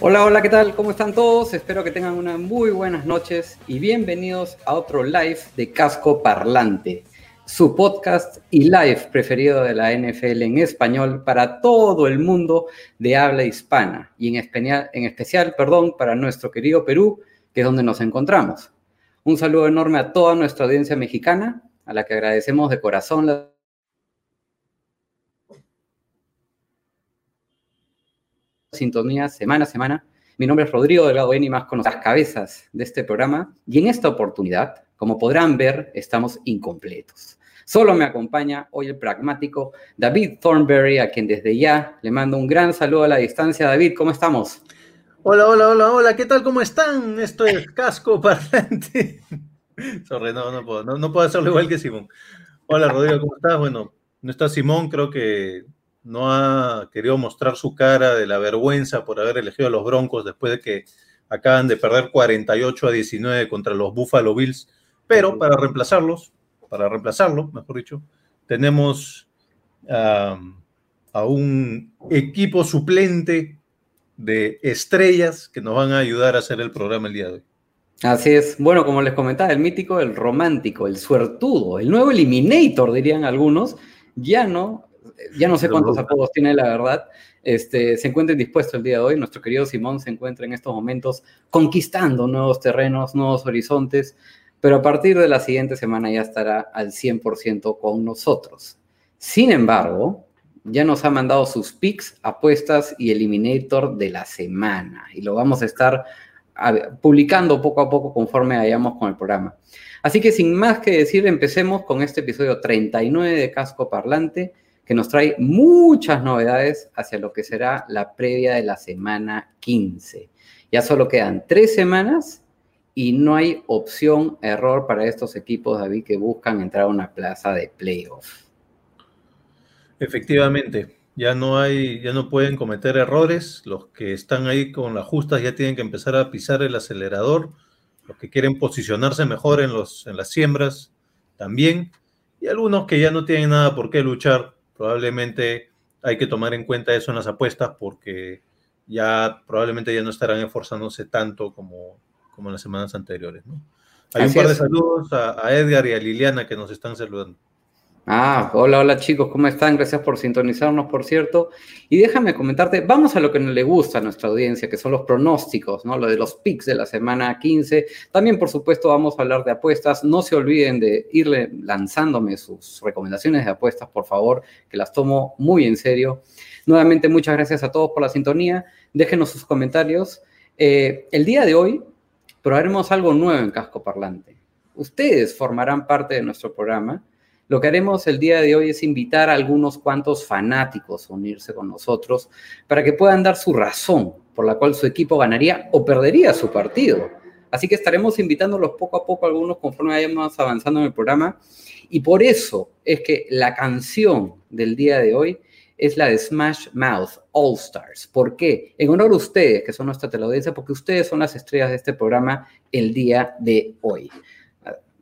Hola, hola, ¿qué tal? ¿Cómo están todos? Espero que tengan unas muy buenas noches y bienvenidos a otro live de Casco Parlante, su podcast y live preferido de la NFL en español para todo el mundo de habla hispana y en especial, en especial perdón, para nuestro querido Perú, que es donde nos encontramos. Un saludo enorme a toda nuestra audiencia mexicana, a la que agradecemos de corazón la sintonía semana a semana. Mi nombre es Rodrigo Delgado Beni, más con las cabezas de este programa. Y en esta oportunidad, como podrán ver, estamos incompletos. Solo me acompaña hoy el pragmático David Thornberry, a quien desde ya le mando un gran saludo a la distancia. David, ¿cómo estamos? Hola, hola, hola, hola, ¿qué tal? ¿Cómo están? Esto es Casco Parlante. Sorry, no, no puedo, no, no puedo hacerlo igual que Simón. Hola, Rodrigo, ¿cómo estás? Bueno, no está Simón, creo que no ha querido mostrar su cara de la vergüenza por haber elegido a los Broncos después de que acaban de perder 48 a 19 contra los Buffalo Bills. Pero para reemplazarlos, para reemplazarlo, mejor dicho, tenemos a un equipo suplente de estrellas que nos van a ayudar a hacer el programa el día de hoy. Así es. Bueno, como les comentaba, el mítico, el romántico, el suertudo, el nuevo Eliminator, dirían algunos, ya no ya no sé cuántos apodos tiene la verdad, este, se encuentra indispuesto el día de hoy. Nuestro querido Simón se encuentra en estos momentos conquistando nuevos terrenos, nuevos horizontes, pero a partir de la siguiente semana ya estará al 100% con nosotros. Sin embargo, ya nos ha mandado sus picks, apuestas y eliminator de la semana y lo vamos a estar publicando poco a poco conforme vayamos con el programa. Así que sin más que decir, empecemos con este episodio 39 de Casco Parlante que nos trae muchas novedades hacia lo que será la previa de la semana 15. Ya solo quedan tres semanas y no hay opción error para estos equipos, David, que buscan entrar a una plaza de playoff. Efectivamente, ya no hay, ya no pueden cometer errores. Los que están ahí con las justas ya tienen que empezar a pisar el acelerador. Los que quieren posicionarse mejor en, los, en las siembras también. Y algunos que ya no tienen nada por qué luchar probablemente hay que tomar en cuenta eso en las apuestas porque ya probablemente ya no estarán esforzándose tanto como, como en las semanas anteriores. Hay un par de saludos a, a Edgar y a Liliana que nos están saludando. Ah, hola, hola chicos, ¿cómo están? Gracias por sintonizarnos, por cierto. Y déjame comentarte, vamos a lo que le gusta a nuestra audiencia, que son los pronósticos, ¿no? Lo de los picks de la semana 15. También, por supuesto, vamos a hablar de apuestas. No se olviden de irle lanzándome sus recomendaciones de apuestas, por favor, que las tomo muy en serio. Nuevamente, muchas gracias a todos por la sintonía. Déjenos sus comentarios. Eh, el día de hoy probaremos algo nuevo en Casco Parlante. Ustedes formarán parte de nuestro programa lo que haremos el día de hoy es invitar a algunos cuantos fanáticos a unirse con nosotros para que puedan dar su razón por la cual su equipo ganaría o perdería su partido. Así que estaremos invitándolos poco a poco algunos conforme vayamos avanzando en el programa. Y por eso es que la canción del día de hoy es la de Smash Mouth All Stars. ¿Por qué? En honor a ustedes, que son nuestra teleaudiencia, porque ustedes son las estrellas de este programa el día de hoy.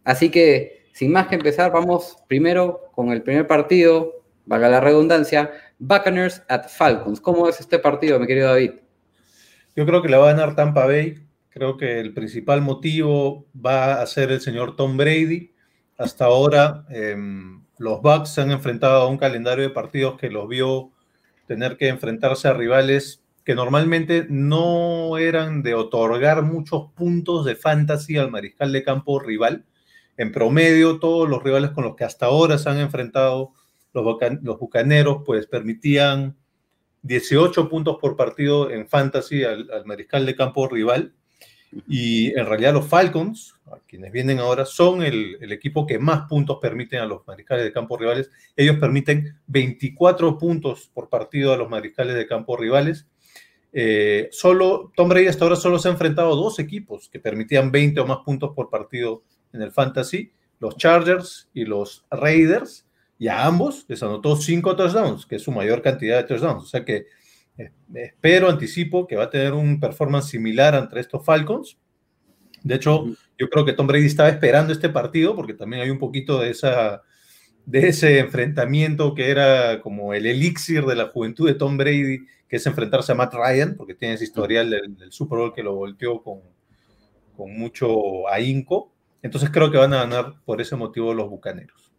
Así que sin más que empezar, vamos primero con el primer partido, valga la redundancia, Buccaneers at Falcons. ¿Cómo es este partido, mi querido David? Yo creo que la va a ganar Tampa Bay. Creo que el principal motivo va a ser el señor Tom Brady. Hasta ahora, em, los Bucks se han enfrentado a un calendario de partidos que los vio tener que enfrentarse a rivales que normalmente no eran de otorgar muchos puntos de fantasy al mariscal de campo rival en promedio, todos los rivales con los que hasta ahora se han enfrentado los, bucaneros, pues permitían 18 puntos por partido en fantasy al, mariscal de campo rival. Y en realidad los Falcons, a quienes vienen ahora, son el, el, equipo que más puntos permiten a los mariscales de campo rivales. Ellos permiten 24 puntos por partido a los mariscales de campo rivales. Eh, solo, Tom Brady hasta ahora solo se ha enfrentado a dos equipos que permitían 20 o más puntos por partido en el fantasy, los Chargers y los Raiders, y a ambos les anotó cinco touchdowns, que es su mayor cantidad de touchdowns. O sea que eh, espero, anticipo que va a tener un performance similar entre estos Falcons. De hecho, yo creo que Tom Brady estaba esperando este partido porque también hay un poquito de esa de ese enfrentamiento que era como el elixir de la juventud de Tom Brady, que es enfrentarse a Matt Ryan, porque tiene ese historial del, Super Bowl que lo volteó con, con mucho ahínco. Entonces creo que van a ganar por ese motivo los Bucaneros.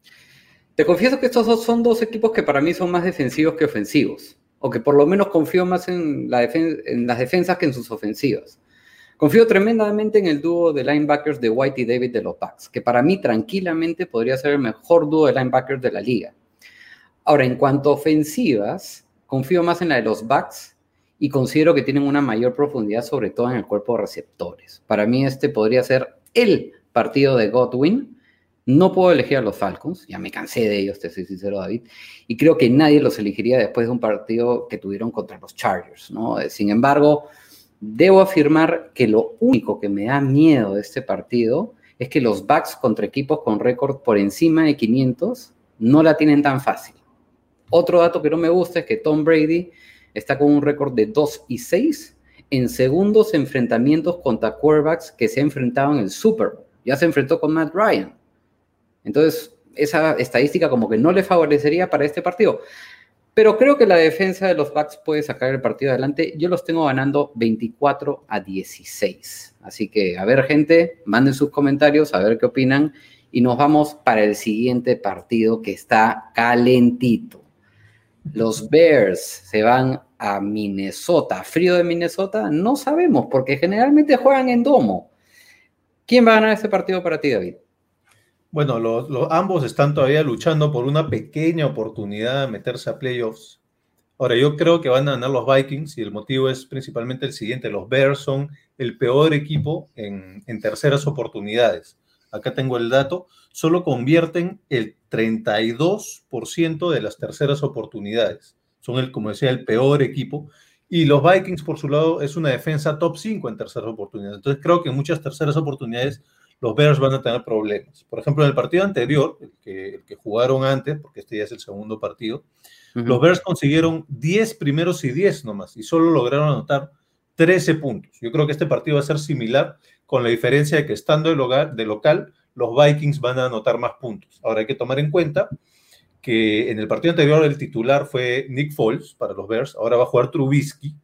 Te confieso que estos dos son dos equipos que para mí son más defensivos que ofensivos, o que por lo menos confío más en, la en las defensas que en sus ofensivas. Confío tremendamente en el dúo de linebackers de White y David de los Bucks, que para mí tranquilamente podría ser el mejor dúo de linebackers de la liga. Ahora, en cuanto a ofensivas, confío más en la de los Bucks y considero que tienen una mayor profundidad, sobre todo en el cuerpo de receptores. Para mí este podría ser el partido de Godwin, no puedo elegir a los Falcons, ya me cansé de ellos, te soy sincero, David, y creo que nadie los elegiría después de un partido que tuvieron contra los Chargers, ¿no? Sin embargo, debo afirmar que lo único que me da miedo de este partido es que los Bucks contra equipos con récord por encima de 500 no la tienen tan fácil. Otro dato que no me gusta es que Tom Brady está con un récord de 2 y 6 en segundos enfrentamientos contra quarterbacks que se ha enfrentado en el Super Bowl. Ya se enfrentó con Matt Ryan. Entonces, esa estadística como que no le favorecería para este partido. Pero creo que la defensa de los Bucks puede sacar el partido adelante. Yo los tengo ganando 24 a 16. Así que, a ver, gente, manden sus comentarios, a ver qué opinan. Y nos vamos para el siguiente partido que está calentito. Los Bears se van a Minnesota. ¿Frío de Minnesota? No sabemos, porque generalmente juegan en domo. ¿Quién va a ganar este partido para ti, David? Bueno, los, ambos están todavía luchando por una pequeña oportunidad de meterse a playoffs. Ahora, yo creo que van a ganar los Vikings y el motivo es principalmente el siguiente. Los Bears son el peor equipo en, en terceras oportunidades. Acá tengo el dato. Solo convierten el 32% de las terceras oportunidades. Son, el, como decía, el peor equipo. Y los Vikings, por su lado, es una defensa top 5 en terceras oportunidades. Entonces, creo que en muchas terceras oportunidades los Bears van a tener problemas. Por ejemplo, en el partido anterior, el que, el que jugaron antes, porque este ya es el segundo partido, los Bears consiguieron 10 primeros y 10 nomás, y solo lograron anotar 13 puntos. Yo creo que este partido va a ser similar, con la diferencia de que estando de local, de local los Vikings van a anotar más puntos. Ahora hay que tomar en cuenta que en el partido anterior el titular fue Nick Foles para los Bears, ahora va a jugar Trubisky,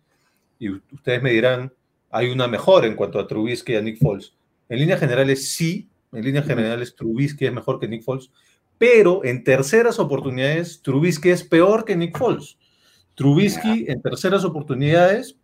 y ustedes me dirán, hay una mejor en cuanto a Trubisky y a Nick Foles. En líneas generales sí, en líneas generales Trubisky es mejor que Nick Foles, pero en terceras oportunidades Trubisky es peor que Nick Foles. Trubisky en terceras oportunidades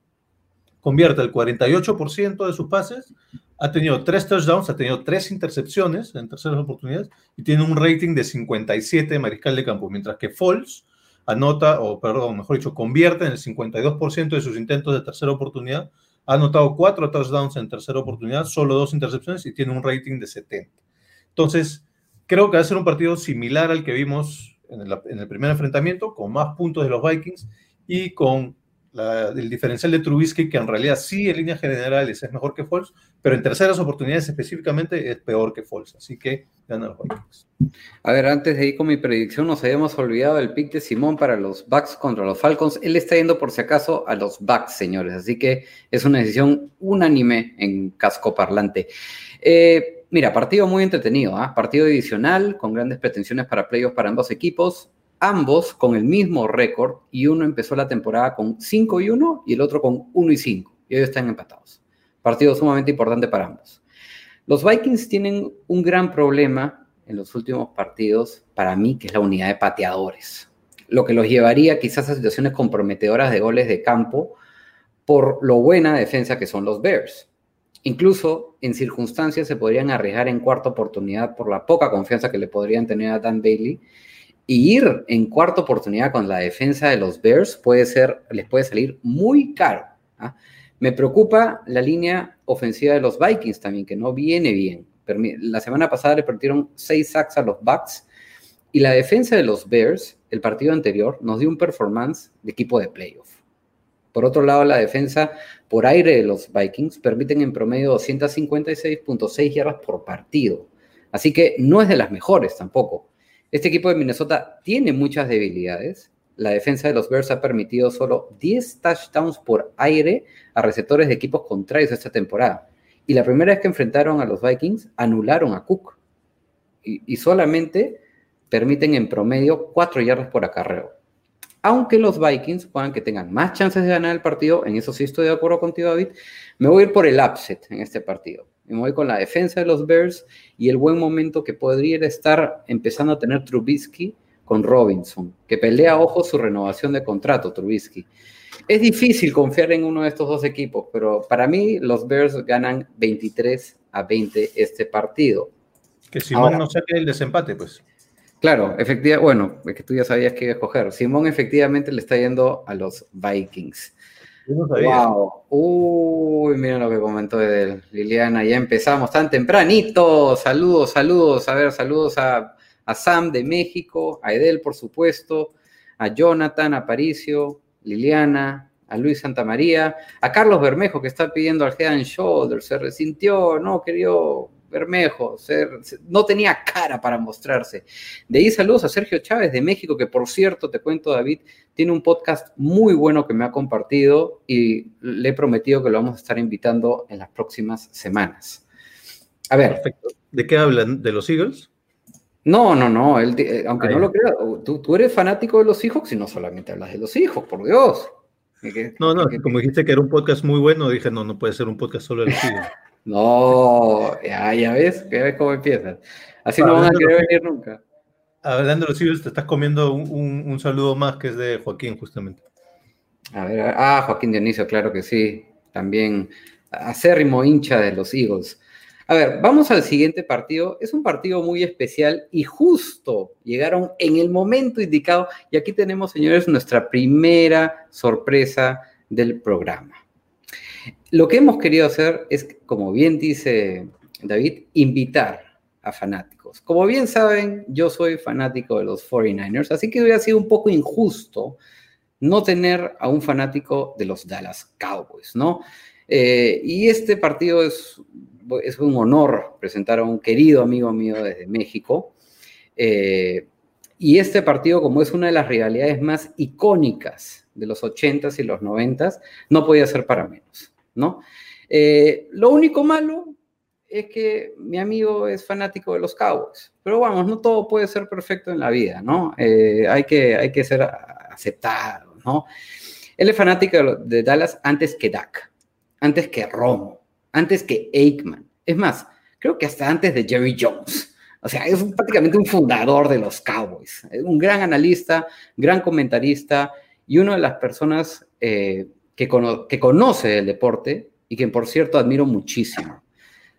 convierte el 48% de sus pases, ha tenido tres touchdowns, ha tenido tres intercepciones en terceras oportunidades y tiene un rating de 57 de mariscal de campo, mientras que Foles anota, o perdón, mejor dicho, convierte en el 52% de sus intentos de tercera oportunidad ha anotado cuatro touchdowns en tercera oportunidad, solo dos intercepciones y tiene un rating de 70. Entonces, creo que va a ser un partido similar al que vimos en el, primer enfrentamiento, con más puntos de los Vikings y con el diferencial de Trubisky, que en realidad sí en líneas generales es mejor que Foles, pero en terceras oportunidades específicamente es peor que Foles. Así que ganan los Vikings. A ver, antes de ir con mi predicción, nos habíamos olvidado del pick de Simón para los Bucks contra los Falcons. Él está yendo por si acaso a los Bucks, señores. Así que es una decisión unánime en casco parlante. Eh, mira, partido muy entretenido, ¿ah? partido divisional con grandes pretensiones para playoffs para ambos equipos ambos con el mismo récord y uno empezó la temporada con 5 y 1 y el otro con 1 y 5 y hoy están empatados. Partido sumamente importante para ambos. Los Vikings tienen un gran problema en los últimos partidos para mí, que es la unidad de pateadores, lo que los llevaría quizás a situaciones comprometedoras de goles de campo por lo buena defensa que son los Bears. Incluso en circunstancias se podrían arriesgar en cuarta oportunidad por la poca confianza que le podrían tener a Dan Bailey Y ir en cuarta oportunidad con la defensa de los Bears puede ser, les puede salir muy caro. ¿ah? Me preocupa la línea ofensiva de los Vikings también, que no viene bien. La semana pasada le perdieron seis sacks a los Bucks y la defensa de los Bears, el partido anterior, nos dio un performance de equipo de playoff. Por otro lado, la defensa por aire de los Vikings permiten en promedio 256.6 yardas por partido. Así que no es de las mejores tampoco. Este equipo de Minnesota tiene muchas debilidades. La defensa de los Bears ha permitido solo 10 touchdowns por aire a receptores de equipos contrarios esta temporada. Y la primera vez que enfrentaron a los Vikings, anularon a Cook. Y, solamente permiten en promedio 4 yardas por acarreo. Aunque los Vikings puedan que tengan más chances de ganar el partido, en eso sí estoy de acuerdo contigo, David, me voy a ir por el upset en este partido. Me voy con la defensa de los Bears y el buen momento que podría estar empezando a tener Trubisky con Robinson, que pelea ojo su renovación de contrato, Trubisky. Es difícil confiar en uno de estos dos equipos, pero para mí los Bears ganan 23 a 20 este partido. Que Simón no saque el desempate, pues. Claro, efectivamente, bueno, es que tú ya sabías que iba a escoger. Simón efectivamente le está yendo a los Vikings. Wow. Uy, mira lo que comentó de Liliana. Ya empezamos tan tempranito. Saludos, saludos. A ver, saludos a, a Sam de México, a Edel, por supuesto, a Jonathan Aparicio, Liliana, a Luis Santamaría, a Carlos Bermejo, que está pidiendo al Head and. Se resintió, no querido Bermejo, no tenía cara para mostrarse. De ahí saludos a Sergio Chávez de México, que por cierto, te cuento David, tiene un podcast muy bueno que me ha compartido y le he prometido que lo vamos a estar invitando en las próximas semanas. A ver. ¿De qué hablan? ¿De los Eagles? No, no, no, eh, aunque no lo creas, tú, eres fanático de los hijos y no solamente hablas de los hijos, por Dios. No, no, como dijiste que era un podcast muy bueno, dije, no, no puede ser un podcast solo de los hijos. No, ya, ya ves, ya ves cómo empiezan. Así no van a querer venir nunca. Hablando de los Eagles, te estás comiendo un, saludo más que es de Joaquín, justamente. A ver, ah, Joaquín Dionisio, claro que sí. También acérrimo hincha de los Eagles. A ver, vamos al siguiente partido. Es un partido muy especial y justo llegaron en el momento indicado. Y aquí tenemos, señores, nuestra primera sorpresa del programa. Lo que hemos querido hacer es, como bien dice David, invitar a fanáticos. Como bien saben, yo soy fanático de los 49ers, así que hubiera sido un poco injusto no tener a un fanático de los Dallas Cowboys, ¿no? Eh, y este partido es, un honor presentar a un querido amigo mío desde México. Eh, y este partido, como es una de las rivalidades más icónicas de los 80s y los 90s, no podía ser para menos. ¿No? Eh, lo único malo es que mi amigo es fanático de los Cowboys, pero vamos, no todo puede ser perfecto en la vida, ¿no? Eh, hay, que, hay que ser aceptado, ¿no? Él es fanático de Dallas antes que Dak, antes que Romo, antes que Aikman. Es más, creo que hasta antes de Jerry Jones. O sea, es prácticamente un fundador de los Cowboys. Un gran analista, gran comentarista y una de las personas eh, que, conoce el deporte y que, por cierto, admiro muchísimo.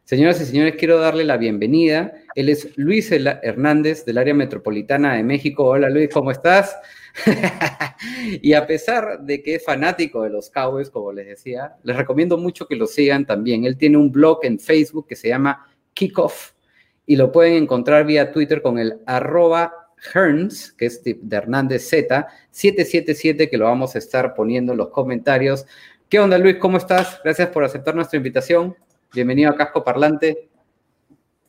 Señoras y señores, quiero darle la bienvenida. Él es Luis Hernández del área metropolitana de México. Hola Luis, ¿cómo estás? y a pesar de que es fanático de los Cowboys, como les decía, les recomiendo mucho que lo sigan también. Él tiene un blog en Facebook que se llama Kickoff y lo pueden encontrar vía Twitter con el arroba Hearns, que es de Hernández Z, 777, que lo vamos a estar poniendo en los comentarios. ¿Qué onda, Luis? ¿Cómo estás? Gracias por aceptar nuestra invitación. Bienvenido a Casco Parlante.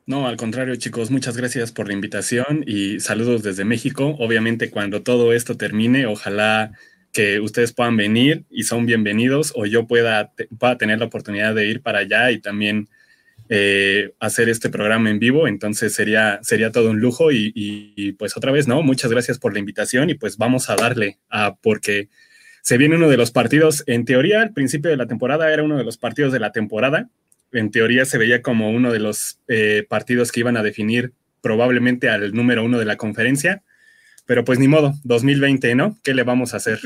No, al contrario, chicos, muchas gracias por la invitación y saludos desde México. Obviamente, cuando todo esto termine, ojalá que ustedes puedan venir y son bienvenidos o yo pueda, pueda tener la oportunidad de ir para allá y también eh, hacer este programa en vivo, entonces sería, sería todo un lujo y, pues otra vez, ¿no? Muchas gracias por la invitación y pues vamos a darle a, porque se viene uno de los partidos, en teoría al principio de la temporada era uno de los partidos de la temporada, en teoría se veía como uno de los eh, partidos que iban a definir probablemente al número uno de la conferencia, pero pues ni modo, 2020, ¿no? ¿Qué le vamos a hacer?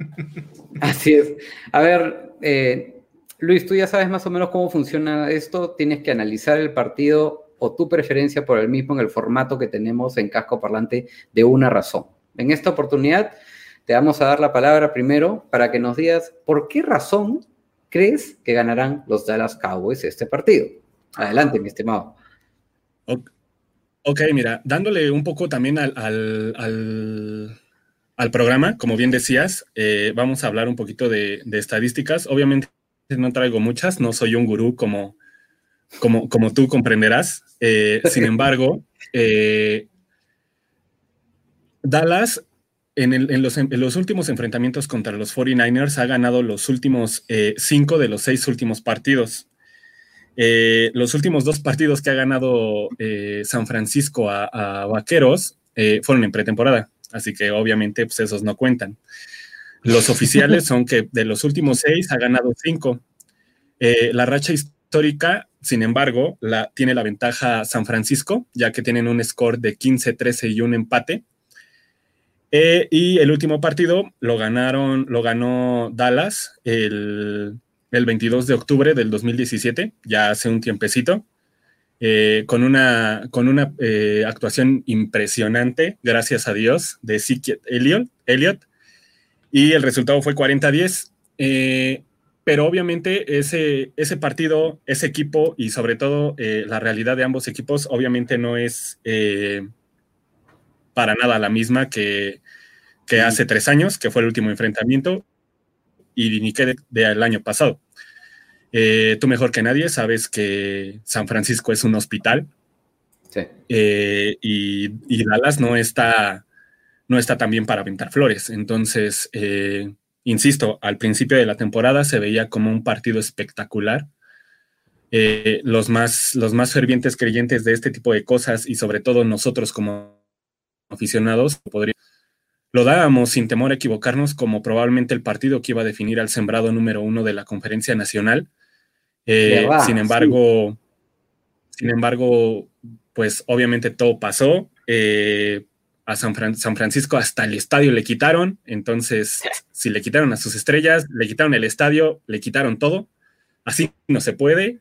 Así es. A ver, eh, Luis, tú ya sabes más o menos cómo funciona esto. Tienes que analizar el partido o tu preferencia por el mismo en el formato que tenemos en casco parlante de una razón. En esta oportunidad te vamos a dar la palabra primero para que nos digas por qué razón crees que ganarán los Dallas Cowboys este partido. Adelante, mi estimado. Ok, mira, dándole un poco también al, al, programa, como bien decías, eh, vamos a hablar un poquito de, estadísticas. Obviamente no traigo muchas, no soy un gurú como, como, como tú comprenderás. Eh, sin embargo, eh, Dallas en, los, últimos enfrentamientos contra los 49ers ha ganado los últimos cinco de los seis últimos partidos. Eh, los últimos dos partidos que ha ganado eh, San Francisco a, Vaqueros eh, fueron en pretemporada, así que obviamente pues, esos no cuentan. Los oficiales son que de los últimos seis ha ganado cinco. la racha histórica, sin embargo, la, tiene la ventaja San Francisco, ya que tienen un score de 15, 13 y un empate. y el último partido lo ganaron, lo ganó Dallas el el 22 de octubre del 2017, ya hace un tiempecito, eh, con una, con una eh, actuación impresionante, gracias a Dios, de Sikiet Elliott, y el resultado fue 40-10. Eh, pero obviamente ese, ese partido, ese equipo y sobre todo la realidad de ambos equipos, obviamente no es para nada la misma que, que hace tres años, que fue el último enfrentamiento, y ni que del año pasado. Eh, tú mejor que nadie sabes que San Francisco es un hospital sí. Eh, y, Dallas no está, no está tan bien para aventar flores. Entonces, eh, insisto, al principio de la temporada se veía como un partido espectacular. los, más, los más fervientes creyentes de este tipo de cosas y sobre todo nosotros como aficionados podríamos lo dábamos sin temor a equivocarnos como probablemente el partido que iba a definir al sembrado número uno de la conferencia nacional. Eh, sin embargo, sin embargo, pues obviamente todo pasó. Eh, a San, San, Francisco hasta el estadio le quitaron. Entonces, si le quitaron a sus estrellas, le quitaron el estadio, le quitaron todo. Así no se puede.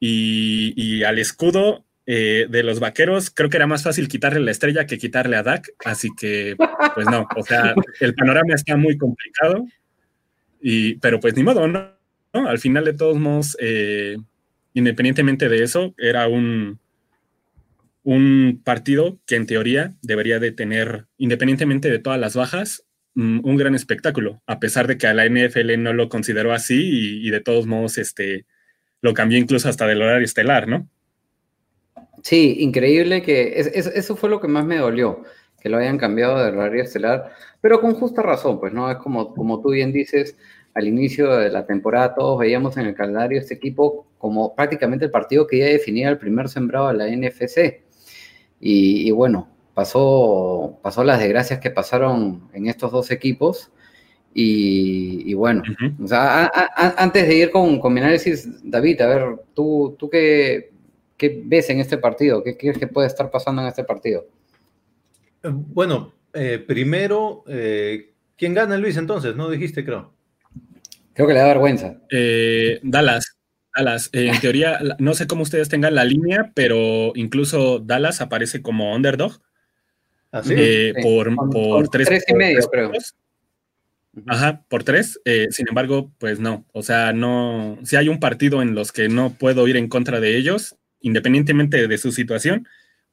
Y, y al escudo eh, de los vaqueros, creo que era más fácil quitarle la estrella que quitarle a Dak, así que, pues no, o sea, el panorama está muy complicado, y, pero pues ni modo, ¿no? Al final de todos modos, eh, independientemente de eso, era un, un partido que en teoría debería de tener, independientemente de todas las bajas, mm, un gran espectáculo, a pesar de que a la NFL no lo consideró así y, de todos modos este, lo cambió incluso hasta del horario estelar, ¿no? Sí, increíble que eso fue lo que más me dolió, que lo hayan cambiado de horario estelar, pero con justa razón, pues no es como, como tú bien dices, al inicio de la temporada todos veíamos en el calendario este equipo como prácticamente el partido que ya definía el primer sembrado de la NFC. Y, bueno, pasó, pasó las desgracias que pasaron en estos dos equipos. Y, bueno, antes de ir con, con mi análisis, David, a ver, tú, tú qué, ¿Qué ves en este partido? ¿Qué crees que puede estar pasando en este partido? Eh, bueno, eh, primero, eh, ¿quién gana Luis entonces? ¿No dijiste, creo? Creo que le da vergüenza. Dallas. Dallas. en teoría, no sé cómo ustedes tengan la línea, pero incluso Dallas aparece como underdog. ¿Ah, sí? Por, por, tres, tres, y medio, creo. Ajá, por tres. sin embargo, pues no. O sea, no. Si hay un partido en los que no puedo ir en contra de ellos, independientemente de su situación,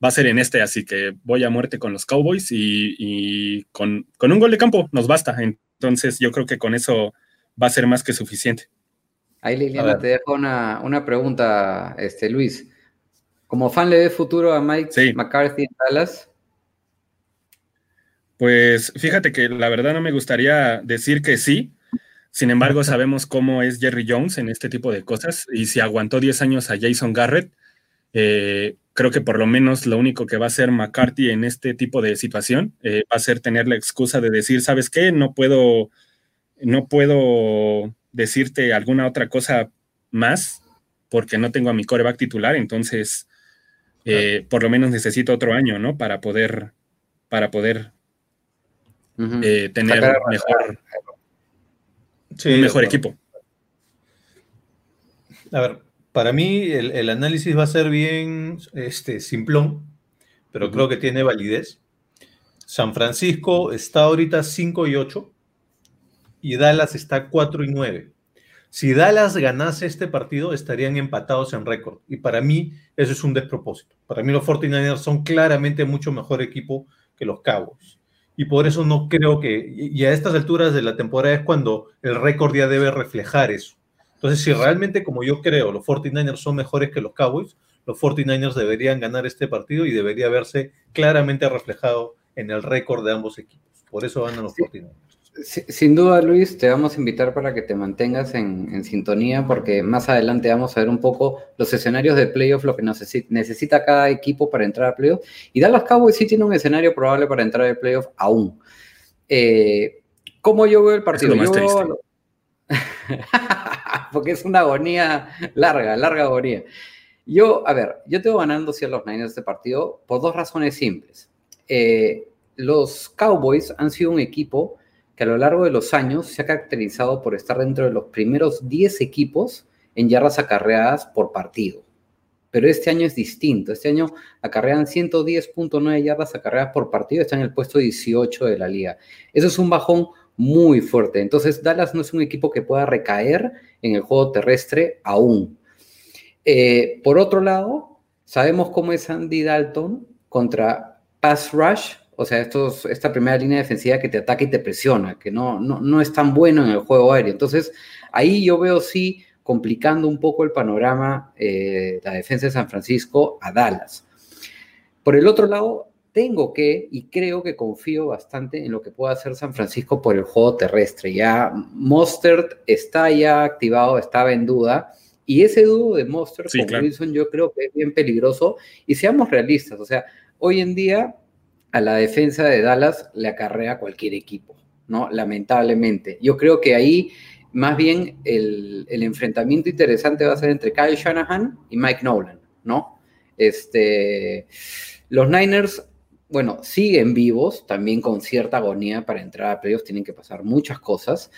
va a ser en este, así que voy a muerte con los Cowboys y, con, un gol de campo nos basta. Entonces yo creo que con eso va a ser más que suficiente. Ahí Liliana te dejo una, pregunta, este, Luis. ¿Como fan le ve futuro a Mike McCarthy en Dallas? Pues fíjate que la verdad no me gustaría decir que sí, sin embargo, sabemos cómo es Jerry Jones en este tipo de cosas y si aguantó 10 años a Jason Garrett, eh, creo que por lo menos lo único que va a hacer McCarthy en este tipo de situación eh, va a ser tener la excusa de decir, ¿sabes qué? No puedo, no puedo decirte alguna otra cosa más porque no tengo a mi coreback titular, entonces eh, por lo menos necesito otro año, ¿no? Para poder, para poder tener mejor, un mejor equipo. A ver, para mí el, el análisis va a ser bien este, simplón, pero creo que tiene validez. San Francisco está ahorita 5 y 8 y Dallas está 4 y 9. Si Dallas ganase este partido, estarían empatados en récord. Y para mí, eso es un despropósito. Para mí, los 49ers son claramente mucho mejor equipo que los Cowboys. Y por eso no creo que. Y a estas alturas de la temporada es cuando el récord ya debe reflejar eso. Entonces, si realmente, como yo creo, los 49ers son mejores que los Cowboys, los 49ers deberían ganar este partido y debería verse claramente reflejado en el récord de ambos equipos. Por eso van a los 49ers. Sin duda, Luis, te vamos a invitar para que te mantengas en, sintonía, porque más adelante vamos a ver un poco los escenarios de playoff, lo que necesita cada equipo para entrar a playoff. Y Dallas Cowboys sí tiene un escenario probable para entrar a playoff aún. Eh, ¿Cómo yo veo el partido? porque es una agonía larga, larga agonía. Yo, a ver, yo tengo ganando sí a los Niners este partido por dos razones simples. Eh, los Cowboys han sido un equipo que a lo largo de los años se ha caracterizado por estar dentro de los primeros 10 equipos en yardas acarreadas por partido. Pero este año es distinto. Este año acarrean 110.9 yardas acarreadas por partido, está en el puesto 18 de la liga. Eso es un bajón muy fuerte. Entonces, Dallas no es un equipo que pueda recaer en el juego terrestre aún. Eh, por otro lado, sabemos cómo es Andy Dalton contra pass rush o sea, estos, esta primera línea defensiva que te ataca y te presiona, que no, no, es tan bueno en el juego aéreo. Entonces, ahí yo veo sí complicando un poco el panorama eh, la defensa de San Francisco a Dallas. Por el otro lado, tengo que y creo que confío bastante en lo que pueda hacer San Francisco por el juego terrestre. Ya Mostert está ya activado, estaba en duda. Y ese dúo de Mostert con Wilson yo creo que es bien peligroso. Y seamos realistas, o sea, hoy en día a la defensa de Dallas le acarrea cualquier equipo, ¿no? Lamentablemente. Yo creo que ahí más bien el, enfrentamiento interesante va a ser entre Kyle Shanahan y Mike Nolan, ¿no? Este, los Niners, bueno, siguen vivos, también con cierta agonía para entrar a playoffs, tienen que pasar muchas cosas.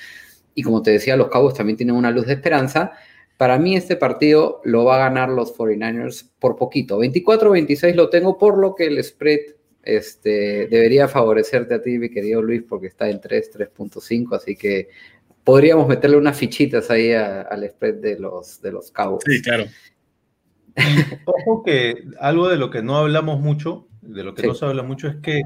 Y como te decía, los Cowboys también tienen una luz de esperanza. Para mí este partido lo va a ganar los 49ers por poquito. 24-26 lo tengo por lo que el spread este, debería favorecerte a ti, mi querido Luis, porque está en 3, 3.5, así que podríamos meterle unas fichitas ahí al spread de los, de los Cowboys. Sí, claro. Ojo que algo de lo que no hablamos mucho, de lo que no se habla mucho, es que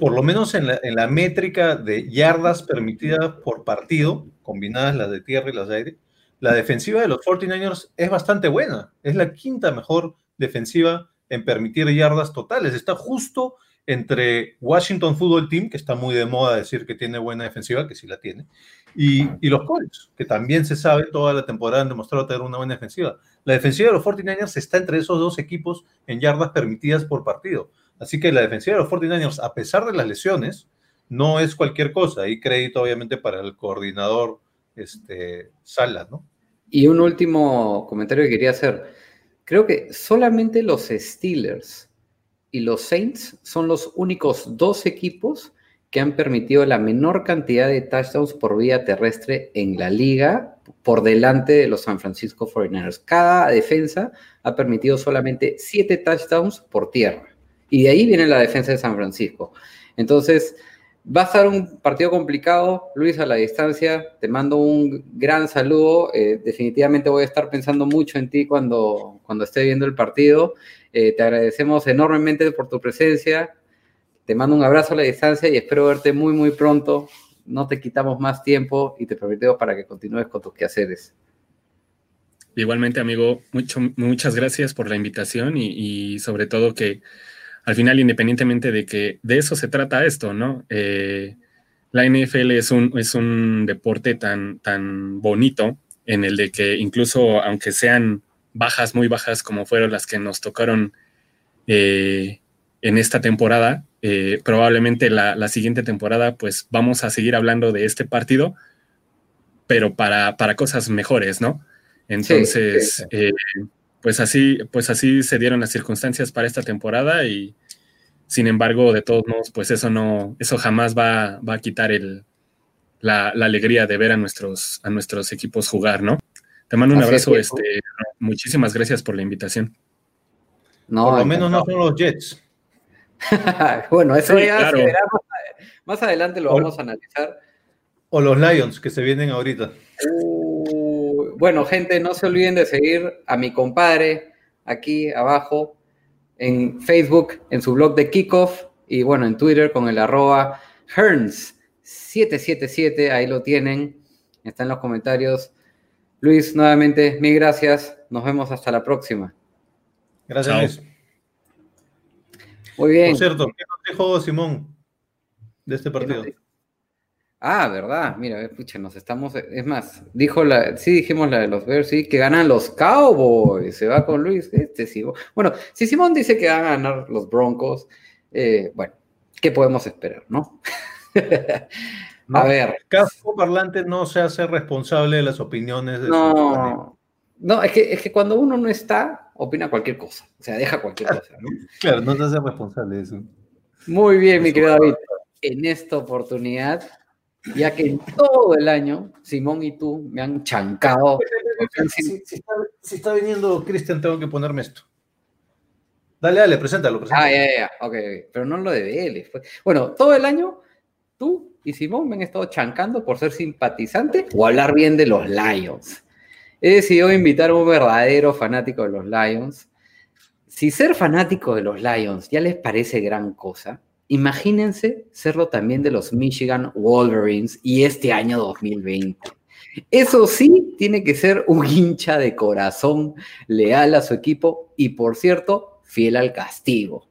por lo menos en la, en la, métrica de yardas permitidas por partido, combinadas las de tierra y las de aire, la defensiva de los 49ers es bastante buena. Es la quinta mejor defensiva en permitir yardas totales. Está justo entre Washington Football Team, que está muy de moda decir que tiene buena defensiva, que sí la tiene, y, los Colts, que también se sabe toda la temporada han demostrado tener una buena defensiva. La defensiva de los 49ers está entre esos dos equipos en yardas permitidas por partido. Así que la defensiva de los 49ers, a pesar de las lesiones, no es cualquier cosa. Y crédito, obviamente, para el coordinador este, Sala, ¿no? Y un último comentario que quería hacer Creo que solamente los Steelers y los Saints son los únicos dos equipos que han permitido la menor cantidad de touchdowns por vía terrestre en la liga por delante de los San Francisco 49ers. Cada defensa ha permitido solamente siete touchdowns por tierra. Y de ahí viene la defensa de San Francisco. Entonces, Va a estar un partido complicado, Luis, a la distancia. Te mando un gran saludo. Eh, definitivamente voy a estar pensando mucho en ti cuando, cuando esté viendo el partido. Eh, te agradecemos enormemente por tu presencia. Te mando un abrazo a la distancia y espero verte muy, muy pronto. No te quitamos más tiempo y te permitimos para que continúes con tus quehaceres. Igualmente, amigo, mucho, muchas gracias por la invitación y sobre todo que al final, independientemente de que de eso se trata esto, ¿no? Eh, la NFL es un, es un deporte tan, tan bonito en el de que incluso aunque sean bajas, muy bajas como fueron las que nos tocaron eh, en esta temporada, eh, probablemente la, siguiente temporada pues vamos a seguir hablando de este partido, pero para, para cosas mejores, ¿no? Entonces, pues así, pues así se dieron las circunstancias para esta temporada y sin embargo, de todos modos, pues eso no, eso jamás va, a quitar el, la, alegría de ver a nuestros, a nuestros equipos jugar, ¿no? Te mando un Así abrazo. es, Este, muchísimas gracias por la invitación. No, Por lo menos no son los Jets. bueno, eso Sí, ya claro. se verá más, más adelante lo Por- vamos a analizar. O los Lions que se vienen ahorita. Uh, bueno, gente, no se olviden de seguir a mi compadre aquí abajo en Facebook, en su blog de Kickoff y bueno, en Twitter con el arroba Herns777, ahí lo tienen, está en los comentarios. Luis, nuevamente, mil gracias, nos vemos hasta la próxima. Gracias. Luis. Muy bien. Por cierto, ¿qué nos dijo Simón de este partido? Ah, verdad, mira, pucha, nos estamos, es más, dijo la, sí dijimos la de los Bears, sí, que ganan los Cowboys, se va con Luis, este sí. Bueno, si Simón dice que van a ganar los Broncos, eh, bueno, ¿qué podemos esperar, no? No, a ver, Casco Parlante no se hace responsable de las opiniones de su amigo. no, no, es que, es que cuando uno no está, opina cualquier cosa, o sea, deja cualquier cosa, ¿no? Claro, no se hace responsable de eso. Muy bien, mi querido. David. En esta oportunidad, ya que en todo el año Simón y tú me han chancado. Si, si está, si está viniendo Cristian, tengo que ponerme esto. Dale, dale, preséntalo. preséntalo. Ah, ya, ya, ok, pero no lo de Vélez. fue- Bueno, todo el año tú y Simón me han estado chancando por ser simpatizante o hablar bien de los Lions. He decidido invitar a un verdadero fanático de los Lions. Si ser fanático de los Lions ya les parece gran cosa, imagínense serlo también de los Michigan Wolverines y este año 2020. Eso sí, tiene que ser un hincha de corazón, leal a su equipo y, por cierto, fiel al castigo.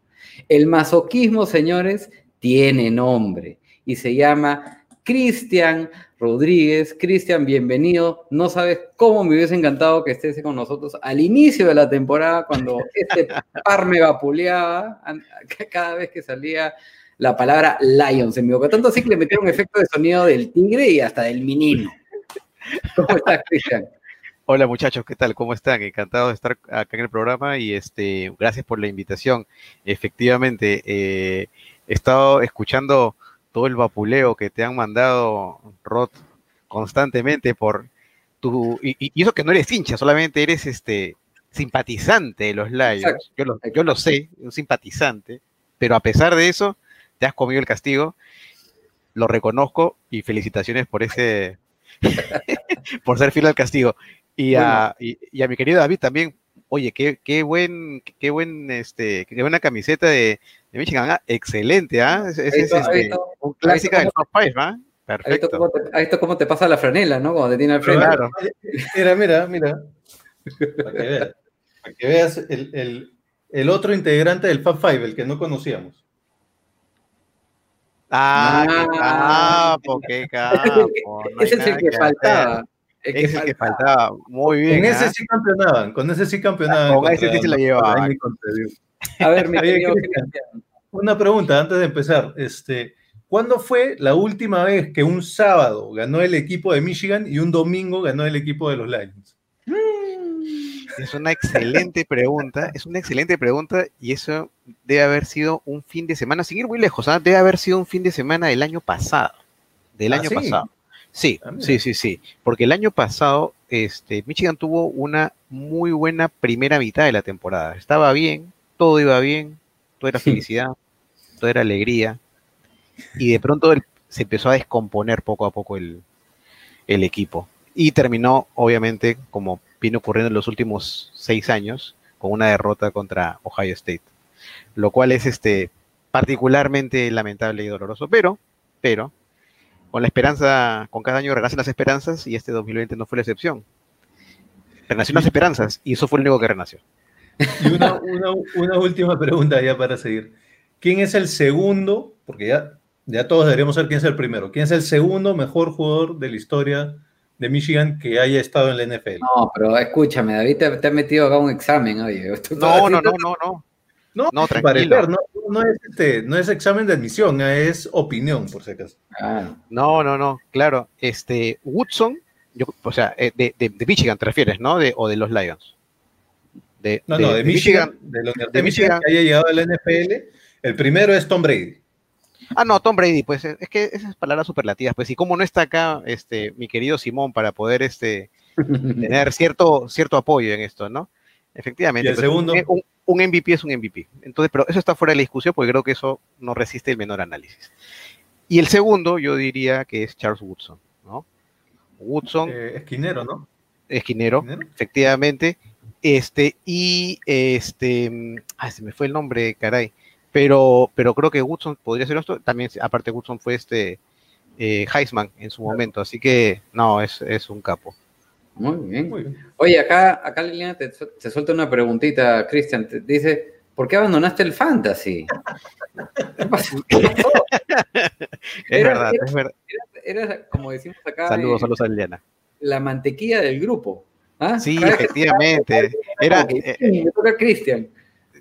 El masoquismo, señores, tiene nombre y se llama Cristian Rodríguez. Cristian, bienvenido. No sabes cómo me hubiese encantado que estés con nosotros al inicio de la temporada, cuando este par me vapuleaba cada vez que salía la palabra Lions en mi boca. Tanto así que le metieron efecto de sonido del tigre y hasta del menino. ¿Cómo estás, Cristian? Hola muchachos, ¿qué tal? ¿Cómo están? Encantado de estar acá en el programa y este, gracias por la invitación. Efectivamente, eh, he estado escuchando todo el vapuleo que te han mandado, Rod, constantemente por tu... Y, eso que no eres hincha, solamente eres este simpatizante de los Lions. Yo lo, yo lo sé, un simpatizante, pero a pesar de eso, te has comido el castigo. Lo reconozco y felicitaciones por ese... por ser fiel al castigo. Y, a, y, y a mi querido David también, oye, qué, qué buen, qué buen, este, qué buena camiseta de, de Michigan, ah, excelente, ¿ah? Es, es- este, un clásica del top 5, ¿ah? ¿Has visto, Perfecto. cómo te, visto cómo te pasa la franela, no? Cuando te tiene al frente. Claro. Mira, mira, mira. Para que veas, para que veas el, el- el otro integrante del Fab Five, el que no conocíamos. Ah, qué Ah. capo, qué capo. no hay Ese es el que hacer. faltaba. Ese es el que faltaba. Muy bien. Con ese ¿ah? sí campeonaban, con ese sí campeonaban. Con ese sí se la llevaban. A ver, mi querido Cristian. Una pregunta antes de empezar. Este, ¿Cuándo fue la última vez que un sábado ganó el equipo de Michigan y un domingo ganó el equipo de los Lions? Es una excelente pregunta, es una excelente pregunta y eso debe haber sido un fin de semana, sin ir muy lejos, ¿ah? debe haber sido un fin de semana del año pasado, del ¿Ah, año sí? pasado. Sí, Ah, sí, sí, sí, porque el año pasado este, Michigan tuvo una muy buena primera mitad de la temporada. Estaba bien, todo iba bien, todo era felicidad, todo era alegría y de pronto el- se empezó a descomponer poco a poco el, el equipo y terminó obviamente como vino ocurriendo en los últimos seis años con una derrota contra Ohio State, lo cual es este particularmente lamentable y doloroso, pero, pero con la esperanza, con cada año renacen las esperanzas y este 2020 no fue la excepción. Renacieron las esperanzas y eso fue lo único que renació. Y una, una- una última pregunta ya para seguir. ¿Quién es el segundo? Porque ya, ya todos deberíamos saber quién es el primero. ¿Quién es el segundo mejor jugador de la historia de Michigan que haya estado en la NFL? No, pero escúchame, David te, te ha metido acá un examen, oye. No, no, no, no, no. No, No, parecer, no, no es este, no es examen de admisión, es opinión, por si acaso. Ah, No, no, no, claro. Este, Woodson, yo, o sea, eh, de, de- de Michigan te refieres, ¿no? De, o de los Lions. De, No, no, de, Michigan, de de de Michigan, Michigan. que haya llegado a la NFL, el primero es Tom Brady. Ah, no, Tom Brady, pues es que esas palabras superlativas, pues, y como no está acá, este, mi querido Simón, para poder, este, tener cierto, cierto apoyo en esto, ¿no? Efectivamente. ¿Y el pues, segundo? Un, un MVP es un MVP. Entonces, pero eso está fuera de la discusión porque creo que eso no resiste el menor análisis. Y el segundo, yo diría que es Charles Woodson, ¿no? Woodson, Eh, esquinero, ¿no? esquinero, ¿Esquinero? efectivamente. Este, y este, mm, ay, se me fue el nombre, caray. Pero, pero creo que Woodson podría ser esto. También, aparte, Woodson fue este eh, Heisman en su momento, así que no, es, es un capo. Muy bien. Muy bien. Oye, acá, acá Liliana te, te suelta una preguntita, Cristian. Te dice, ¿por qué abandonaste el fantasy? ¿Qué pasó? ¿Qué pasó? Es Era- verdad, era- es verdad. Eres, como decimos acá, Saludos, eh, saludos a Liliana. la mantequilla del grupo. ¿Ah? Sí, Cada vez que- efectivamente. Era, eh, que, "Sí, me toca a Cristian.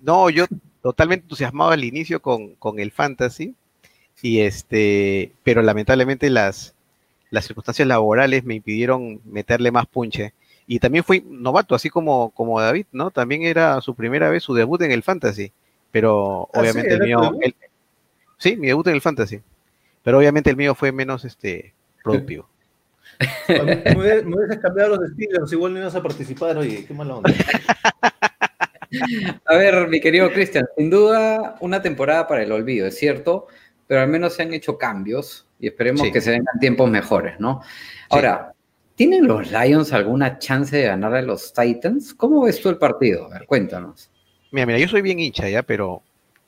no, yo totalmente entusiasmado al inicio con, con el fantasy, y este, pero lamentablemente las, las circunstancias laborales me impidieron meterle más punche. Y también fui novato, así como, como David, ¿no? También era su primera vez, su debut en el fantasy. Pero Ah, obviamente sí, el ¿era tu mío. el- sí, mi debut en el fantasy. Pero obviamente el mío fue menos este productivo. Me hubieras cambiado los Steelers, igual no ibas a participar, oye, qué mala onda. A ver, mi querido Cristian, sin duda una temporada para el olvido, es cierto, pero al menos se han hecho cambios y esperemos Sí. que se vengan tiempos mejores, ¿no? Ahora, ¿tienen los Lions alguna chance de ganarle a los Titans? ¿Cómo ves tú el partido? A ver, cuéntanos. Mira, mira, yo soy bien hincha ya, pero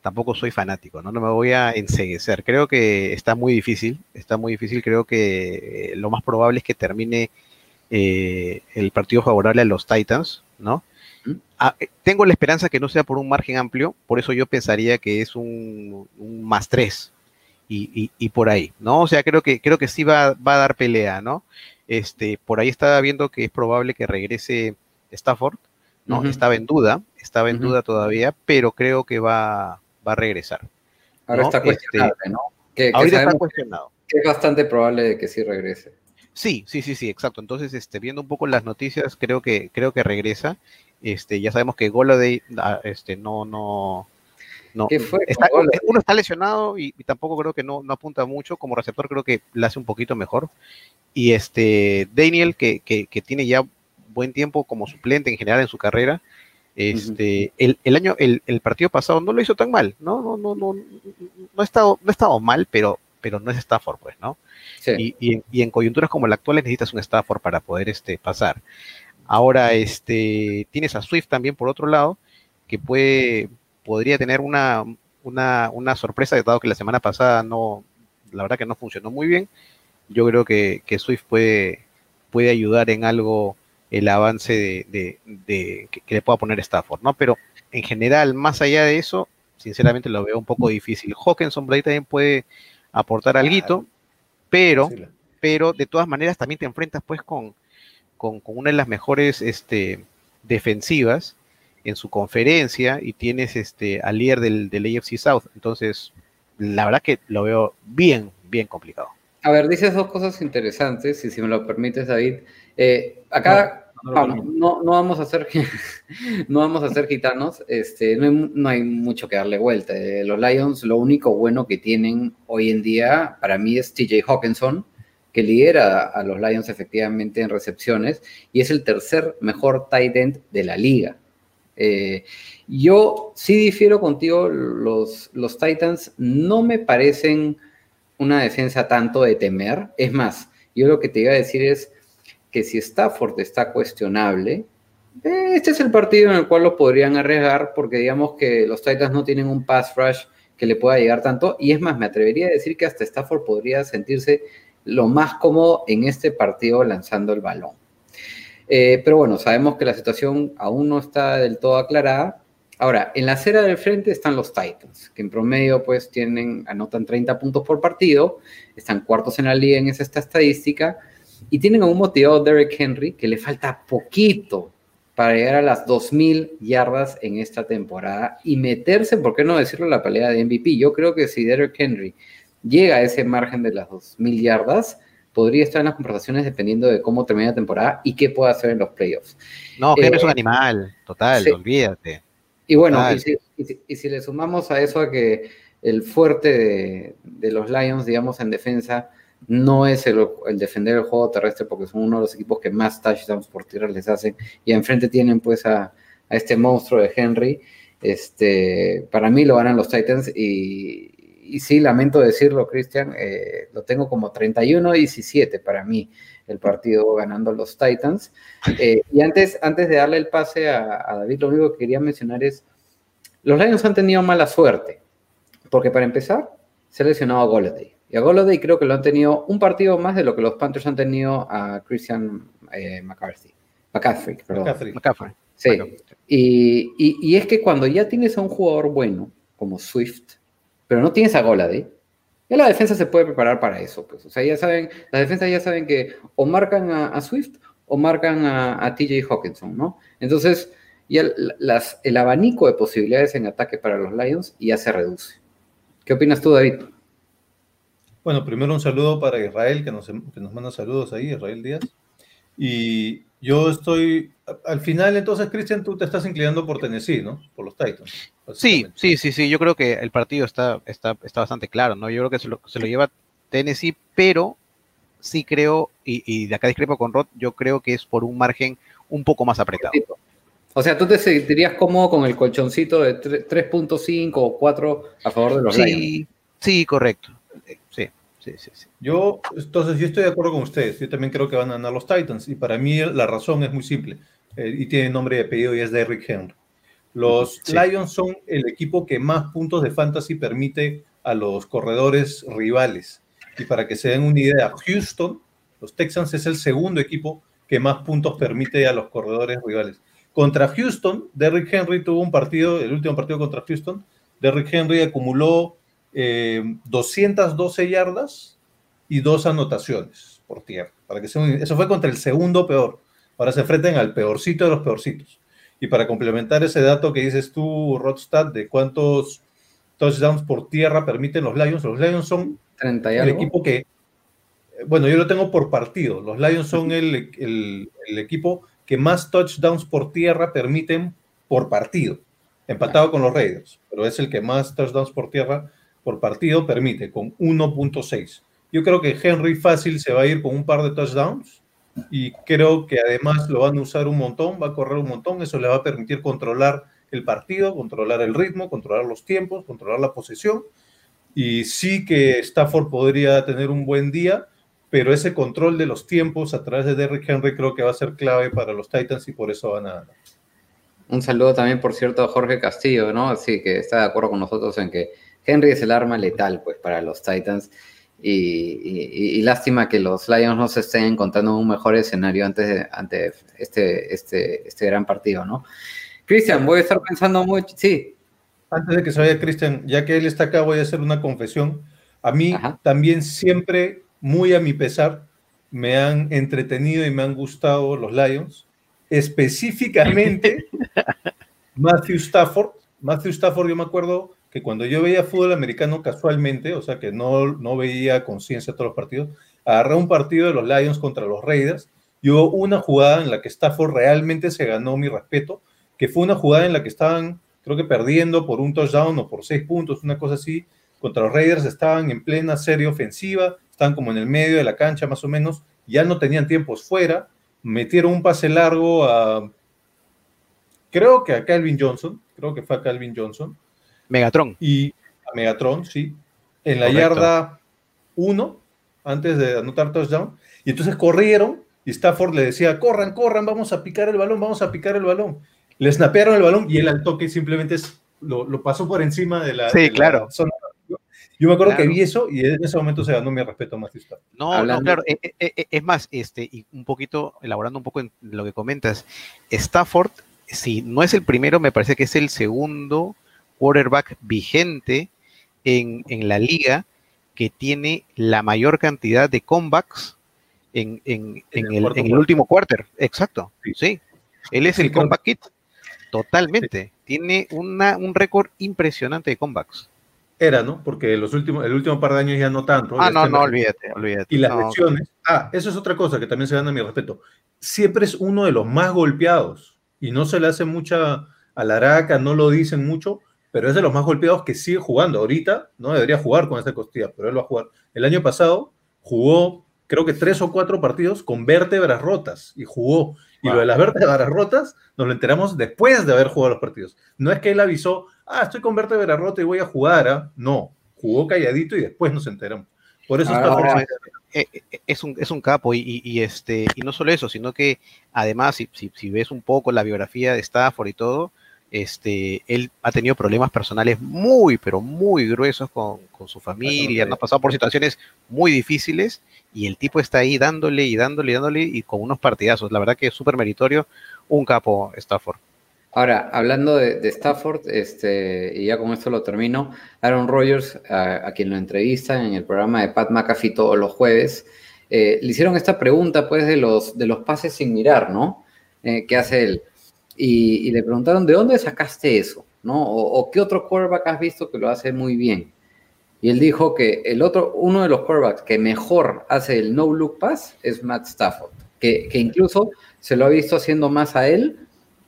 tampoco soy fanático, ¿no? No me voy a enseguecer. Creo que está muy difícil, está muy difícil. Creo que eh, lo más probable es que termine eh, el partido favorable a los Titans, ¿no? Ah, eh, tengo la esperanza que no sea por un margen amplio, por eso yo pensaría que es un, un más tres y, y- y por ahí, ¿no? O sea, creo que, creo que sí va, va a dar pelea, ¿no? Este, por ahí estaba viendo que es probable que regrese Stafford, ¿no? Estaba en duda, estaba en duda todavía, pero creo que va, va a regresar. Ahora No, está este, cuestionable, ¿no? Que, que Ahorita está cuestionado. que es bastante probable de que sí regrese. Sí, sí, sí, sí, exacto. Entonces, este, viendo un poco las noticias, creo que, creo que regresa. Este, ya sabemos que Goladay, ah, este, no, no, no. ¿Qué fue está- uno está lesionado y, y tampoco creo que no, no apunta mucho. Como receptor creo que la hace un poquito mejor. Y este, Daniel, que, que, que tiene ya buen tiempo como suplente en general en su carrera, este, el, el año, el, el partido pasado no lo hizo tan mal, ¿no? No, no, no, no ha estado, no ha estado mal, pero, pero no es Stafford, pues, ¿no? Sí. y, y en, y en coyunturas como la actual necesitas un Stafford para poder este, pasar. Ahora, este, tienes a Swift también por otro lado, que puede, podría tener una, una, una sorpresa, dado que la semana pasada no, la verdad que no funcionó muy bien. Yo creo que, que Swift puede, puede ayudar en algo el avance de, de- de- que, que le pueda poner Stafford, ¿no? Pero en general, más allá de eso, sinceramente lo veo un poco difícil. Hawkinson por ahí también puede aportar algo, pero pero de todas maneras también te enfrentas pues con, con, con una de las mejores este, defensivas en su conferencia y tienes este, al líder del, del AFC South. Entonces, la verdad que lo veo bien, bien complicado. A ver, dices dos cosas interesantes, y si me lo permites, David. Eh, acá No, no, vamos, no. vamos a hacer no vamos a ser gitanos, este, no, hay, no hay mucho que darle vuelta. Eh, los Lions, lo único bueno que tienen hoy en día, para mí, es TJ Hawkinson, que lidera a los Lions efectivamente en recepciones y es el tercer mejor tight end de la liga. Eh, yo sí difiero contigo, los, los Titans no me parecen una defensa tanto de temer. Es más, yo lo que te iba a decir es que si Stafford está cuestionable, eh, este es el partido en el cual lo podrían arriesgar porque digamos que los Titans no tienen un pass rush que le pueda llegar tanto. Y es más, me atrevería a decir que hasta Stafford podría sentirse lo más cómodo en este partido lanzando el balón. Eh, pero bueno, sabemos que la situación aún no está del todo aclarada. Ahora, en la acera del frente están los Titans, que en promedio pues tienen, anotan 30 puntos por partido, están cuartos en la liga en esa esta estadística, y tienen a un motivado Derek Henry que le falta poquito para llegar a las 2.000 yardas en esta temporada y meterse, ¿por qué no decirlo, en la pelea de MVP? Yo creo que si Derek Henry llega a ese margen de las 2.000 yardas, podría estar en las conversaciones dependiendo de cómo termine la temporada y qué pueda hacer en los playoffs. No, Henry Eh, es un animal, total, sí. olvídate. Y bueno, Total. y si, y si- y si le sumamos a eso a que el fuerte de, de los Lions, digamos, en defensa, no es el, defender el juego terrestre porque son uno de los equipos que más touchdowns por tierra les hacen y enfrente tienen pues a, este monstruo de Henry. Este, para mí lo ganan los Titans y, sí, lamento decirlo, Cristian, eh, lo tengo como 31-17 para mí el partido ganando los Titans. Eh, y antes, antes de darle el pase a, a, David, lo único que quería mencionar es, los Lions han tenido mala suerte, porque para empezar, se ha lesionado a Golladay. Y a Golladay creo que lo han tenido un partido más de lo que los Panthers han tenido a Christian eh, McCarthy. McCaffrey, perdón. McCaffrey. McCaffrey. Sí. Y, y, y, es que cuando ya tienes a un jugador bueno, como Swift, pero no tienes a Golladay, ya la defensa se puede preparar para eso. Pues. O sea, ya saben, las defensas ya saben que o marcan a, a Swift o marcan a, a, TJ Hawkinson, ¿no? Entonces, ya las, el abanico de posibilidades en ataque para los Lions ya se reduce. ¿Qué opinas tú, David? Bueno, primero un saludo para Israel, que nos, que nos manda saludos ahí, Israel Díaz. Y yo estoy, al final entonces, Cristian, tú te estás inclinando por Tennessee, ¿no? Por los Titans. Sí, sí, sí, sí, yo creo que el partido está, está, está bastante claro, ¿no? Yo creo que se lo, se lo lleva Tennessee, pero sí creo, y, y, de acá discrepo con Rod, yo creo que es por un margen un poco más apretado. O sea, ¿tú te sentirías cómodo con el colchoncito de 3.5 o 4 a favor de los sí, Lions? Sí, correcto. Sí, sí, sí. Yo, entonces, yo estoy de acuerdo con ustedes. Yo también creo que van a ganar los Titans. Y para mí la razón es muy simple. Eh, y tiene nombre y apellido y es Derrick Henry. Los sí. Lions son el equipo que más puntos de fantasy permite a los corredores rivales. Y para que se den una idea, Houston, los Texans es el segundo equipo que más puntos permite a los corredores rivales. Contra Houston, Derrick Henry tuvo un partido, el último partido contra Houston, Derrick Henry acumuló eh, 212 yardas y dos anotaciones por tierra. Para que eso fue contra el segundo peor. Ahora se enfrentan al peorcito de los peorcitos. Y para complementar ese dato que dices tú, Rodstad, de cuántos touchdowns por tierra permiten los Lions, los Lions son 30 el equipo que, bueno, yo lo tengo por partido. Los Lions son el, el, el equipo que más touchdowns por tierra permiten por partido, empatado con los Raiders, pero es el que más touchdowns por tierra por partido permite, con 1.6. Yo creo que Henry fácil se va a ir con un par de touchdowns y creo que además lo van a usar un montón, va a correr un montón, eso le va a permitir controlar el partido, controlar el ritmo, controlar los tiempos, controlar la posesión. Y sí que Stafford podría tener un buen día, pero ese control de los tiempos a través de Derrick Henry creo que va a ser clave para los Titans y por eso van a ganar. Un saludo también, por cierto, a Jorge Castillo, ¿no? Así que está de acuerdo con nosotros en que Henry es el arma letal, pues, para los Titans. Y, y, y lástima que los Lions no se estén encontrando un mejor escenario antes de ante este, este, este gran partido, ¿no? Cristian, voy a estar pensando mucho. Sí. Antes de que se vaya Cristian, ya que él está acá, voy a hacer una confesión. A mí Ajá. también siempre muy a mi pesar, me han entretenido y me han gustado los Lions, específicamente Matthew Stafford. Matthew Stafford, yo me acuerdo que cuando yo veía fútbol americano casualmente, o sea que no, no veía conciencia todos los partidos, agarré un partido de los Lions contra los Raiders y hubo una jugada en la que Stafford realmente se ganó mi respeto, que fue una jugada en la que estaban, creo que perdiendo por un touchdown o por seis puntos, una cosa así, contra los Raiders estaban en plena serie ofensiva, están como en el medio de la cancha más o menos, ya no tenían tiempos fuera, metieron un pase largo a, creo que a Calvin Johnson, creo que fue a Calvin Johnson. Megatron. Y a Megatron, sí, en la Correcto. yarda 1, antes de anotar touchdown, y entonces corrieron y Stafford le decía, corran, corran, vamos a picar el balón, vamos a picar el balón. Le snapearon el balón y él al toque simplemente lo, lo pasó por encima de la, sí, de claro. La zona yo me acuerdo claro. que vi eso y en ese momento se ganó mi respeto a Matthew Stafford. No, Hablando... no, claro, eh, eh, es más, este, y un poquito, elaborando un poco en lo que comentas, Stafford, si no es el primero, me parece que es el segundo quarterback vigente en, en la liga que tiene la mayor cantidad de comebacks en, en, en el, el, el, último quarter. Exacto, sí. sí. Él es sí, el comeback kit, totalmente. Sí. Tiene una, un récord impresionante de comebacks era, ¿no? Porque los últimos, el último par de años ya no tanto. Ah, no, no, olvídate, olvídate. Y las no, lesiones. Ah, eso es otra cosa que también se gana mi respeto. Siempre es uno de los más golpeados y no se le hace mucha alaraca, no lo dicen mucho, pero es de los más golpeados que sigue jugando. Ahorita no debería jugar con esta costilla, pero él va a jugar. El año pasado, jugó creo que tres o cuatro partidos con vértebras rotas y jugó. Y lo de las vértebras rotas nos lo enteramos después de haber jugado los partidos. No es que él avisó, ah, estoy con vértebra rota y voy a jugar. ¿ah? No, jugó calladito y después nos enteramos. Por eso está Ahora, eh, eh, es, un, es un capo y, y- y este y no solo eso, sino que además si, si, si ves un poco la biografía de Stafford y todo, este él ha tenido problemas personales muy pero muy gruesos con, con su familia, no ha pasado por situaciones muy difíciles y el tipo está ahí dándole y dándole y dándole y con unos partidazos. La verdad que es súper meritorio, un capo Stafford. Ahora, hablando de, de Stafford, este, y ya con esto lo termino, Aaron Rodgers, a, a quien lo entrevistan en el programa de Pat McAfee todos los jueves, eh, le hicieron esta pregunta, pues, de los, de los pases sin mirar, ¿no? Eh, ¿Qué hace él? Y, y le preguntaron, ¿de dónde sacaste eso? ¿No? O, qué otro quarterback has visto que lo hace muy bien? Y él dijo que el otro, uno de los quarterbacks que mejor hace el no-look pass es Matt Stafford, que, que incluso se lo ha visto haciendo más a él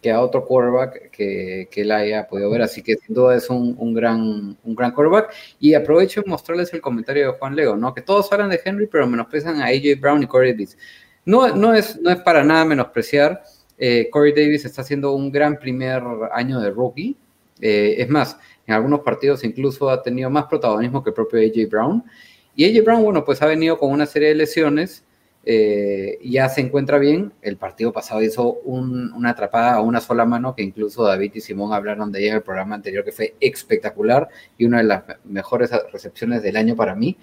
que a otro quarterback que, que él haya podido ver. Así que sin duda es un, un gran, un gran quarterback. Y aprovecho en mostrarles el comentario de Juan Leo, ¿no? Que todos hablan de Henry, pero menosprecian a AJ Brown y Corey Davis. No, no, es, no es para nada menospreciar. Eh, Corey Davis está haciendo un gran primer año de rookie. Eh, es más, en algunos partidos incluso ha tenido más protagonismo que el propio AJ Brown. Y AJ Brown, bueno, pues ha venido con una serie de lesiones eh, ya se encuentra bien. El partido pasado hizo un- una atrapada a una sola mano que incluso David y Simón hablaron de ella en el programa anterior, que fue espectacular y una de las me- mejores recepciones del año para mí.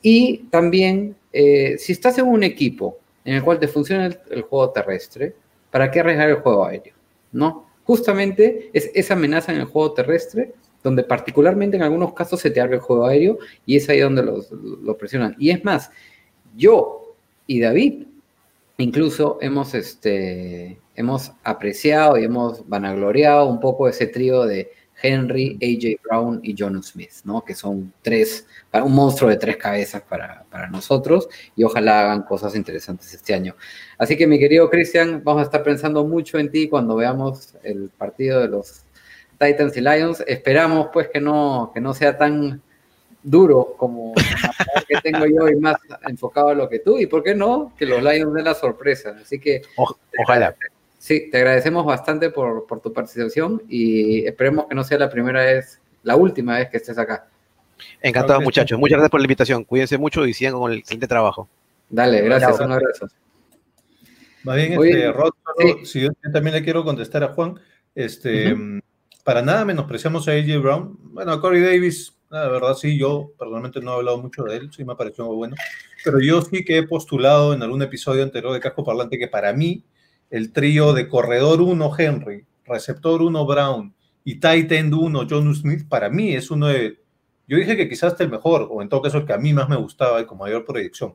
Y también, si estás en un equipo en el cual te funciona el juego terrestre, ¿para qué arriesgar el juego aéreo? ¿No? Justamente es esa amenaza en el juego terrestre donde particularmente en algunos casos se te abre el juego aéreo y es ahí donde los, lo presionan. Y es más, yo y David incluso hemos, este, hemos apreciado y hemos vanagloriado un poco ese trío de Henry, AJ Brown y John Smith, ¿no? Que son tres, un monstruo de tres cabezas para, para nosotros y ojalá hagan cosas interesantes este año. Así que mi querido Cristian, vamos a estar pensando mucho en ti cuando veamos el partido de los Titans y Lions. Esperamos pues que no, que no sea tan duro como que tengo yo y más enfocado a lo que tú y por qué no que los Lions den la sorpresa así que ojalá. Sí te agradecemos bastante por, por tu participación y esperemos que no sea la primera vez la última vez que estés acá Encantado, muchachos. Muchas gracias por la invitación. Cuídense mucho y sigan con el siguiente trabajo. dale gracias Chao. un abrazo Más bien, Oye, este, Rod, solo- sí. si yo también le quiero contestar a Juan, este, para nada menospreciamos a AJ Brown. Bueno, a Corey Davis, la verdad sí, yo personalmente no he hablado mucho de él, sí me pareció muy bueno, pero yo sí que he postulado en algún episodio anterior de Casco Parlante que para mí el trío de corredor 1 Henry, receptor 1 Brown y tight end 1 John Smith, para mí es uno de, yo dije que quizás el mejor, o en todo caso el que a mí más me gustaba y con mayor proyección.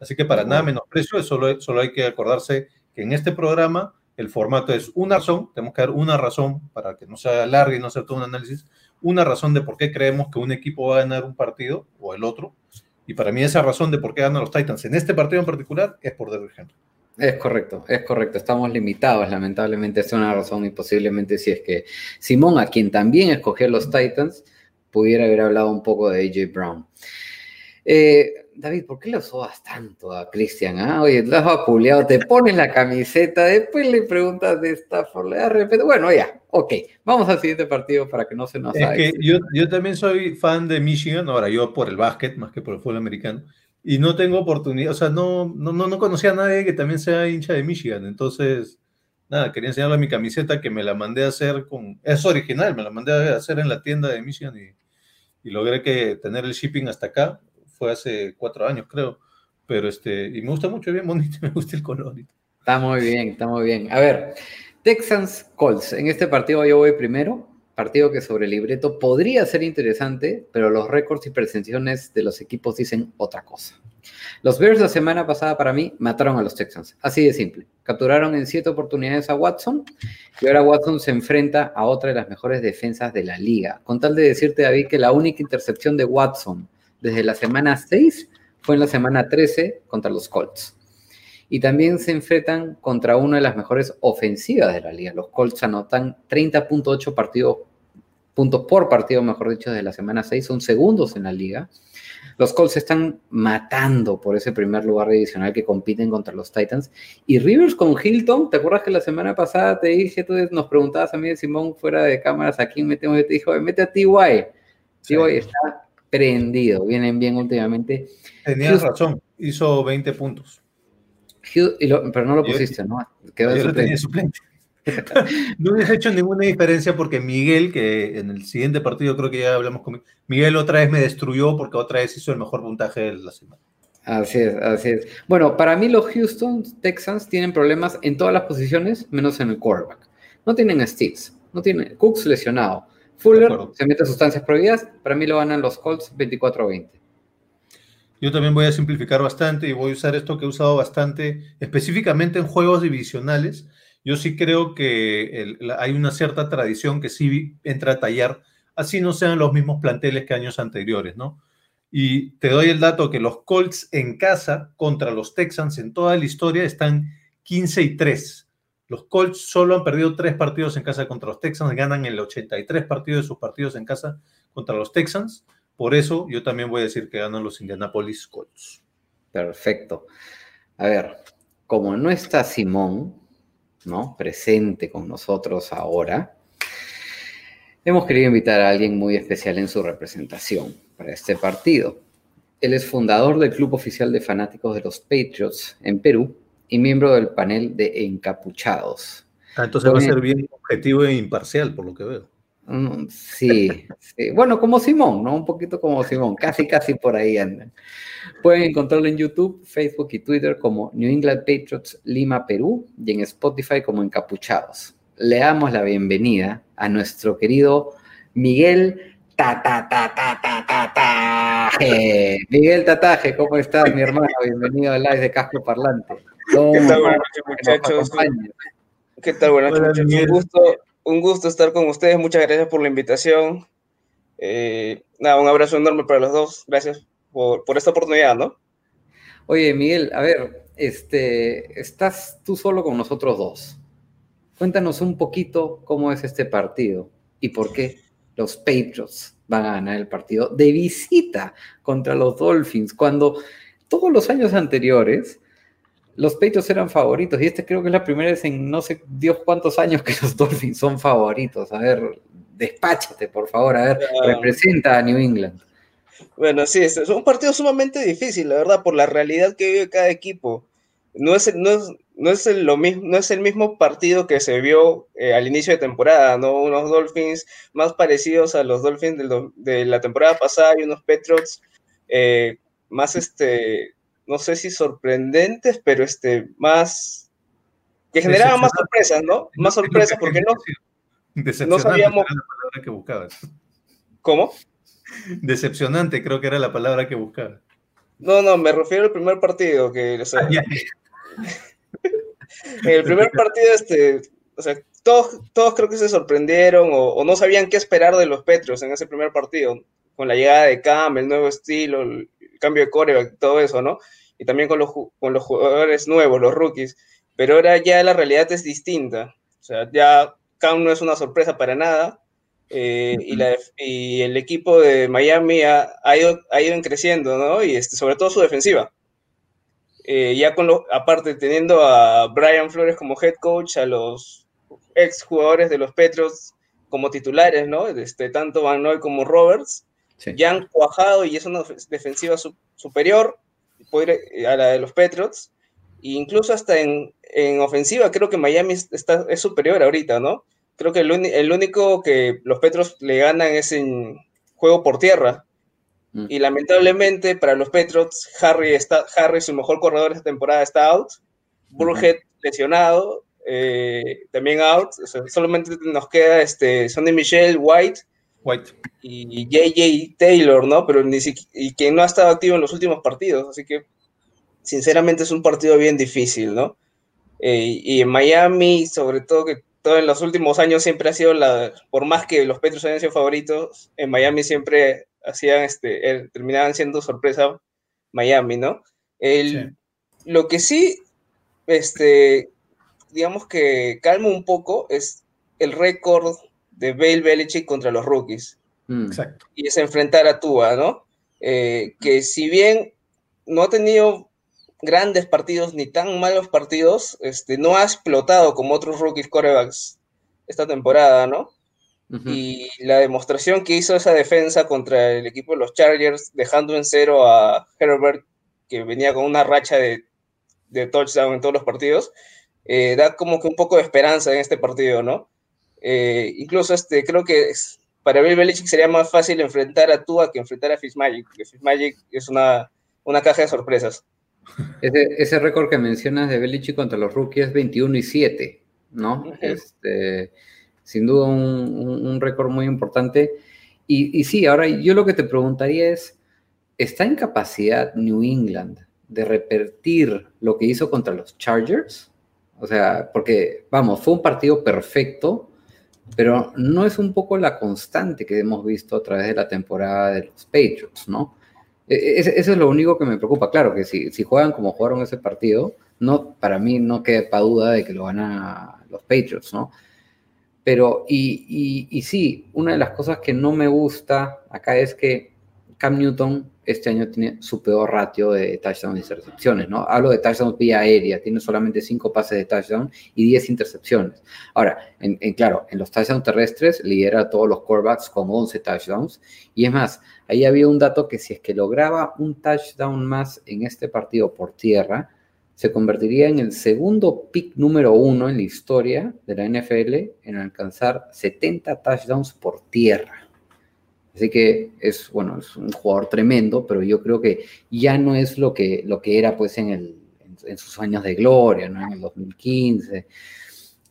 Así que para nada menosprecio, solo, solo hay que acordarse que en este programa el formato es una razón, tenemos que dar una razón para que no sea largo y no sea todo un análisis, una razón de por qué creemos que un equipo va a ganar un partido o el otro. Y para mí esa razón de por qué ganan los Titans en este partido en particular es por Derrick Henry. Es correcto, es correcto. Estamos limitados, lamentablemente. Es una razón y posiblemente si es que Simón, a quien también escogió los Titans, pudiera haber hablado un poco de AJ Brown. Eh, David, ¿por qué lo sobas tanto a Cristian? ah? Oye, lo has vapuleado, te pones la camiseta, después le preguntas de Stafford, le das respeto. Bueno, ya, ok. Vamos al siguiente partido para que no se nos Es haga. que yo, yo también soy fan de Michigan, ahora yo por el básquet más que por el fútbol americano, y no tengo oportunidad, o sea, no, no, no, no conocía a nadie que también sea hincha de Michigan, entonces, nada, quería enseñarle mi camiseta que me la mandé a hacer con, es original, me la mandé a hacer en la tienda de Michigan y, y logré que tener el shipping hasta acá, fue hace cuatro años creo, pero este, y me gusta mucho, bien bonito, me gusta el color. Está muy bien, está muy bien. A ver, Texans Colts. En este partido yo voy primero. Partido que sobre el libreto podría ser interesante, pero los récords y pretensiones de los equipos dicen otra cosa. Los Bears la semana pasada para mí mataron a los Texans. Así de simple. Capturaron en siete oportunidades a Watson y ahora Watson se enfrenta a otra de las mejores defensas de la liga. Con tal de decirte, David, que la única intercepción de Watson desde la semana 6 fue en la semana 13 contra los Colts y también se enfrentan contra una de las mejores ofensivas de la liga. Los Colts anotan 30.8 partidos puntos por partido, mejor dicho, de la semana 6, son segundos en la liga. Los Colts se están matando por ese primer lugar adicional que compiten contra los Titans. Y Rivers con Hilton, ¿te acuerdas que la semana pasada te dije, tú nos preguntabas a mí de Simón fuera de cámaras, ¿a quién metemos? Yo te dije, mete a TY. TY está prendido, vienen bien últimamente. Tenías razón, hizo 20 puntos. Pero no lo pusiste, ¿no? Quedó yo lo tenía suplente. no hubiese hecho ninguna diferencia porque Miguel, que en el siguiente partido creo que ya hablamos con Miguel, otra vez me destruyó porque otra vez hizo el mejor puntaje de la semana. Así es, así es. Bueno, para mí los Houston Texans tienen problemas en todas las posiciones, menos en el quarterback. No tienen sticks, no tienen Cooks lesionado. Fuller se mete sustancias prohibidas, para mí lo ganan los Colts 24-20. Yo también voy a simplificar bastante y voy a usar esto que he usado bastante, específicamente en juegos divisionales yo sí creo que hay una cierta tradición que sí entra a tallar, así no sean los mismos planteles que años anteriores, ¿no? Y te doy el dato que los Colts en casa contra los Texans en toda la historia están 15 y 3. Los Colts solo han perdido tres partidos en casa contra los Texans, ganan el 83 partidos de sus partidos en casa contra los Texans. Por eso yo también voy a decir que ganan los Indianapolis Colts. Perfecto. A ver, como no está Simón, ¿no? presente con nosotros ahora, hemos querido invitar a alguien muy especial en su representación para este partido. Él es fundador del Club Oficial de Fanáticos de los Patriots en Perú y miembro del panel de Encapuchados. Ah, entonces va a ser bien objetivo e imparcial, por lo que veo. Mm, sí, sí, bueno, como Simón, ¿no? Un poquito como Simón, casi, casi por ahí andan. Pueden encontrarlo en YouTube, Facebook y Twitter como New England Patriots Lima, Perú y en Spotify como Encapuchados. Le damos la bienvenida a nuestro querido Miguel Tataje. Miguel Tataje, ¿cómo estás, mi hermano? Bienvenido al live de Casco Parlante. ¿Qué tal, buenas noches, muchachos? ¿Qué tal, buenas noches? Un gusto, un gusto estar con ustedes. Muchas gracias por la invitación. Eh, nada, un abrazo enorme para los dos. Gracias por, esta oportunidad, ¿no? Oye, Miguel, a ver, este, estás tú solo con nosotros dos. Cuéntanos un poquito cómo es este partido y por qué los Patriots van a ganar el partido de visita contra los Dolphins, cuando todos los años anteriores los Patriots eran favoritos y este creo que es la primera vez en no sé Dios cuántos años que los Dolphins son favoritos. A ver, despáchate, por favor, a ver, representa a New England. Bueno, sí, es, un partido sumamente difícil, la verdad, por la realidad que vive cada equipo. No es, no es, no es, el, lo mismo, no es el mismo partido que se vio eh, al inicio de temporada, ¿no? Unos Dolphins más parecidos a los Dolphins de, la temporada pasada y unos Patriots eh, más, este, no sé si sorprendentes, pero este, más, que generaban más sorpresas, ¿no? Más sorpresas porque no, no sabíamos... la palabra que buscabas. ¿Cómo? Decepcionante, creo que era la palabra que buscaba. No, no, me refiero al primer partido, que, o sea, el primer partido, este, o sea, todos, todos creo que se sorprendieron o, no sabían qué esperar de los Petros en ese primer partido, con la llegada de Cam, el nuevo estilo, el, cambio de core, todo eso, ¿no? Y también con los, con los jugadores nuevos, los rookies. Pero ahora ya la realidad es distinta. O sea, ya Cam no es una sorpresa para nada. Eh, y, el equipo de Miami ha, ido, creciendo, ¿no? Y este, sobre todo su defensiva. Eh, ya con lo, aparte teniendo a Brian Flores como head coach, a los ex jugadores de los Petros como titulares, ¿no? Este, tanto Van Noy como Roberts, ya han cuajado y es una defensiva superior a la de los Patriots. E incluso hasta en, ofensiva creo que Miami está, es superior ahorita, ¿no? creo que el, único que los Petros le ganan es en juego por tierra. Mm. Y lamentablemente para los Petros, Harry, está, Harry, su mejor corredor esta temporada, está out. Burhead lesionado, eh, también out. solamente nos queda este, Sonny Michelle, White, White. y JJ Taylor, ¿no? Pero ni y que no ha estado activo en los últimos partidos. Así que, sinceramente, es un partido bien difícil, ¿no? Eh, y en Miami, sobre todo que en los últimos años siempre ha sido la, por más que los Petros hayan sido favoritos, en Miami siempre hacían, este, er, terminaban siendo sorpresa Miami, ¿no? El, Lo que sí, este, digamos que calma un poco es el récord de Bale Belichick contra los rookies. Mm. Exacto. Y es enfrentar a Tua, ¿no? Eh, que si bien no ha tenido grandes partidos ni tan malos partidos, este, no ha explotado como otros rookies corebacks esta temporada, ¿no? Y la demostración que hizo esa defensa contra el equipo de los Chargers, dejando en cero a Herbert, que venía con una racha de, de touchdown en todos los partidos, eh, da como que un poco de esperanza en este partido, ¿no? Eh, incluso este, creo que es- para Bill Belichick sería más fácil enfrentar a Tua que enfrentar a Fitzmagic, porque Fitzmagic es una, una caja de sorpresas. Ese, ese récord que mencionas de Belichick contra los rookies es 21 y 7, ¿no? Este, sin duda un, un- un récord muy importante. Y, y sí, ahora yo lo que te preguntaría es, ¿está en capacidad New England de repetir lo que hizo contra los Chargers? O sea, porque, vamos, fue un partido perfecto, pero no es un poco la constante que hemos visto a través de la temporada de los Patriots, ¿no? E- ese- Eso es lo único que me preocupa. Claro que si, si juegan como jugaron ese partido, no, para mí no quepa duda de que lo van los Patriots, ¿no? Pero, y, y, y sí, una de las cosas que no me gusta acá es que Cam Newton este año tiene su peor ratio de touchdowns y intercepciones, ¿no? Hablo de touchdowns vía aérea, tiene solamente 5 pases de touchdown y 10 intercepciones. Ahora, en- claro, en los touchdowns terrestres lidera a todos los quarterbacks con 11 touchdowns. Y es más, ahí había un dato que si es que lograba un touchdown más en este partido por tierra, se convertiría en el segundo pick número uno en la historia de la NFL en alcanzar 70 touchdowns por tierra. Así que es, bueno, es un jugador tremendo, pero yo creo que ya no es lo que, lo que era pues en, el, en, sus años de gloria, ¿no? En el 2015.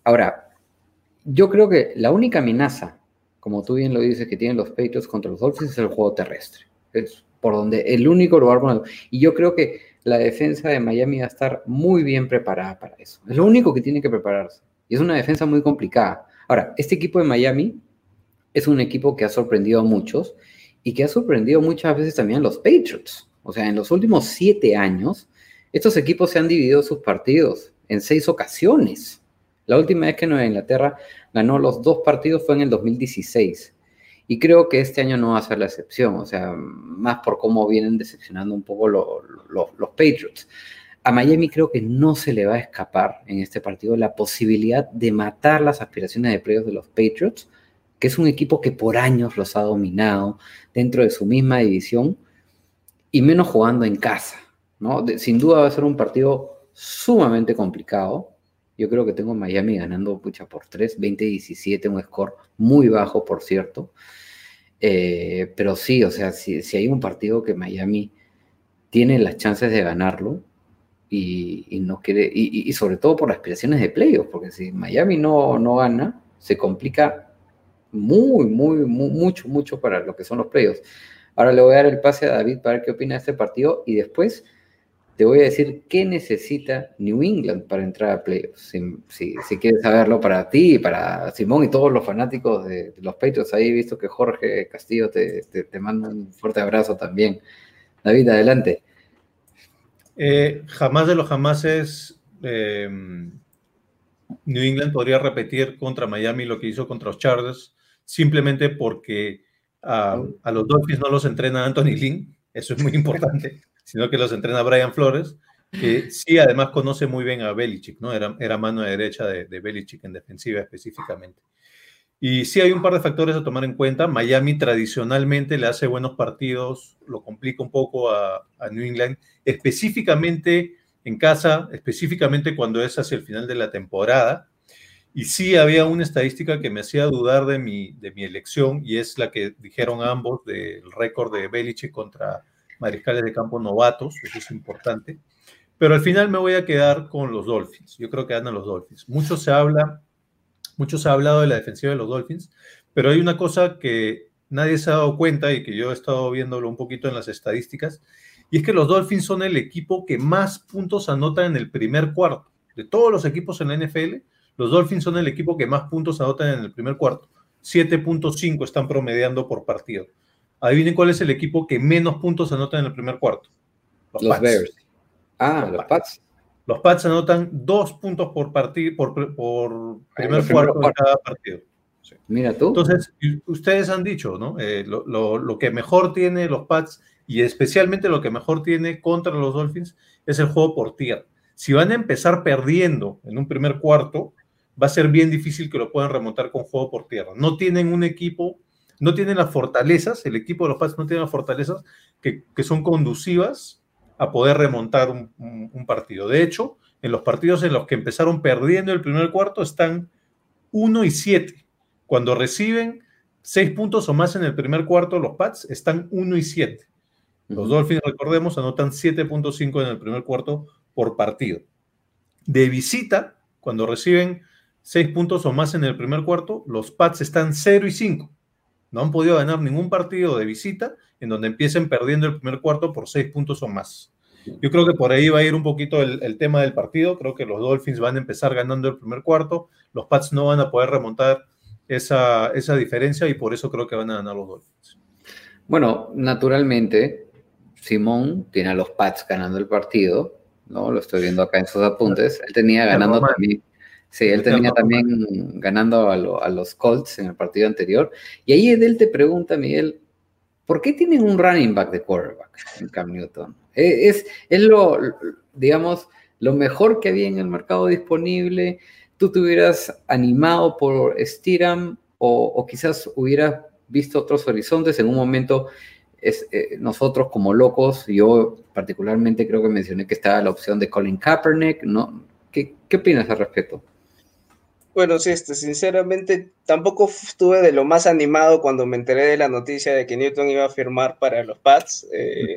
Ahora, yo creo que la única amenaza, como tú bien lo dices, que tienen los Patriots contra los Dolphins es el juego terrestre. Es por donde el único lugar con Y yo creo que la defensa de Miami va a estar muy bien preparada para eso. Es lo único que tiene que prepararse. Y es una defensa muy complicada. Ahora, este equipo de Miami es un equipo que ha sorprendido a muchos y que ha sorprendido muchas veces también a los Patriots. O sea, en los últimos siete años, estos equipos se han dividido sus partidos en seis ocasiones. La última vez que Nueva Inglaterra ganó los dos partidos fue en el 2016. Y creo que este año no va a ser la excepción, o sea, más por cómo vienen decepcionando un poco lo- lo- los Patriots. A Miami creo que no se le va a escapar en este partido la posibilidad de matar las aspiraciones de playoffs de los Patriots, que es un equipo que por años los ha dominado dentro de su misma división y menos jugando en casa, ¿no? Sin duda va a ser un partido sumamente complicado. Yo creo que tengo Miami ganando pucha por 3, 20-17, un score muy bajo, por cierto. Eh, pero sí, o sea, si, hay un partido que Miami tiene las chances de ganarlo y, no quiere, y sobre todo por las aspiraciones de playoffs, porque si Miami no, no gana, se complica muy, muy, mu- mucho, mucho para lo que son los playoffs. Ahora le voy a dar el pase a David para ver qué opina de este partido y después te voy a decir qué necesita New England para entrar a playoffs. Si, quieres saberlo para ti, para Simón y todos los fanáticos de, de los Patriots, ahí he visto que Jorge Castillo te, te, te manda un fuerte abrazo también. David, adelante. Eh, jamás de los jamases eh, New England podría repetir contra Miami lo que hizo contra los Chargers, simplemente porque a, a los Dolphins no los entrena Anthony Lynn, eso es muy importante, sino que los entrena Brian Flores, que sí además conoce muy bien a Belichick, ¿no? Era, era mano derecha de, de Belichick en defensiva específicamente. Y sí hay un par de factores a tomar en cuenta. Miami tradicionalmente le hace buenos partidos, lo complica un poco a, a New England, específicamente en casa, específicamente cuando es hacia el final de la temporada. Y sí había una estadística que me hacía dudar de mi, de mi elección y es la que dijeron ambos del récord de Belichick contra mariscales de campo novatos, eso es importante. Pero al final me voy a quedar con los Dolphins. Yo creo que ganan los Dolphins. Mucho se habla, mucho se ha hablado de la defensiva de los Dolphins, pero hay una cosa que nadie se ha dado cuenta y que yo he estado viéndolo un poquito en las estadísticas, y es que los Dolphins son el equipo que más puntos anotan en el primer cuarto. De todos los equipos en la NFL, los Dolphins son el equipo que más puntos anotan en el primer cuarto. 7.5 están promediando por partido. Adivinen cuál es el equipo que menos puntos anotan en el primer cuarto. Los, los Bears. Ah, los, los Pats. Los Pats anotan dos puntos por partido, por, por primer cuarto de cada partido. Mira tú. Entonces, ustedes han dicho, ¿no? Eh, lo, lo- lo que mejor tiene los Pats y especialmente lo que mejor tiene contra los Dolphins es el juego por tierra. Si van a empezar perdiendo en un primer cuarto, va a ser bien difícil que lo puedan remontar con juego por tierra. No tienen un equipo, no tienen las fortalezas, el equipo de los Pats no tiene las fortalezas que, que son conducivas a poder remontar un, un- un partido. De hecho, en los partidos en los que empezaron perdiendo el primer cuarto están 1 y 7. Cuando reciben 6 puntos o más en el primer cuarto, los Pats están 1 y 7. Los Ujú. Dolphins, recordemos, anotan 7.5 en el primer cuarto por partido. De visita, cuando reciben 6 puntos o más en el primer cuarto, los Pats están 0 y 5. No han podido ganar ningún partido de visita en donde empiecen perdiendo el primer cuarto por 6 puntos o más. Yo creo que por ahí va a ir un poquito el, el tema del partido. Creo que los Dolphins van a empezar ganando el primer cuarto. Los Pats no van a poder remontar esa, esa diferencia y por eso creo que van a ganar los Dolphins. Bueno, naturalmente, Simón tiene a los Pats ganando el partido, ¿no? Lo estoy viendo acá en sus apuntes. Él tenía ganando también. Sí, él normal. también ganando a, lo- a los Colts en el partido anterior. Y ahí él te pregunta, Miguel, ¿por qué tienen un running back de quarterback en Cam Newton? Eh, Es, es lo, digamos, lo mejor que había en el mercado disponible. ¿Tú te hubieras animado por Stiram o, o quizás hubieras visto otros horizontes en un momento? Es, eh, nosotros como locos, yo particularmente creo que mencioné que estaba la opción de Colin Kaepernick, ¿no? ¿Qué, qué opinas al respecto? Bueno, sí, este, sinceramente tampoco estuve de lo más animado cuando me enteré de la noticia de que Newton iba a firmar para los Pats, eh,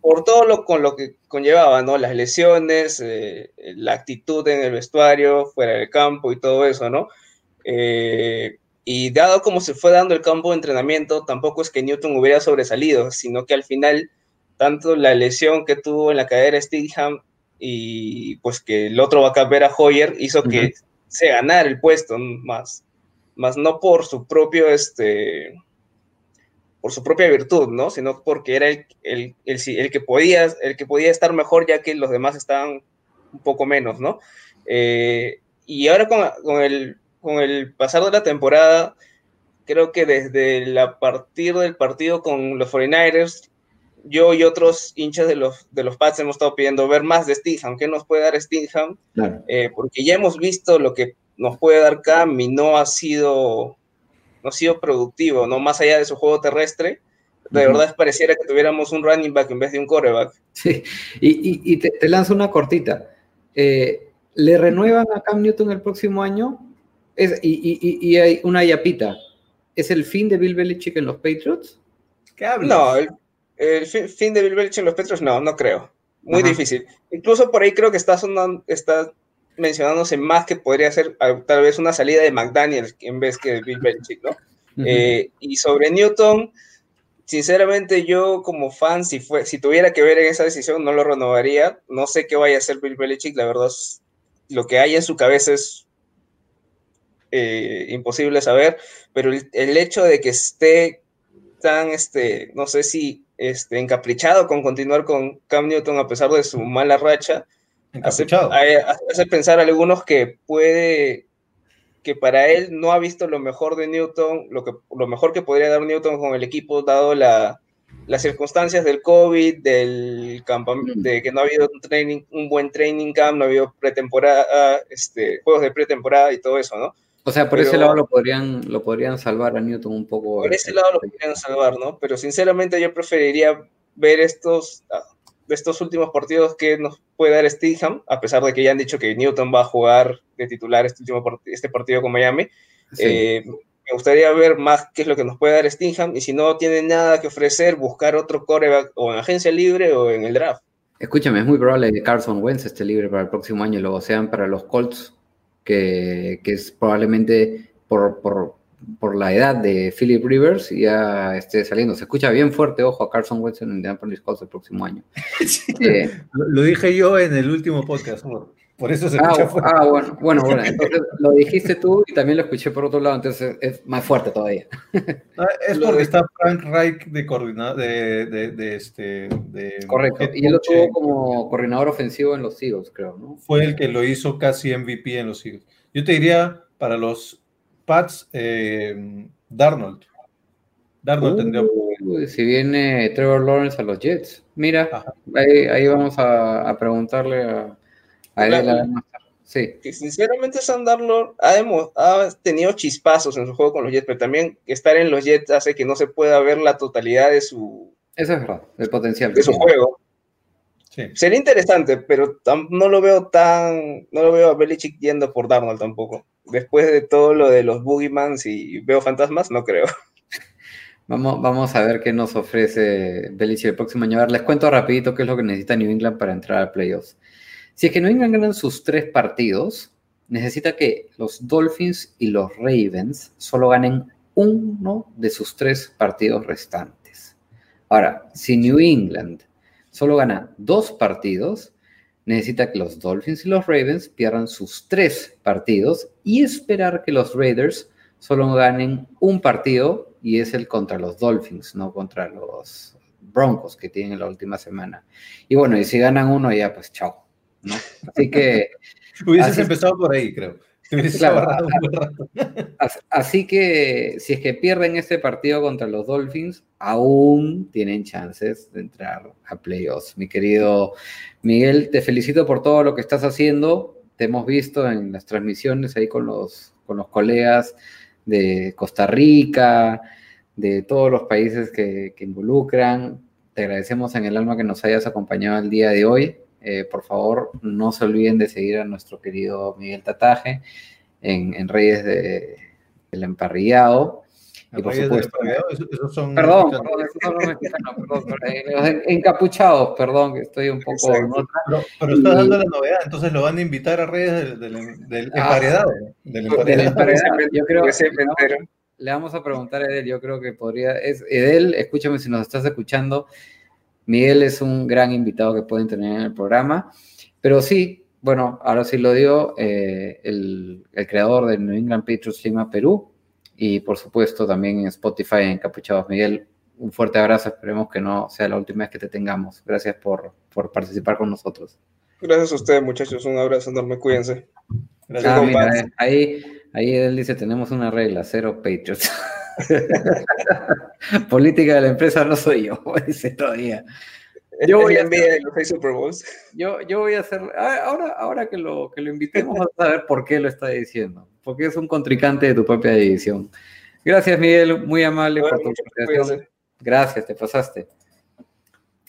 por todo lo con lo que conllevaba, ¿no? Las lesiones, eh, la actitud en el vestuario, fuera del campo y todo eso, ¿no? Eh, y dado como se fue dando el campo de entrenamiento, tampoco es que Newton hubiera sobresalido, sino que al final, tanto la lesión que tuvo en la cadera Stingham y pues que el otro backup era Hoyer hizo que. Se ganara el puesto más, más no por su propio, este, por su propia virtud, ¿no? Sino porque era el, el, el, el que podía, el que podía estar mejor ya que los demás estaban un poco menos, ¿no? Eh, y ahora con, con, el, con el pasar de la temporada, creo que desde la partir del partido con los 49ers, yo y otros hinchas de los, de los Pats hemos estado pidiendo ver más de Stingham. ¿Qué nos puede dar Stingham? Claro. Eh, porque ya hemos visto lo que nos puede dar Cam y no ha sido, no ha sido productivo, ¿no? Más allá de su juego terrestre, de Ujú. verdad pareciera que tuviéramos un running back en vez de un quarterback. Sí, y, y- y te, te lanzo una cortita. Eh, ¿Le renuevan a Cam Newton el próximo año? Es, y, y- y- y hay una yapita. ¿Es el fin de Bill Belichick en los Patriots? ¿Qué hablas? No, el, el fin, fin de Bill Belichick en los Petros, no, no creo. Muy Ajá. difícil. Incluso por ahí creo que está, sonando, está mencionándose más que podría ser ah, tal vez una salida de McDaniels en vez que de Bill Belichick, ¿no? Eh, y sobre Newton, sinceramente yo como fan, si, fue, si tuviera que ver en esa decisión, no lo renovaría. No sé qué vaya a hacer Bill Belichick, la verdad, lo que hay en su cabeza es eh, imposible saber, pero el, el hecho de que esté tan, este, no sé si este, encaprichado con continuar con Cam Newton a pesar de su mala racha, hace, hace pensar a algunos que puede que para él no ha visto lo mejor de Newton, lo, que, lo mejor que podría dar Newton con el equipo, dado la, las circunstancias del COVID, del campamento, Mm. de que no ha habido un, training, un buen training camp, no ha habido pretemporada, este, juegos de pretemporada y todo eso, ¿no? O sea, por pero- ese lado lo podrían, lo podrían salvar a Newton un poco. Por ese lado lo podrían salvar, ¿no? Pero sinceramente yo preferiría ver estos, ah, estos últimos partidos que nos puede dar Stingham, a pesar de que ya han dicho que Newton va a jugar de titular este último part- este partido con Miami. Sí. Eh, me gustaría ver más qué es lo que nos puede dar Stingham y si no tiene nada que ofrecer, buscar otro coreback o en agencia libre o en el draft. Escúchame, es muy probable que Carson Wentz esté libre para el próximo año y luego sean para los Colts, que, que es probablemente por, por, por la edad de Philip Rivers ya esté saliendo. Se escucha bien fuerte, ojo, a Carson Wentz en Indianapolis Colts el próximo año. Sí, Eh, lo, dije yo en el último podcast, por eso se ah, escucha fuerte. ah, bueno, bueno, bueno, entonces lo dijiste tú y también lo escuché por otro lado, entonces es más fuerte todavía. Ah, es porque está Frank Reich de coordinador de, de, de este de Correcto, y él lo tuvo como coordinador ofensivo en los Eagles, creo, ¿no? fue el que lo hizo casi MVP en los Eagles. Yo te diría para los Pats, eh, Darnold. Darnold tendría. Uy, si viene Trevor Lawrence a los Jets. Mira, ahí, ahí vamos a, a preguntarle a, Sí, Que sinceramente Sam Darnold ha, tenido chispazos en su juego con los Jets, pero también estar en los Jets hace que no se pueda ver la totalidad de su, eso es verdad, el potencial. de su tiene. juego. Sí. Sería interesante, pero no lo veo tan, no lo veo a Belichick yendo por Darnold tampoco. Después de todo lo de los Boogeymans y veo fantasmas, no creo. Vamos, vamos a ver qué nos ofrece Belichick el próximo año. A ver, les cuento rapidito qué es lo que necesita New England para entrar a playoffs. Si es que New England ganan sus tres partidos, necesita que los Dolphins y los Ravens solo ganen uno de sus tres partidos restantes. Ahora, si New England solo gana dos partidos, necesita que los Dolphins y los Ravens pierdan sus tres partidos y esperar que los Raiders solo ganen un partido y es el contra los Dolphins, no contra los Broncos que tienen la última semana. Y bueno, y si ganan uno ya pues chao. ¿No? Así que Hubieses Así- empezado por ahí, creo. Te hubieses Claro. agarrado un buen rato. As- Así que si es que pierden este partido contra los Dolphins, aún tienen chances de entrar a playoffs. Mi querido Miguel, te felicito por todo lo que estás haciendo. Te hemos visto en las transmisiones ahí con los, con los colegas de Costa Rica, de todos los países que, que involucran. Te agradecemos en el alma que nos hayas acompañado el día de hoy. Eh, por favor, no se olviden de seguir a nuestro querido Miguel Tataje en, en redes de, del emparrillado. Y por Reyes del supuesto, esos- esos son Perdón, perdón, esos son los mexicanos, perdón, eh, los en- encapuchados, perdón, que estoy un poco en Exacto. otra. Pero, pero estás dando la novedad, entonces lo van a invitar a Reyes del, del, del Ah. emparedado. Del Del emparedado. emparedado, yo creo le vamos- entero. le vamos a preguntar a Edel, yo creo que podría, es Edel, escúchame si nos estás escuchando, Miguel es un gran invitado que pueden tener en el programa, pero sí, bueno, ahora sí lo digo, eh, el, el creador de New England Patriots Lima Perú, y por supuesto también en Spotify en Encapuchados. Miguel, un fuerte abrazo, esperemos que no sea la última vez que te tengamos. Gracias por, por participar con nosotros. Gracias a ustedes, muchachos. Un abrazo enorme. Cuídense. Gracias. Ah, mira, eh, ahí, ahí él dice, tenemos una regla, cero Patriots. Política de la empresa no soy yo, dice todavía. Yo voy a de los Super Bowls. Yo, yo voy a hacer, ah, ahora, ahora que lo, que lo invitemos, a saber por qué lo está diciendo, porque es un contrincante de tu propia división. Gracias, Miguel, muy amable Bueno, por tu cuídense. Gracias, te pasaste.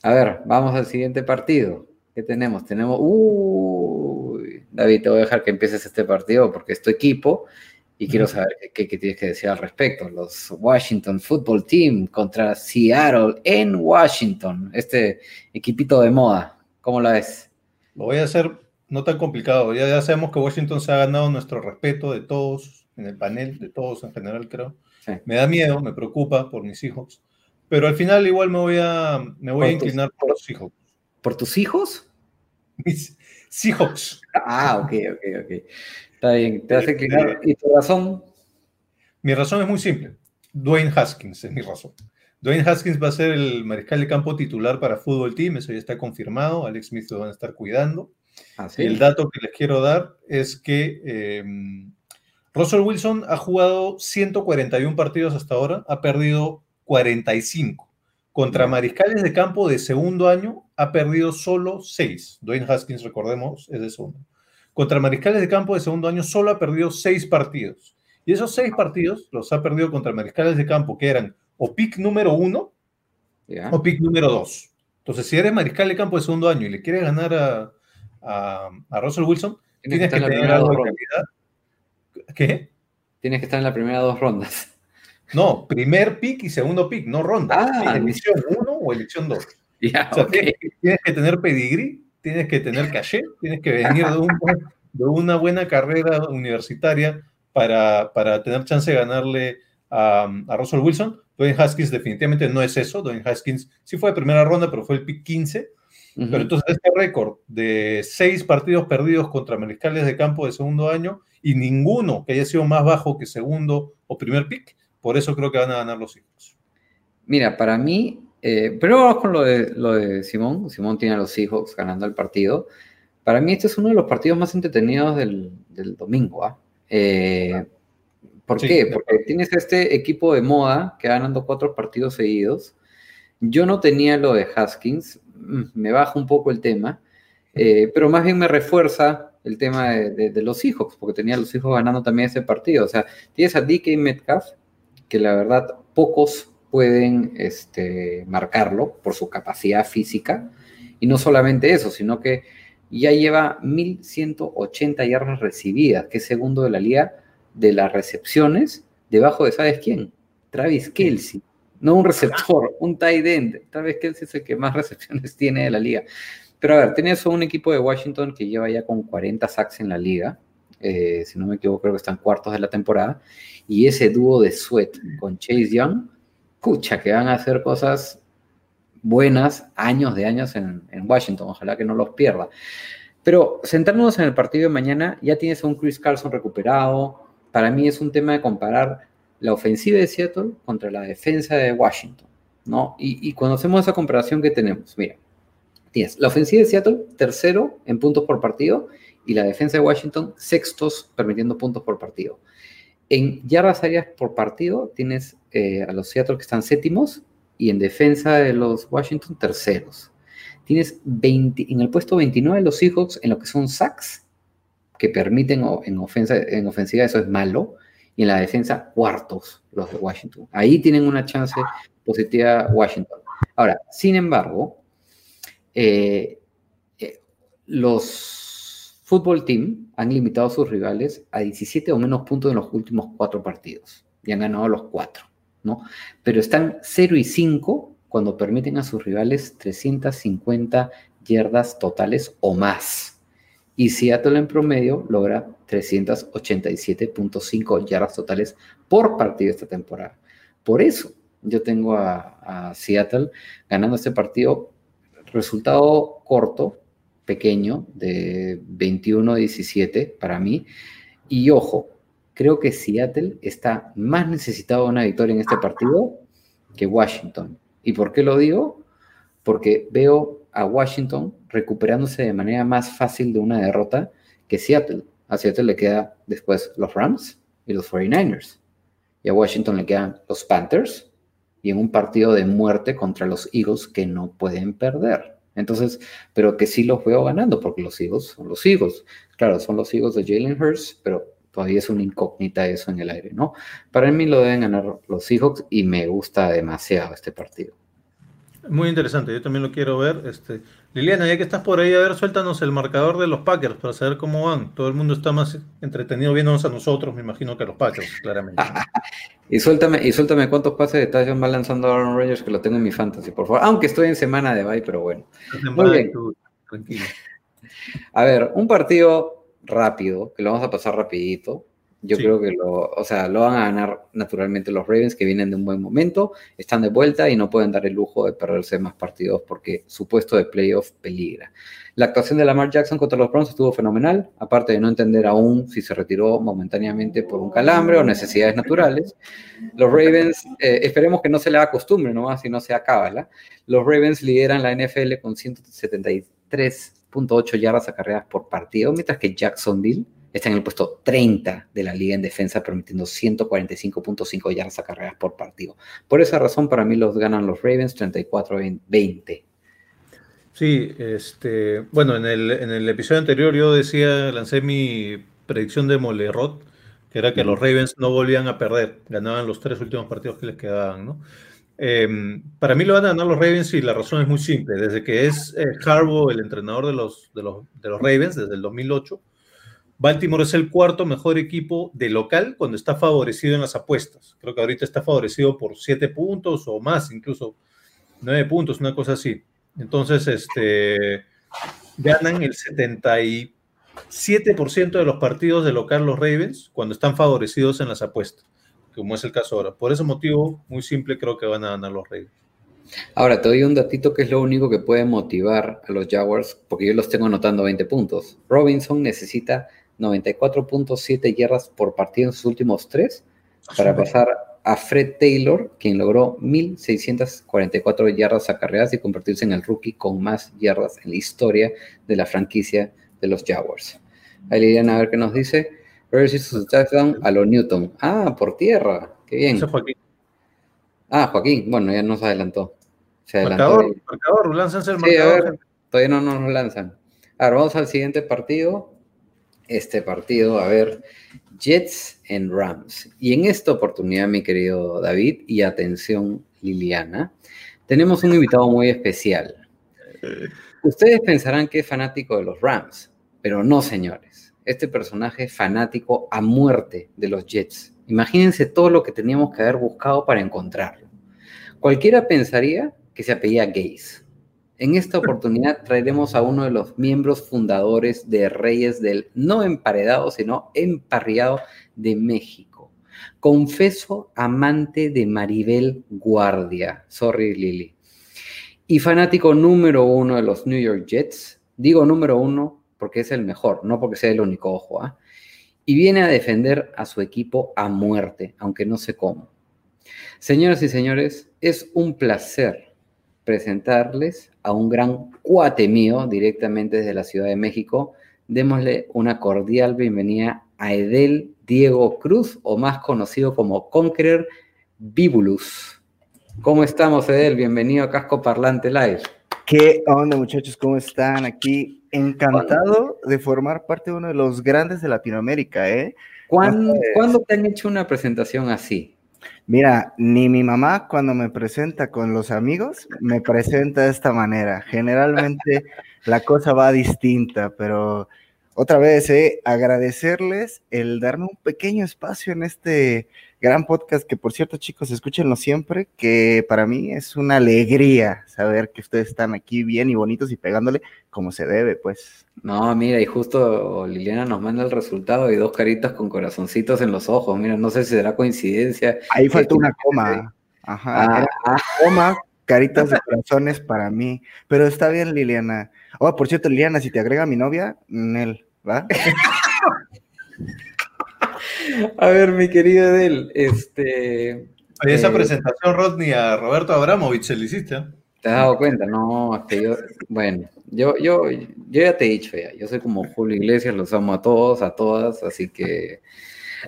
A ver, vamos al siguiente partido. ¿Qué tenemos? Tenemos. Uy, David, te voy a dejar que empieces este partido porque es tu equipo y quiero saber qué, tienes que decir al respecto. Los Washington Football Team contra Seattle en Washington. Este equipito de moda. ¿Cómo la ves? Lo voy a hacer no tan complicado. Ya, ya sabemos que Washington se ha ganado nuestro respeto de todos, en el panel, de todos en general, creo. Sí. Me da miedo, me preocupa por mis hijos. Pero al final igual me voy a, me voy a tus- inclinar por los Seahawks. ¿Por tus hijos? Mis Seahawks. Ah, ok, ok, ok. Está bien, te a inclinar. ¿Y tu razón? Mi razón es muy simple. Dwayne Haskins es mi razón. Dwayne Haskins va a ser el mariscal de campo titular para Fútbol Team, eso ya está confirmado. Alex Smith lo van a estar cuidando. Ah, sí. El dato que les quiero dar es que eh, Russell Wilson ha jugado 141 partidos hasta ahora, ha perdido 45. Contra Ya. mariscales de campo de segundo año ha perdido solo 6. Dwayne Haskins, recordemos, es de segundo. Contra mariscales de campo de segundo año solo ha perdido 6 partidos. Y esos 6 partidos los ha perdido contra mariscales de campo que eran o pick número 1 Ya. o pick número 2. Entonces, si eres mariscal de campo de segundo año y le quieres ganar a, a, a Russell Wilson, Tienes tienes que tener algo dos de calidad. ¿Qué? Tienes que estar en la primera dos rondas. No, primer pick y segundo pick, no ronda. Ah, Sí, elección 1 o elección 2. Ya, O sea, ok. tienes, que- tienes que tener pedigrí, tienes que tener caché, tienes que venir de, un de una buena carrera universitaria para, para tener chance de ganarle a, a Russell Wilson. Dwayne Haskins definitivamente no es eso. Dwayne Haskins sí fue de primera ronda, pero fue el pick 15. Ujú. Pero entonces este récord de seis partidos perdidos contra mariscales de campo de segundo año y ninguno que haya sido más bajo que segundo o primer pick, por eso creo que van a ganar los hijos. Mira, para mí, eh, primero vamos con lo de, lo de Simón. Simón tiene a los Seahawks ganando el partido. Para mí este es uno de los partidos más entretenidos del, del domingo. ¿ah? Eh, ¿Por Sí, qué? Porque tienes este equipo de moda que va ganando cuatro partidos seguidos. Yo no tenía lo de Haskins, mm, me baja un poco el tema, eh, pero más bien me refuerza el tema de, de- de los Seahawks, porque tenía a los Seahawks ganando también ese partido. O sea, tienes a DK Metcalf, que la verdad pocos pueden este, marcarlo por su capacidad física, y no solamente eso, sino que ya lleva 1180 yardas recibidas, que es segundo de la liga de las recepciones, debajo de, ¿sabes quién? Travis Kelsey. No un receptor, un tight end. Travis Kelsey es el que más recepciones tiene de la liga. Pero a ver, tienes un equipo de Washington que lleva ya con 40 sacks en la liga. eh, si no me equivoco, creo que están cuartos de la temporada. Y ese dúo de Sweat con Chase Young, pucha, que van a hacer cosas buenas años de años en, Washington. Ojalá que no los pierda. Pero centrándonos en el partido de mañana, ya tienes a un Chris Carson recuperado. Para mí es un tema de comparar la ofensiva de Seattle contra la defensa de Washington, ¿no? Y, y cuando hacemos esa comparación que tenemos, mira, tienes la ofensiva de Seattle tercero en puntos por partido y la defensa de Washington sextos permitiendo puntos por partido. En yardas áreas por partido tienes eh, a los Seattle que están séptimos y en defensa de los Washington terceros. Tienes 20, en el puesto 29 los Seahawks en lo que son sacks, que permiten en, ofensa, en ofensiva, eso es malo, y en la defensa cuartos los de Washington. Ahí tienen una chance positiva Washington. Ahora, sin embargo, eh, eh, los fútbol team han limitado a sus rivales a 17 o menos puntos en los últimos cuatro partidos y han ganado los cuatro, ¿no? Pero están 0 y 5 cuando permiten a sus rivales 350 yardas totales o más. Y Seattle en promedio logra 387.5 yardas totales por partido esta temporada. Por eso yo tengo a, a Seattle ganando este partido. Resultado corto, pequeño, de 21-17 para mí. Y ojo, creo que Seattle está más necesitado de una victoria en este partido que Washington. ¿Y por qué lo digo? Porque veo a Washington recuperándose de manera más fácil de una derrota que Seattle. A Seattle le queda después los Rams y los 49ers. Y a Washington le quedan los Panthers y en un partido de muerte contra los Eagles que no pueden perder. Entonces, pero que sí los veo ganando porque los Eagles son los Eagles. Claro, son los Eagles de Jalen Hurts, pero todavía es una incógnita eso en el aire, ¿no? Para mí lo deben ganar los Seahawks y me gusta demasiado este partido. Muy interesante, yo también lo quiero ver. Este, Liliana, ya que estás por ahí, a ver, suéltanos el marcador de los Packers para saber cómo van. Todo el mundo está más entretenido viéndonos a nosotros, me imagino, que a los Packers, claramente. Y suéltame, y suéltame cuántos pases de touchdown va lanzando Aaron Rodgers que lo tengo en mi fantasy, por favor. Aunque estoy en semana de bye, pero bueno. Muy bien. Tú, Tranquilo. A ver, un partido rápido, que lo vamos a pasar rapidito. Yo Sí. creo que lo, o sea, lo van a ganar naturalmente los Ravens, que vienen de un buen momento, están de vuelta y no pueden dar el lujo de perderse más partidos porque su puesto de playoff peligra. La actuación de Lamar Jackson contra los Browns estuvo fenomenal, aparte de no entender aún si se retiró momentáneamente por un calambre o necesidades naturales. Los Ravens, eh, esperemos que no se le acostumbre nomás si no se acaba. Los Ravens lideran la NFL con 173.8 yardas acarreadas por partido, mientras que Jacksonville está en el puesto 30 de la liga en defensa, permitiendo 145.5 yardas acarreadas por partido. Por esa razón, para mí los ganan los Ravens 34-20. Sí, este, bueno, en el, en el episodio anterior yo decía, lancé mi predicción de Molerot, que era que los Ravens no volvían a perder, ganaban los tres últimos partidos que les quedaban, ¿no? Eh, para mí lo van a ganar los Ravens y la razón es muy simple. Desde que es eh, el entrenador de los, de, los, de los Ravens, desde el 2008, Baltimore es el cuarto mejor equipo de local cuando está favorecido en las apuestas. Creo que ahorita está favorecido por siete puntos o más, incluso nueve puntos, una cosa así. Entonces, este, ganan el 77% de los partidos de local los Ravens cuando están favorecidos en las apuestas, como es el caso ahora. Por ese motivo, muy simple, creo que van a ganar los Ravens. Ahora, te doy un datito que es lo único que puede motivar a los Jaguars, porque yo los tengo anotando 20 puntos. Robinson necesita 94.7 yardas por partido en sus últimos tres para pasar a Fred Taylor, quien logró 1.644 yardas acarreadas y convertirse en el rookie con más yardas en la historia de la franquicia de los Jaguars. Ahí le irán a ver qué nos dice. Hizo su touchdown a lo Newton. Ah, por tierra. Qué bien. Eso aquí. Ah, Joaquín. Bueno, ya nos adelantó. Se adelantó. Marcador, marcador, lánzanse el Sí, a marcador. ver, todavía no nos lanzan. Ahora vamos al siguiente partido. Este partido, a ver, Jets en Rams. Y en esta oportunidad, mi querido David, y atención Liliana, tenemos un invitado muy especial. Ustedes pensarán que es fanático de los Rams, pero no, señores. Este personaje fanático a muerte de los Jets. Imagínense todo lo que teníamos que haber buscado para encontrarlo. Cualquiera pensaría que se apellía Gaze. En esta oportunidad traeremos a uno de los miembros fundadores de Reyes del no emparedado, sino emparriado de México. Confeso amante de Maribel Guardia. Sorry, Lili. Y fanático número uno de los New York Jets. Digo número uno porque es el mejor, no porque sea el único ojo. ¿ah? Y viene a defender a su equipo a muerte, aunque no sé cómo. Señoras y señores, es un placer presentarles a un gran cuate mío directamente desde la Ciudad de México. Démosle una cordial bienvenida a Edel Diego Cruz, o más conocido como Conqueror Bibulus. ¿Cómo estamos, Edel? Bienvenido a Casco Parlante Live. ¿Qué onda, muchachos? ¿Cómo están? Aquí encantado de formar parte de uno de los grandes de Latinoamérica, ¿eh? ¿Cuándo, ¿cuándo te han hecho una presentación así? Mira, ni mi mamá cuando me presenta con los amigos me presenta de esta manera. Generalmente la cosa va distinta, pero otra vez, eh, agradecerles el darme un pequeño espacio en este gran podcast que, por cierto, chicos, escúchenlo siempre, que para mí es una alegría saber que ustedes están aquí bien y bonitos y pegándole como se debe, pues. No, mira, y justo Liliana nos manda el resultado y dos caritas con corazoncitos en los ojos. Mira, no sé si será coincidencia. Ahí faltó una coma. Ajá. Ah, coma, caritas de corazones para mí. Pero está bien, Liliana. Oh, por cierto, Liliana, si te agrega mi novia, Nel, ¿va? a ver, mi querido Edel, este, Oye, esa Eh, presentación, Rodney, a Roberto Abramovich se le hiciste. ¿eh? ¿te has dado cuenta? No, es que yo, bueno, yo, yo, yo ya te he dicho ya, yo soy como Julio Iglesias, los amo a todos, a todas, así que,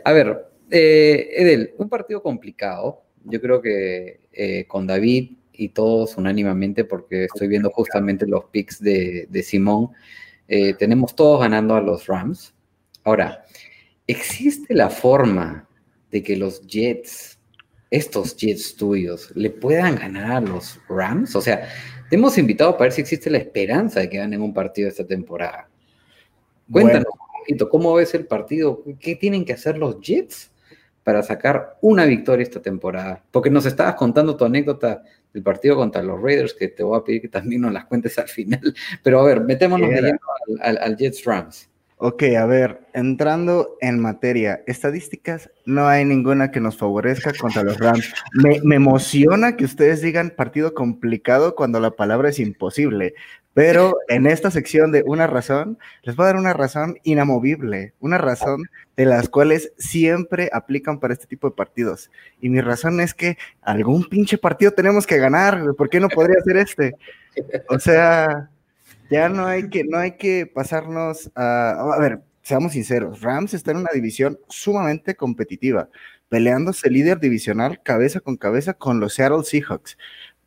a ver, eh, Edel, un partido complicado, yo creo que eh, con David y todos unánimemente, porque estoy viendo justamente los picks de, de Simón, eh, tenemos todos ganando a los Rams. Ahora, ¿existe la forma de que los Jets, estos Jets tuyos, le puedan ganar a los Rams? O sea, te hemos invitado para ver si existe la esperanza de que ganen un partido esta temporada. Cuéntanos un poquito, ¿cómo ves el partido? ¿Qué tienen que hacer los Jets para sacar una victoria esta temporada? Porque nos estabas contando tu anécdota del partido contra los Raiders, que te voy a pedir que también nos las cuentes al final. Pero a ver, metémonos de lleno al, al- al Jets Rams. Ok, a ver, entrando en materia, estadísticas, no hay ninguna que nos favorezca contra los Rams. Me, emociona que ustedes digan partido complicado cuando la palabra es imposible, pero en esta sección de una razón, les voy a dar una razón inamovible, una razón de las cuales siempre aplican para este tipo de partidos. Y mi razón es que algún pinche partido tenemos que ganar, ¿por qué no podría ser este? O sea, ya no hay que, no hay que pasarnos a, a ver, seamos sinceros, Rams está en una división sumamente competitiva, peleándose líder divisional cabeza con cabeza con los Seattle Seahawks.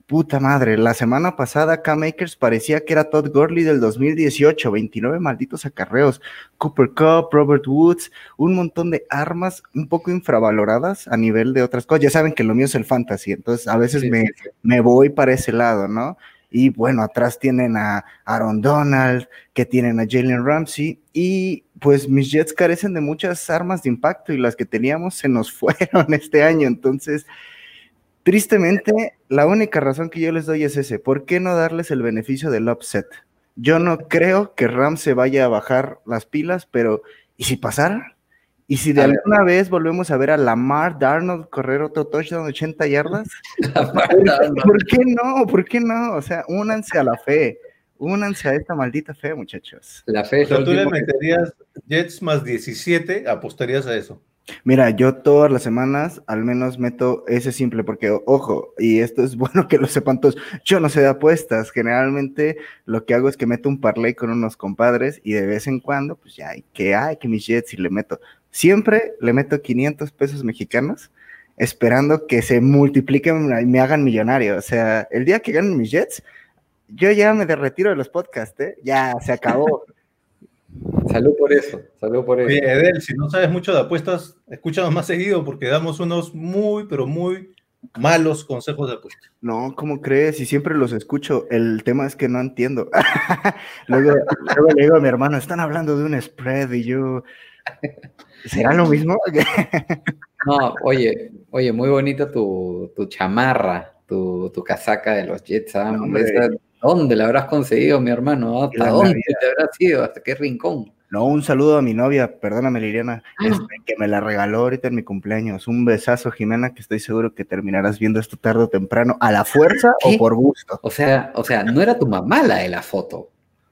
Puta madre, la semana pasada Cam Akers parecía que era Todd Gurley del 2018, 29 malditos acarreos, Cooper Cup, Robert Woods, un montón de armas un poco infravaloradas a nivel de otras cosas. Ya saben que lo mío es el fantasy, entonces a veces Sí, me, sí, me voy para ese lado, ¿no? Y bueno, atrás tienen a Aaron Donald, que tienen a Jalen Ramsey, y pues mis Jets carecen de muchas armas de impacto y las que teníamos se nos fueron este año. Entonces, tristemente, la única razón que yo les doy es ese. ¿Por qué no darles el beneficio del upset? Yo no creo que Rams se vaya a bajar las pilas, pero ¿y si pasara? ¿Y si de A ver. alguna vez volvemos a ver a Lamar Darnold correr otro touchdown de 80 yardas? ¿Por qué no? ¿Por qué no? O sea, únanse a la fe. Únanse a esta maldita fe, muchachos. La fe O es lo sea, tú le que- meterías Jets más 17, apostarías a eso. Mira, yo todas las semanas al menos meto ese simple, porque ojo, y esto es bueno que lo sepan todos, yo no sé de apuestas, generalmente lo que hago es que meto un parlay con unos compadres y de vez en cuando, pues ya, que hay que mis jets y le meto, Siempre le meto 500 pesos mexicanos esperando que se multipliquen y me hagan millonario. O sea, el día que ganen mis Jets, yo ya me retiro de los podcasts, ¿eh? Ya se acabó. Salud por eso, salud por eso. Oye, Edel, si no sabes mucho de apuestas, escúchanos más seguido porque damos unos muy, pero muy malos consejos de apuestas. No, ¿cómo crees? Y siempre los escucho. El tema es que no entiendo. luego, luego le digo a mi hermano, están hablando de un spread y yo... ¿Será lo mismo? no, oye, oye, muy bonita tu, tu chamarra, tu, tu, casaca de los Jets. ¿ah? ¿Dónde la habrás conseguido, mi hermano? ¿Hasta dónde te habrás ido? ¿Hasta qué rincón? No, un saludo a mi novia, perdóname Liliana, Ah. este, que me la regaló ahorita en mi cumpleaños. Un besazo, Jimena, que estoy seguro que terminarás viendo esto tarde o temprano, a la fuerza ¿Qué? o por gusto. O sea, o sea, no era tu mamá la de la foto.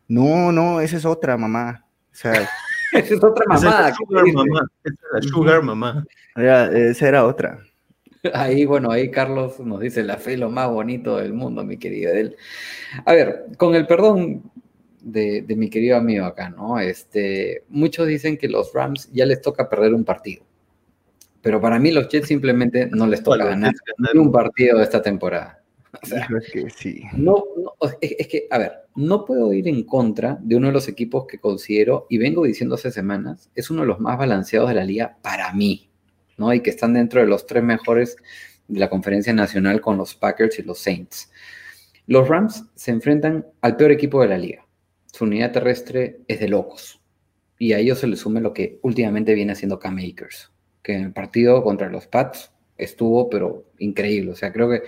No, no, esa es otra, mamá. O sea, Esa es otra Esa mamada. es la sugar mamá. Esa es la sugar mamá. era- esa era otra. Ahí, bueno, ahí Carlos nos dice la fe es lo más bonito del mundo, mi querido Edel. A ver, con el perdón de, de mi querido amigo acá, ¿no? Este, muchos dicen que los Rams ya les toca perder un partido. Pero para mí los Jets simplemente no les toca Bueno, ganar ni un partido de esta temporada. O sea, Hijo, es que sí. no, no, es, es que, a ver, no puedo ir en contra de uno de los equipos que considero, y vengo diciendo hace semanas, es uno de los más balanceados de la liga para mí, ¿no? Y que están dentro de los tres mejores de la conferencia nacional con los Packers y los Saints. Los Rams se enfrentan al peor equipo de la liga. Su unidad terrestre es de locos. Y a ellos se le sume lo que últimamente viene haciendo Cam Akers, que en el partido contra los Pats estuvo, pero increíble. O sea, creo que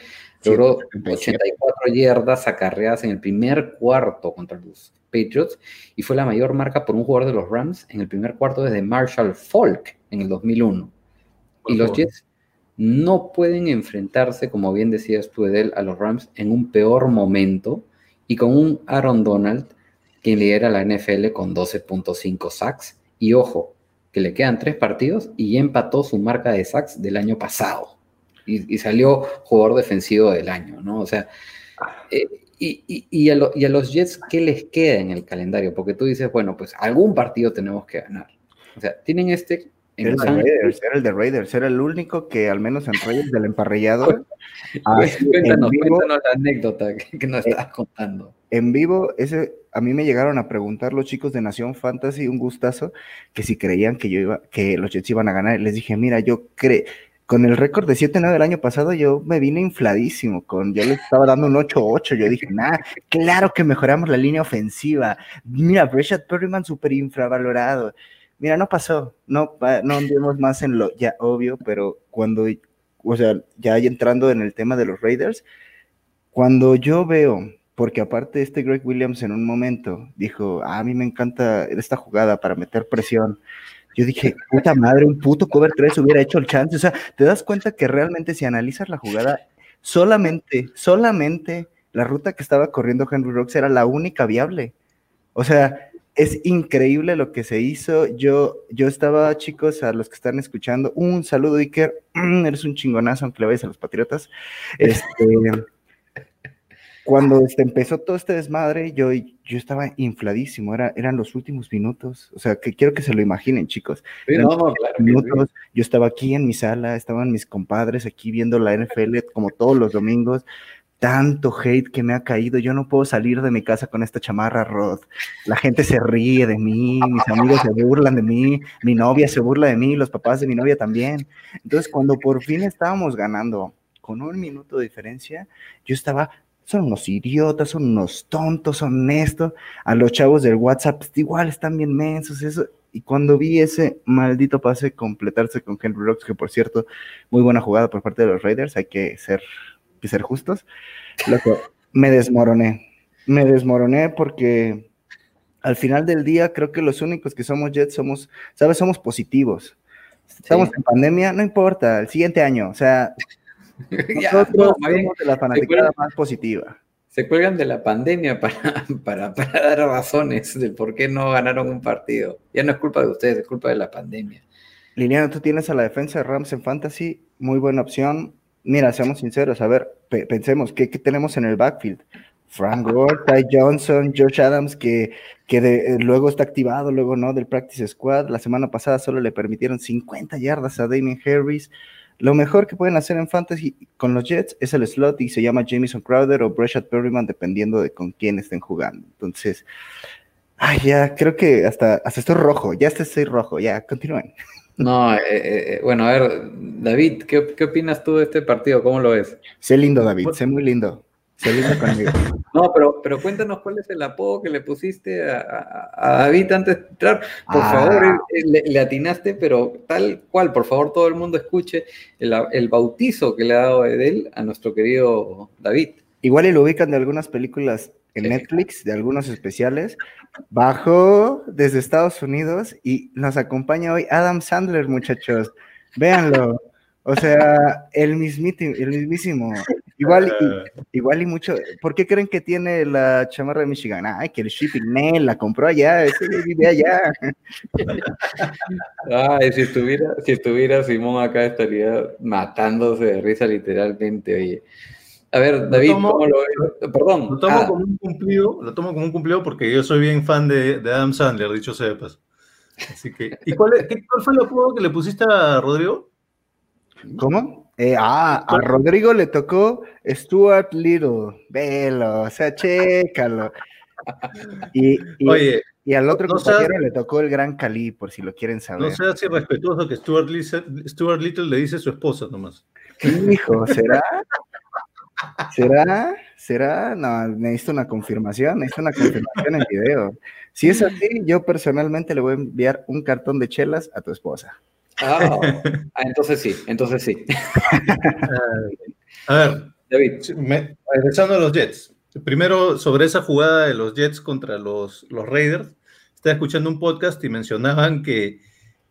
logró 84 yardas acarreadas en el primer cuarto contra los Patriots y fue la mayor marca por un jugador de los Rams en el primer cuarto desde Marshall Falk en el 2001. Y los Jets no pueden enfrentarse, como bien decías tú, Edel, a los Rams en un peor momento y con un Aaron Donald quien lidera la NFL con 12.5 sacks. Y ojo, que le quedan tres partidos y ya empató su marca de sacks del año pasado. Y, y salió jugador defensivo del año, ¿no? O sea, eh, y, y- y a lo- y a los Jets, ¿qué les queda en el calendario? Porque tú dices, bueno, pues algún partido tenemos que ganar. O sea, tienen este en Era el. Raiders, era el de Raiders, era el único que al menos en Raiders del emparrillado, así, Cuéntanos, vivo, cuéntanos la anécdota que, que nos estabas contando. en vivo, ese, a mí me llegaron a preguntar los chicos de Nación Fantasy, un gustazo, que si creían que yo iba, que los Jets iban a ganar. Les dije, mira, yo creo, con el récord de 7-9 del año pasado, yo me vine infladísimo, con, yo les estaba dando un 8-8, yo dije, nah, claro que mejoramos la línea ofensiva. Mira, Breshad Perryman súper infravalorado. Mira, no pasó, no, no andemos más en lo ya obvio, pero cuando, o sea, ya entrando en el tema de los Raiders, cuando yo veo, porque aparte este Greg Williams en un momento dijo, "Ah, a mí me encanta esta jugada para meter presión. Yo dije, puta madre, un puto cover 3 hubiera hecho el chance. O sea, te das cuenta que realmente si analizas la jugada, solamente, solamente la ruta que estaba corriendo Henry Rocks era la única viable. O sea, es increíble lo que se hizo. Yo, yo estaba, chicos, a los que están escuchando, un saludo, Iker. Eres un chingonazo, aunque le vayas a los Patriotas. Este, cuando este, empezó todo este desmadre, yo, yo estaba infladísimo. Era, eran los últimos minutos. O sea, que quiero que se lo imaginen, chicos. Sí, no, claro que sí. minutos. Yo estaba aquí en mi sala, estaban mis compadres aquí viendo la NFL como todos los domingos. Tanto hate que me ha caído. Yo no puedo salir de mi casa con esta chamarra, Rod. La gente se ríe de mí, mis amigos se burlan de mí, mi novia se burla de mí, los papás de mi novia también. Entonces, cuando por fin estábamos ganando con un minuto de diferencia, yo estaba, son unos idiotas, son unos tontos, son esto. A los chavos del WhatsApp, pues, igual están bien mensos, eso. Y cuando vi ese maldito pase completarse con Henry Rocks, que por cierto, muy buena jugada por parte de los Raiders, hay que ser, hay que ser justos, loco, me desmoroné. Me desmoroné porque al final del día creo que los únicos que somos Jets somos, ¿sabes? Somos positivos. Estamos Sí. en pandemia, no importa, el siguiente año, o sea, Ya, nosotros no, bien, somos de la fanaticada más positiva. se cuelgan de la pandemia para, para, para dar razones del por qué no ganaron un partido. Ya no es culpa de ustedes, es culpa de la pandemia. Liliana, tú tienes a la defensa de Rams en Fantasy, muy buena opción. Mira, seamos sinceros, a ver, pe- pensemos, ¿qué, qué tenemos en el backfield? Frank Gore, Ty Johnson, Josh Adams, que, que de- eh, luego está activado, luego no, del Practice Squad. La semana pasada solo le permitieron 50 yardas a Damien Harris. Lo mejor que pueden hacer en Fantasy con los Jets es el slot y se llama Jamison Crowder o Breshad Perryman, dependiendo de con quién estén jugando. Entonces, ay, ya creo que hasta, hasta estoy rojo, ya hasta estoy rojo, ya, continúen. No, eh, eh, bueno, a ver, David, ¿qué, qué opinas tú de este partido? ¿Cómo lo ves? Sé lindo, David, sé muy lindo. Sé lindo conmigo. No, pero, pero cuéntanos cuál es el apodo que le pusiste a, a- a David antes de entrar. Por Ah. favor, eh, eh, le, le atinaste, pero tal cual, por favor, todo el mundo escuche el, el bautizo que le ha dado Edel a nuestro querido David. Igual y lo ubican de algunas películas en. Netflix, de algunos especiales. Bajó desde Estados Unidos y nos acompaña hoy Adam Sandler, muchachos. Véanlo. O sea, el mismísimo, el mismísimo. Igual y, igual y mucho. ¿Por qué creen que tiene la chamarra de Michigan? Ay, que el shipping man la compró allá, ese vive allá. Ay, si estuviera, si estuviera Simón acá estaría matándose de risa literalmente, oye. A ver, David, tomo- ¿cómo lo ves? Perdón. Lo tomo ah, como un cumplido, lo tomo como un cumplido porque yo soy bien fan de, de Adam Sandler, dicho sea de paso. Así que, ¿y cuál, es- qué- cuál fue el apodo que le pusiste a Rodrigo? ¿Cómo? Eh, ah, a Rodrigo le tocó Stuart Little. Velo, o sea, chécalo. Y, y- Oye, y al otro no compañero le tocó el Gran Cali, por si lo quieren saber. no seas irrespetuoso que Stuart Little, Stuart Little le dice a su esposa nomás. Hijo, ¿será? ¿Será? ¿Será? No, necesito una confirmación, necesito una confirmación en video. Si es así, yo personalmente le voy a enviar un cartón de chelas a tu esposa. Ah, ah, entonces sí, entonces sí. A ver, David, me- regresando a los Jets. Primero, sobre esa jugada de los Jets contra los, los Raiders, estaba escuchando un podcast y mencionaban que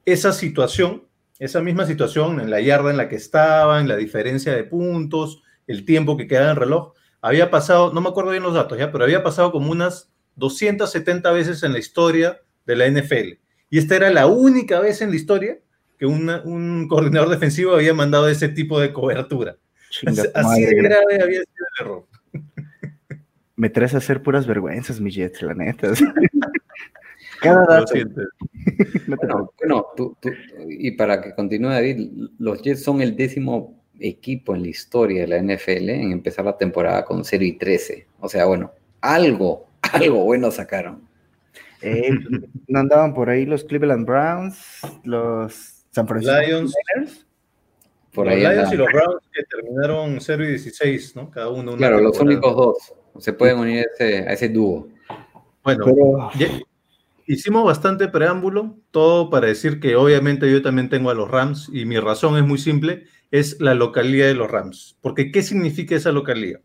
esa situación, esa misma situación en la yarda en la que estaban, la diferencia de puntos, el tiempo que quedaba en el reloj, había pasado, no me acuerdo bien los datos ya, pero había pasado como unas 270 veces en la historia de la NFL. Y esta era la única vez en la historia que una- un coordinador defensivo había mandado ese tipo de cobertura. Chinga Así de grave había sido el error. Me traes a hacer puras vergüenzas, mi Jets, la neta. Cada Lo dato. siento. no bueno, bueno, tú- tú- y para que continúe David, los Jets son el décimo equipo en la historia de la NFL en empezar la temporada con 0 y 13. O sea, bueno, algo, algo bueno sacaron. Eh, ¿No andaban por ahí los Cleveland Browns, los San Francisco Lions? Por los ahí Lions andaban. y los Browns que terminaron 0 y 16, ¿no? Cada uno. una Claro, los temporada. únicos dos. Se pueden unir a ese, a ese dúo. Bueno, Pero ya- hicimos bastante preámbulo, todo para decir que obviamente yo también tengo a los Rams y mi razón es muy simple, es la localidad de los Rams. Porque ¿qué significa esa localidad?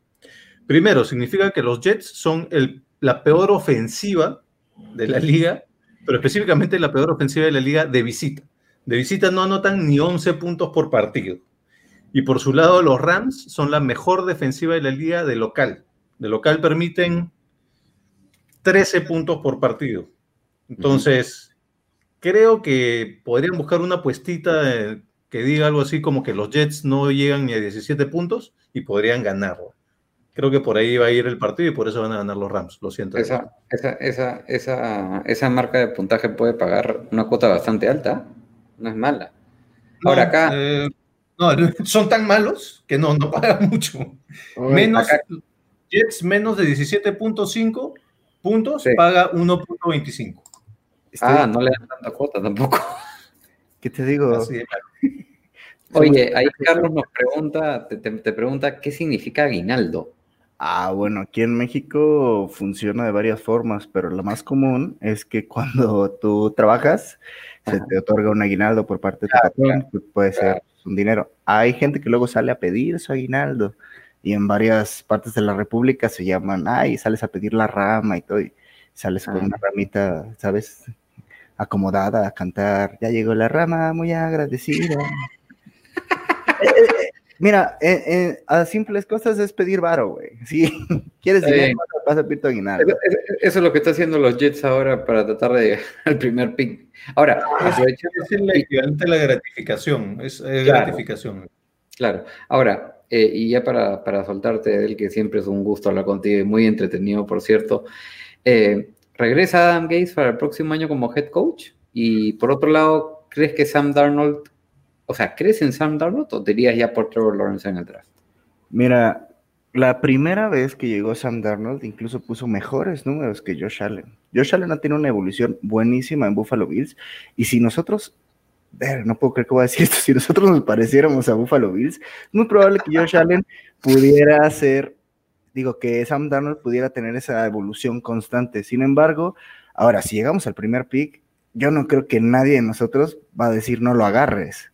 Primero, significa que los Jets son el- la peor ofensiva de la liga, pero específicamente la peor ofensiva de la liga de visita. De visita no anotan ni 11 puntos por partido. Y por su lado, los Rams son la mejor defensiva de la liga de local. De local permiten 13 puntos por partido. Entonces, creo que podrían buscar una puestita eh, que diga algo así como que los Jets no llegan ni a 17 puntos y podrían ganarlo. Creo que por ahí va a ir el partido y por eso van a ganar los Rams. Lo siento. Esa, esa, esa, esa, esa marca de puntaje puede pagar una cuota bastante alta. No es mala. No, Ahora acá, eh, no, son tan malos que no, no pagan mucho. menos, acá- Jets menos de 17.5 puntos Sí. paga 1.25. estoy- ah, no le dan tanta cuota tampoco. ¿qué te digo? Así. Oye, ahí Carlos nos pregunta, te, te- te pregunta qué significa aguinaldo. Ah, bueno, aquí en México funciona de varias formas, pero la más común es que cuando tú trabajas, se te otorga un aguinaldo por parte de tu patrón, que puede ser un dinero. Hay gente que luego sale a pedir su aguinaldo y en varias partes de la República se llaman, ay, sales a pedir la rama y todo, y sales con una ramita, ¿sabes? Acomodada a cantar, ya llegó la rama, muy agradecida. Eh, eh, eh, Mira, eh, eh, a simples cosas es pedir varo, güey. Si quieres dinero, bien. vas a pedir tu aguinaldo. Eso, es lo que está haciendo los Jets ahora para tratar de llegar al primer pick. Ahora, aprovechando, Es el equivalente a la gratificación. Es, Claro. gratificación. Claro. Ahora, eh, y ya para, para soltarte, Edel, que siempre es un gusto hablar contigo y muy entretenido, por cierto. eh, ¿Regresa Adam Gates para el próximo año como head coach? Y por otro lado, ¿crees que Sam Darnold, o sea, ¿crees en Sam Darnold o te irías ya por Trevor Lawrence en el draft? Mira, la primera vez que llegó Sam Darnold incluso puso mejores números que Josh Allen. Josh Allen ha tenido una evolución buenísima en Buffalo Bills y si nosotros, ver, no puedo creer que voy a decir esto, si nosotros nos pareciéramos a Buffalo Bills, es muy probable que Josh Allen pudiera ser, digo, que Sam Darnold pudiera tener esa evolución constante. Sin embargo, ahora, si llegamos al primer pick, yo no creo que nadie de nosotros va a decir no lo agarres.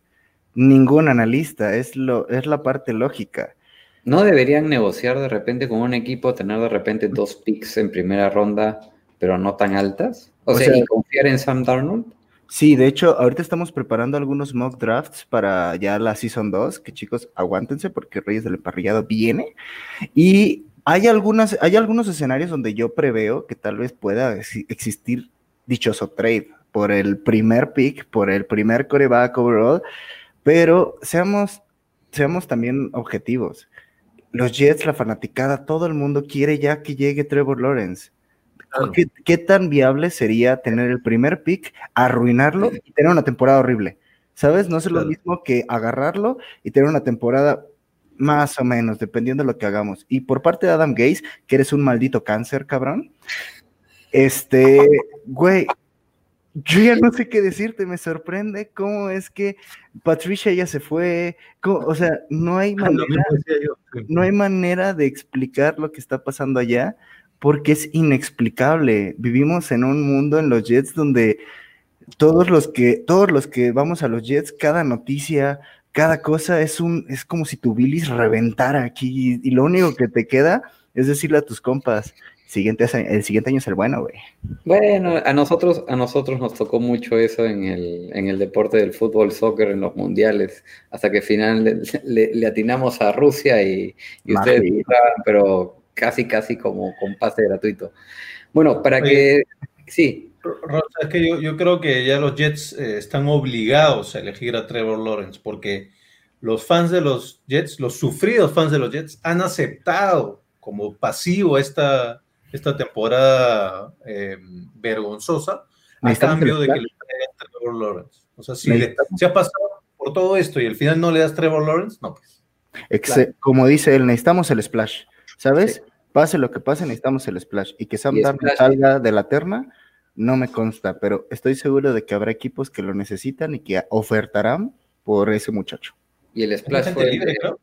Ningún analista, es, lo, es la parte lógica. ¿No deberían negociar de repente con un equipo, tener de repente dos picks en primera ronda, pero no tan altas? O, O sea, sea- y confiar en Sam Darnold. Sí, de hecho, ahorita estamos preparando algunos mock drafts para ya la Season 2, que chicos, aguántense porque Reyes del Emparrillado viene. Y hay, algunas, hay algunos escenarios donde yo preveo que tal vez pueda exi- existir dichoso trade por el primer pick, por el primer coreback overall, pero seamos, seamos también objetivos. Los Jets, la fanaticada, todo el mundo quiere ya que llegue Trevor Lawrence. Claro. ¿Qué, qué tan viable sería tener el primer pick, arruinarlo y tener una temporada horrible? ¿Sabes? No es lo mismo que agarrarlo y tener una temporada más o menos, dependiendo de lo que hagamos. Y por parte de Adam Gaze, que eres un maldito cáncer, cabrón. Este, güey, yo ya no sé qué decirte, me sorprende cómo es que Patricia ya se fue, cómo- o sea, no hay Lo manera no hay manera de explicar lo que está pasando allá porque es inexplicable. Vivimos en un mundo en los Jets donde todos los que todos los que vamos a los Jets, cada noticia, cada cosa es un es como si tu bilis reventara aquí y, y lo único que te queda es decirle a tus compas, siguiente el siguiente año es el bueno, güey. Bueno, a nosotros, a nosotros nos tocó mucho eso en el, en el deporte del fútbol, soccer, en los mundiales, hasta que al final le, le- le atinamos a Rusia y, y ustedes jugaban, pero casi, casi como con pase gratuito. Bueno, para Oye. que, sí, Rosa, es que yo, yo creo que ya los Jets eh, están obligados a elegir a Trevor Lawrence porque los fans de los Jets, los sufridos fans de los Jets, han aceptado como pasivo esta, esta temporada eh, vergonzosa a cambio de que le traigan Trevor Lawrence. O sea, si, le- si ha pasado por todo esto y al final no le das Trevor Lawrence, no, pues. Claro. Como dice él, necesitamos el splash, ¿sabes? Sí. Pase lo que pase, necesitamos el splash. Y que Sam Y Darnold salga de la terna, no me consta, pero estoy seguro de que habrá equipos que lo necesitan y que ofertarán por ese muchacho. y el ¿Hay splash fue... libre, creo?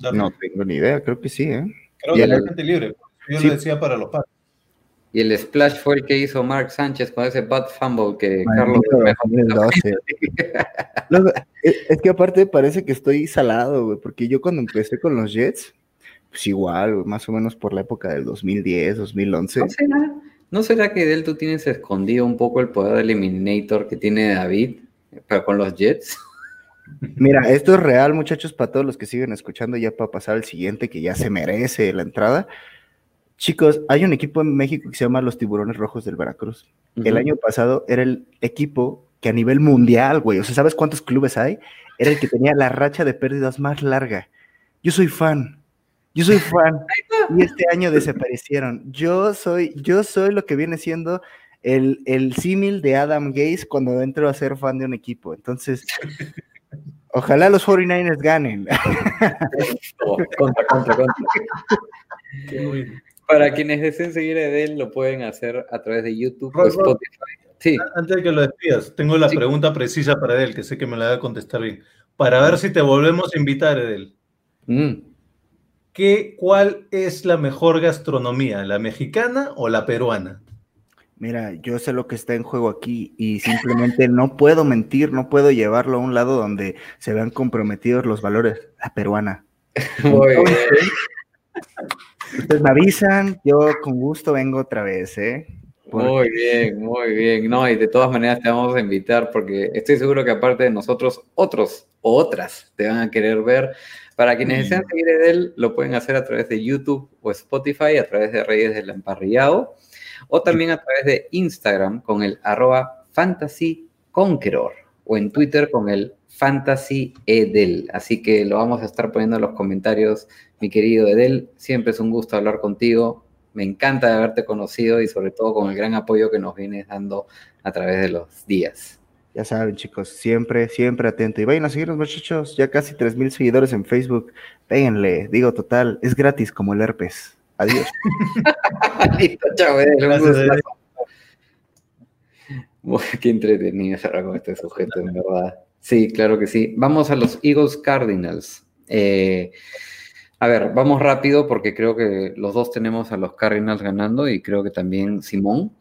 Darnold. No tengo ni idea, creo que sí, ¿eh? Creo Y que el- hay gente libre. Yo Sí. lo decía para los padres. Y el splash fue el que hizo Mark Sánchez con ese bad fumble que Carlos Bermejo 2012. Luego, es, es que aparte parece que estoy salado, güey, porque yo cuando empecé con los Jets, pues igual, güey, más o menos por la época del 2010, 2011. ¿No será, ¿No será que Del tú tienes escondido un poco el poder de Eliminator que tiene David, pero con los Jets? Mira, esto es real, muchachos, para todos los que siguen escuchando, ya para pasar al siguiente, que ya se merece la entrada. Chicos, hay un equipo en México que se llama los Tiburones Rojos del Veracruz. El año pasado era el equipo que a nivel mundial, güey, o sea, ¿sabes cuántos clubes hay? Era el que tenía la racha de pérdidas más larga. Yo soy fan, yo soy fan, y este año desaparecieron. Yo soy, yo soy lo que viene siendo el, el símil de Adam Gaze cuando entro a ser fan de un equipo. Entonces, ojalá los 49ers ganen. Oh, contra, contra, contra. Qué bueno. Para quienes deseen seguir a Edel, lo pueden hacer a través de YouTube o. Spotify. Sí, Antes de que lo despidas, tengo la Sí. pregunta precisa para él, que sé que me la va a contestar bien. Para ver si te volvemos a invitar, Edel. Mm. ¿Qué, ¿Cuál es la mejor gastronomía, la mexicana o la peruana? Mira, yo sé lo que está en juego aquí y simplemente no puedo mentir, no puedo llevarlo a un lado donde se vean comprometidos los valores. La peruana. Muy bien. Ustedes me avisan, yo con gusto vengo otra vez, ¿eh? Muy bien, muy bien. No, y de todas maneras te vamos a invitar porque estoy seguro que aparte de nosotros, otros o otras te van a querer ver. Para quienes desean seguir a Edel, lo pueden hacer a través de YouTube o Spotify, a través de Reyes del Emparrillado, o también a través de Instagram con el arroba Fantasy Conqueror, o en Twitter con el Fantasy Edel. Así que lo vamos a estar poniendo en los comentarios, mi querido Edel. Siempre es un gusto hablar contigo. Me encanta haberte conocido y sobre todo con el gran apoyo que nos vienes dando a través de los días. Ya saben, chicos, siempre, siempre atento. Y vayan a seguirnos, muchachos. Ya casi 3.000 seguidores en Facebook. Péguenle, digo, total, es gratis como el herpes. Adiós. Listo, chao, Edel. un. Edel. Uy, Qué entretenido estar con este sujeto, en verdad. Sí, claro que sí. Vamos a los Eagles Cardinals. Eh, a ver, vamos rápido porque creo que los dos tenemos a los Cardinals ganando y creo que también Simón.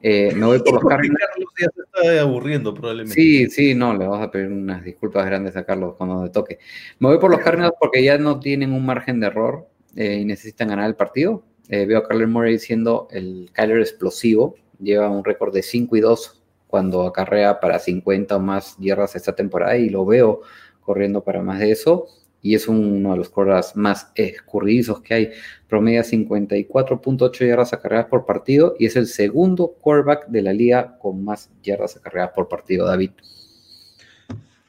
Eh, me voy por los Cardinals. Carlos ya se está aburriendo probablemente. Sí, sí, no, le vas a pedir unas disculpas grandes a Carlos cuando le toque. Me voy por los Cardinals porque ya no tienen un margen de error eh, y necesitan ganar el partido. Eh, veo a Kyler Murray siendo el Kyler explosivo, lleva un récord de 5 y 2 cuando acarrea para 50 o más yardas esta temporada y lo veo corriendo para más de eso. Y es uno de los quarterbacks más escurridizos que hay. Promedia 54.8 yardas acarreadas por partido y es el segundo quarterback de la liga con más yardas acarreadas por partido, David.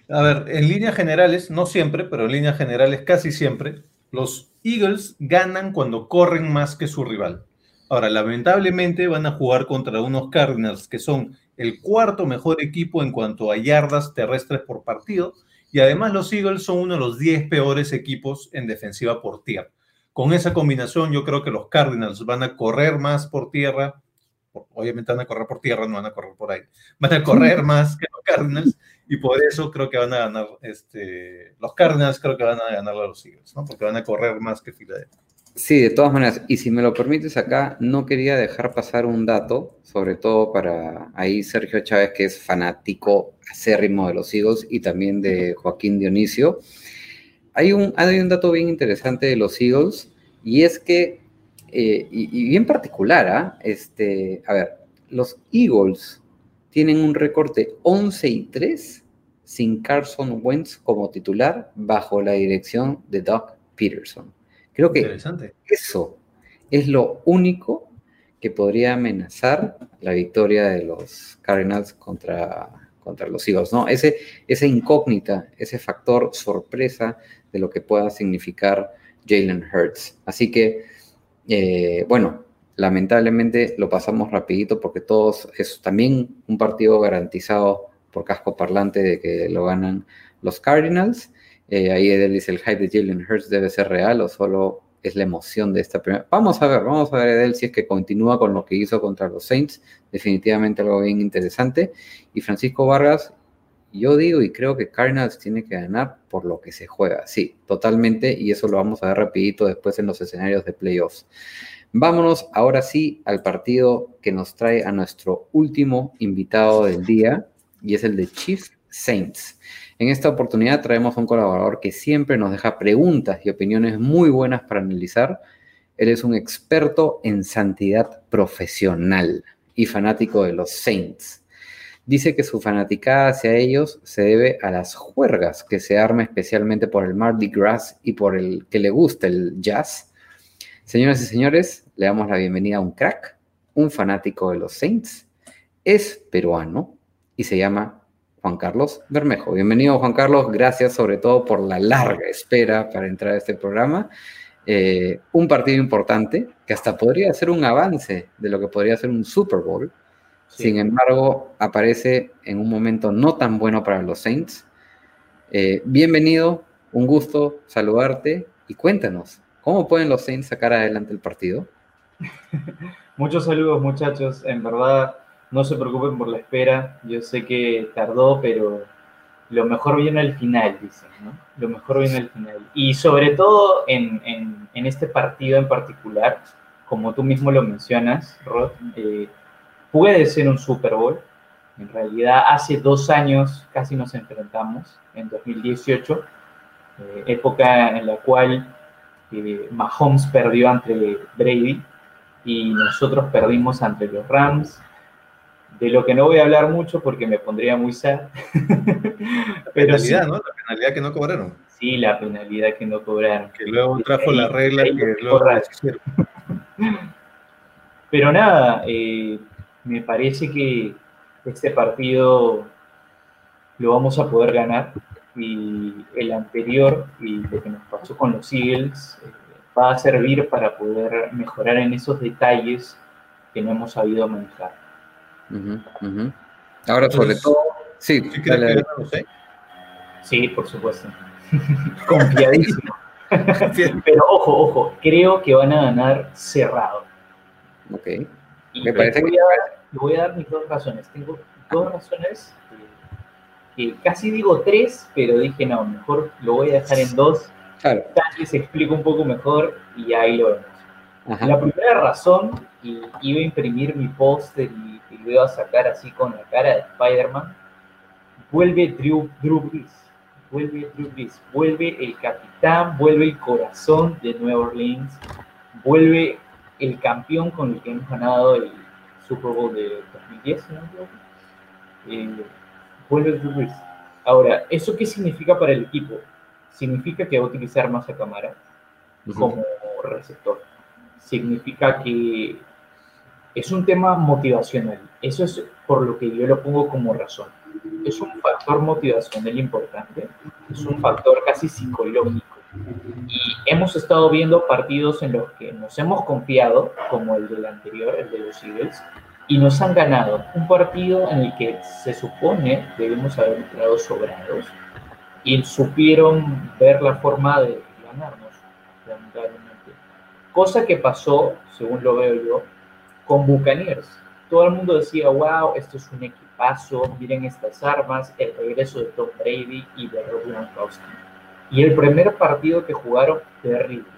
A ver, en líneas generales, no siempre, pero en líneas generales casi siempre, los Eagles ganan cuando corren más que su rival. Ahora, lamentablemente van a jugar contra unos Cardinals que son el cuarto mejor equipo en cuanto a yardas terrestres por partido y además los Eagles son uno de los 10 peores equipos en defensiva por tierra. Con esa combinación yo creo que los Cardinals van a correr más por tierra, obviamente van a correr por tierra, no van a correr por aire, van a correr más que los Cardinals y por eso creo que van a ganar, este, los Cardinals creo que van a ganar a los Eagles, ¿no? porque van a correr más que Filadelfia. Sí, de todas maneras, y si me lo permites acá, no quería dejar pasar un dato, sobre todo para ahí Sergio Chávez, que es fanático acérrimo de los Eagles, y también de Joaquín Dionisio. Hay un, hay un dato bien interesante de los Eagles, y es que, eh, y, y, bien particular, ¿ah? este, a ver, los Eagles tienen un récord de 11 y 3 sin Carson Wentz como titular bajo la dirección de Doug Peterson. Creo que eso es lo único que podría amenazar la victoria de los Cardinals contra, contra los Eagles, ¿no? Ese, esa incógnita, ese factor sorpresa de lo que pueda significar Jalen Hurts. Así que, eh, bueno, lamentablemente lo pasamos rapidito porque todos es también un partido garantizado por casco parlante de que lo ganan los Cardinals. Eh, ahí Edel dice, el hype de Jalen Hurts debe ser real o solo es la emoción de esta primera. Vamos a ver, vamos a ver Edel si es que continúa con lo que hizo contra los Saints. Definitivamente algo bien interesante. Y Francisco Vargas, yo digo y creo que Cardinals tiene que ganar por lo que se juega. Sí, totalmente. Y eso lo vamos a ver rapidito después en los escenarios de playoffs. Vámonos ahora sí al partido que nos trae a nuestro último invitado del día y es el de Chiefs Saints. En esta oportunidad traemos a un colaborador que siempre nos deja preguntas y opiniones muy buenas para analizar. Él es un experto en santidad profesional y fanático de los Saints. Dice que su fanaticada hacia ellos se debe a las juergas que se arma especialmente por el Mardi Gras y por el que le gusta el jazz. Señoras y señores, le damos la bienvenida a un crack, un fanático de los Saints. Es peruano y se llama Juan Carlos Bermejo. Bienvenido, Juan Carlos. Gracias sobre todo por la larga espera para entrar a este programa. Eh, un partido importante que hasta podría ser un avance de lo que podría ser un Super Bowl. Sí. Sin embargo, aparece en un momento no tan bueno para los Saints. Eh, bienvenido, un gusto saludarte y cuéntanos, ¿cómo pueden los Saints sacar adelante el partido? Muchos saludos muchachos, en verdad no se preocupen por la espera, yo sé que tardó, pero lo mejor viene al final, dicen, ¿no? Lo mejor viene al final. Y sobre todo en, en, este partido en particular, como tú mismo lo mencionas, Rod, eh, puede ser un Super Bowl. En realidad, hace dos años casi nos enfrentamos, en 2018, eh, época en la cual eh, Mahomes perdió ante Brady y nosotros perdimos ante los Rams de lo que no voy a hablar mucho porque me pondría muy sad. La Pero penalidad, sí, ¿no? La penalidad que no cobraron. Sí, la penalidad que no cobraron. Que luego trajo la regla que luego hicieron. Pero nada, eh, me parece que este partido lo vamos a poder ganar. y el anterior y lo que nos pasó con los Eagles eh, va a servir para poder mejorar en esos detalles que no hemos sabido manejar. Ujú, ujú. Ahora, sobre todo, sí, ¿Sí dale, dale. por supuesto. Confiadísimo. Pero ojo, ojo, creo que van a ganar cerrado. Ok. Y Me parece voy que- a, voy a dar mis dos razones. Tengo dos razones que casi digo tres, pero dije no, mejor lo voy a dejar en dos. Claro. Tal vez explico un poco mejor y ahí lo vemos. Ajá. La primera razón, y iba a imprimir mi póster y, y lo iba a sacar así con la cara de Spider-Man, vuelve Drew, Drew Brees. Vuelve Drew Brees. Vuelve el capitán, vuelve el corazón de Nueva Orleans, vuelve el campeón con el que hemos ganado el Super Bowl de 2010, ¿no? me equivoco. Eh, vuelve Drew Brees. Ahora, ¿eso qué significa para el equipo? Significa que va a utilizar más a cámara como receptor. Significa que es un tema motivacional. Eso es por lo que yo lo pongo como razón. Es un factor motivacional importante, es un factor casi psicológico. Y hemos estado viendo partidos en los que nos hemos confiado, como el del anterior, el de los Eagles, y nos han ganado. Un partido en el que se supone debemos haber entrado sobrados y supieron ver la forma de ganarnos, lamentablemente. Cosa que pasó, según lo veo yo, con Buccaneers. Todo el mundo decía, wow, esto es un equipazo, miren estas armas, el regreso de Tom Brady y de Rob Gronkowski. Y el primer partido que jugaron, terrible.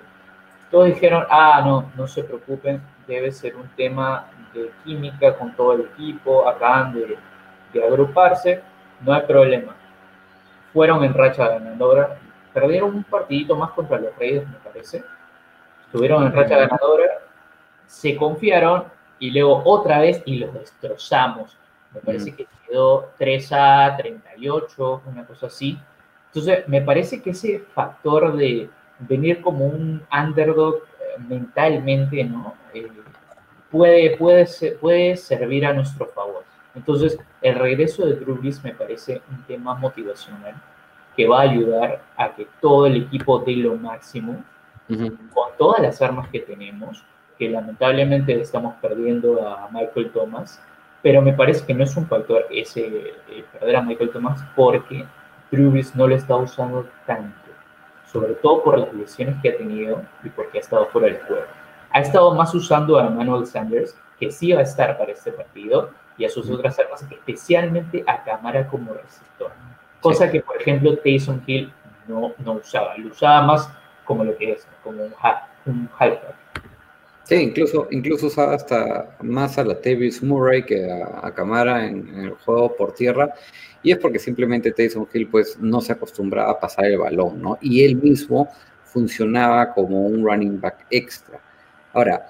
Todos dijeron, ah, no, no se preocupen, debe ser un tema de química con todo el equipo, acaban de, de agruparse, no hay problema. Fueron en racha ganadora, perdieron un partidito más contra los Reyes, me parece. Estuvieron en racha ganadora, se confiaron y luego otra vez y los destrozamos. Me parece que quedó 3 a 38, una cosa así. Entonces, me parece que ese factor de venir como un underdog eh, mentalmente, ¿no? Eh, puede, puede, ser- puede servir a nuestro favor. Entonces, el regreso de Drew Brees me parece un tema motivacional que va a ayudar a que todo el equipo dé lo máximo con todas las armas que tenemos, que lamentablemente estamos perdiendo a Michael Thomas, pero me parece que no es un factor ese eh, perder a Michael Thomas porque Drew Brees no lo está usando tanto, sobre todo por las lesiones que ha tenido y porque ha estado fuera del juego. Ha estado más usando a Emmanuel Sanders, que sí va a estar para este partido, y a sus otras armas, especialmente a Cámara como receptor. Cosa que, por ejemplo, Taysom Hill no, no usaba. Lo usaba más como lo que es, como un, un halfback. Sí, incluso, incluso usaba hasta más a la Tavis Murray que a, Camara en, el juego por tierra. Y es porque simplemente Taysom Hill pues no se acostumbraba a pasar el balón, ¿no? Y él mismo funcionaba como un running back extra. Ahora,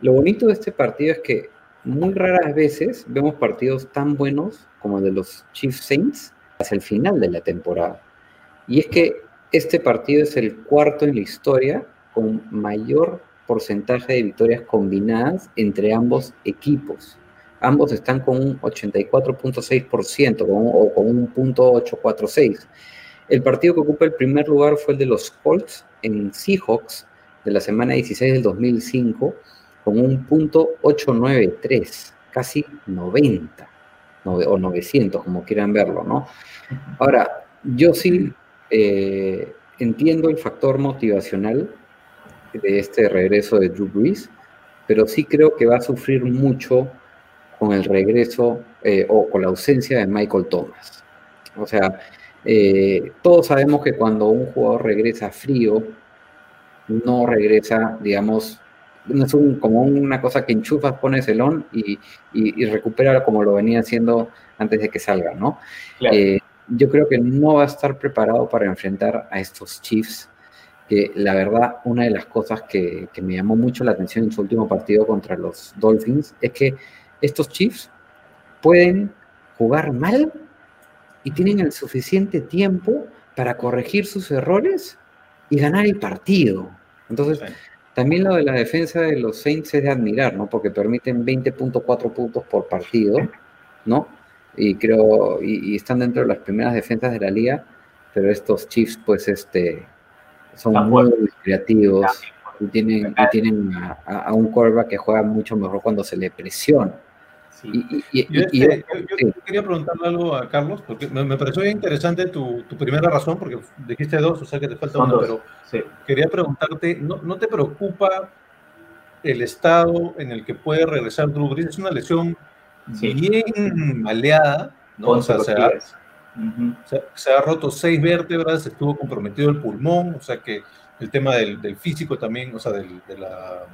lo bonito de este partido es que muy raras veces vemos partidos tan buenos como el de los Chiefs Saints hacia el final de la temporada. Y es que este partido es el cuarto en la historia con mayor porcentaje de victorias combinadas entre ambos equipos. Ambos están con un 84.6% con un- o con un punto 846. El partido que ocupa el primer lugar fue el de los Colts en Seahawks de la semana 16 del 2005 con un punto 893, casi 90 nove- o 900, como quieran verlo, ¿no? Ahora, yo sí eh, entiendo el factor motivacional de este regreso de Drew Brees, pero sí creo que va a sufrir mucho con el regreso eh, o con la ausencia de Michael Thomas. O sea, eh, todos sabemos que cuando un jugador regresa frío, no regresa, digamos, no es un- como una cosa que enchufas, pones el on y, y, y recupera como lo venía haciendo antes de que salga, ¿no? Claro. Eh, yo creo que no va a estar preparado para enfrentar a estos Chiefs, que la verdad, una de las cosas que, que me llamó mucho la atención en su último partido contra los Dolphins es que estos Chiefs pueden jugar mal y tienen el suficiente tiempo para corregir sus errores y ganar el partido. Entonces, también lo de la defensa de los Saints es de admirar, ¿no? Porque permiten 20.4 puntos por partido, ¿no? Y creo, y, y están dentro de las primeras defensas de la liga. pero estos Chiefs, pues, este, son muy creativos y tienen, y tienen a, a- un quarterback que juega mucho mejor cuando se le presiona. sí. Y, y- y- Yo, y- este, yo- yo quería preguntarle algo a Carlos, porque me, me pareció interesante tu, tu primera razón, porque dijiste dos, o sea que te falta dos. pero sí. quería preguntarte, ¿no, ¿no te preocupa el estado en el que puede regresar Drew Brees? Es una lesión Sí. bien maleada, ¿no? O sea, se ha, Consecutivas. Ujú. se, se ha roto seis vértebras, estuvo comprometido el pulmón, o sea que el tema del, del físico también, o sea, del, de la-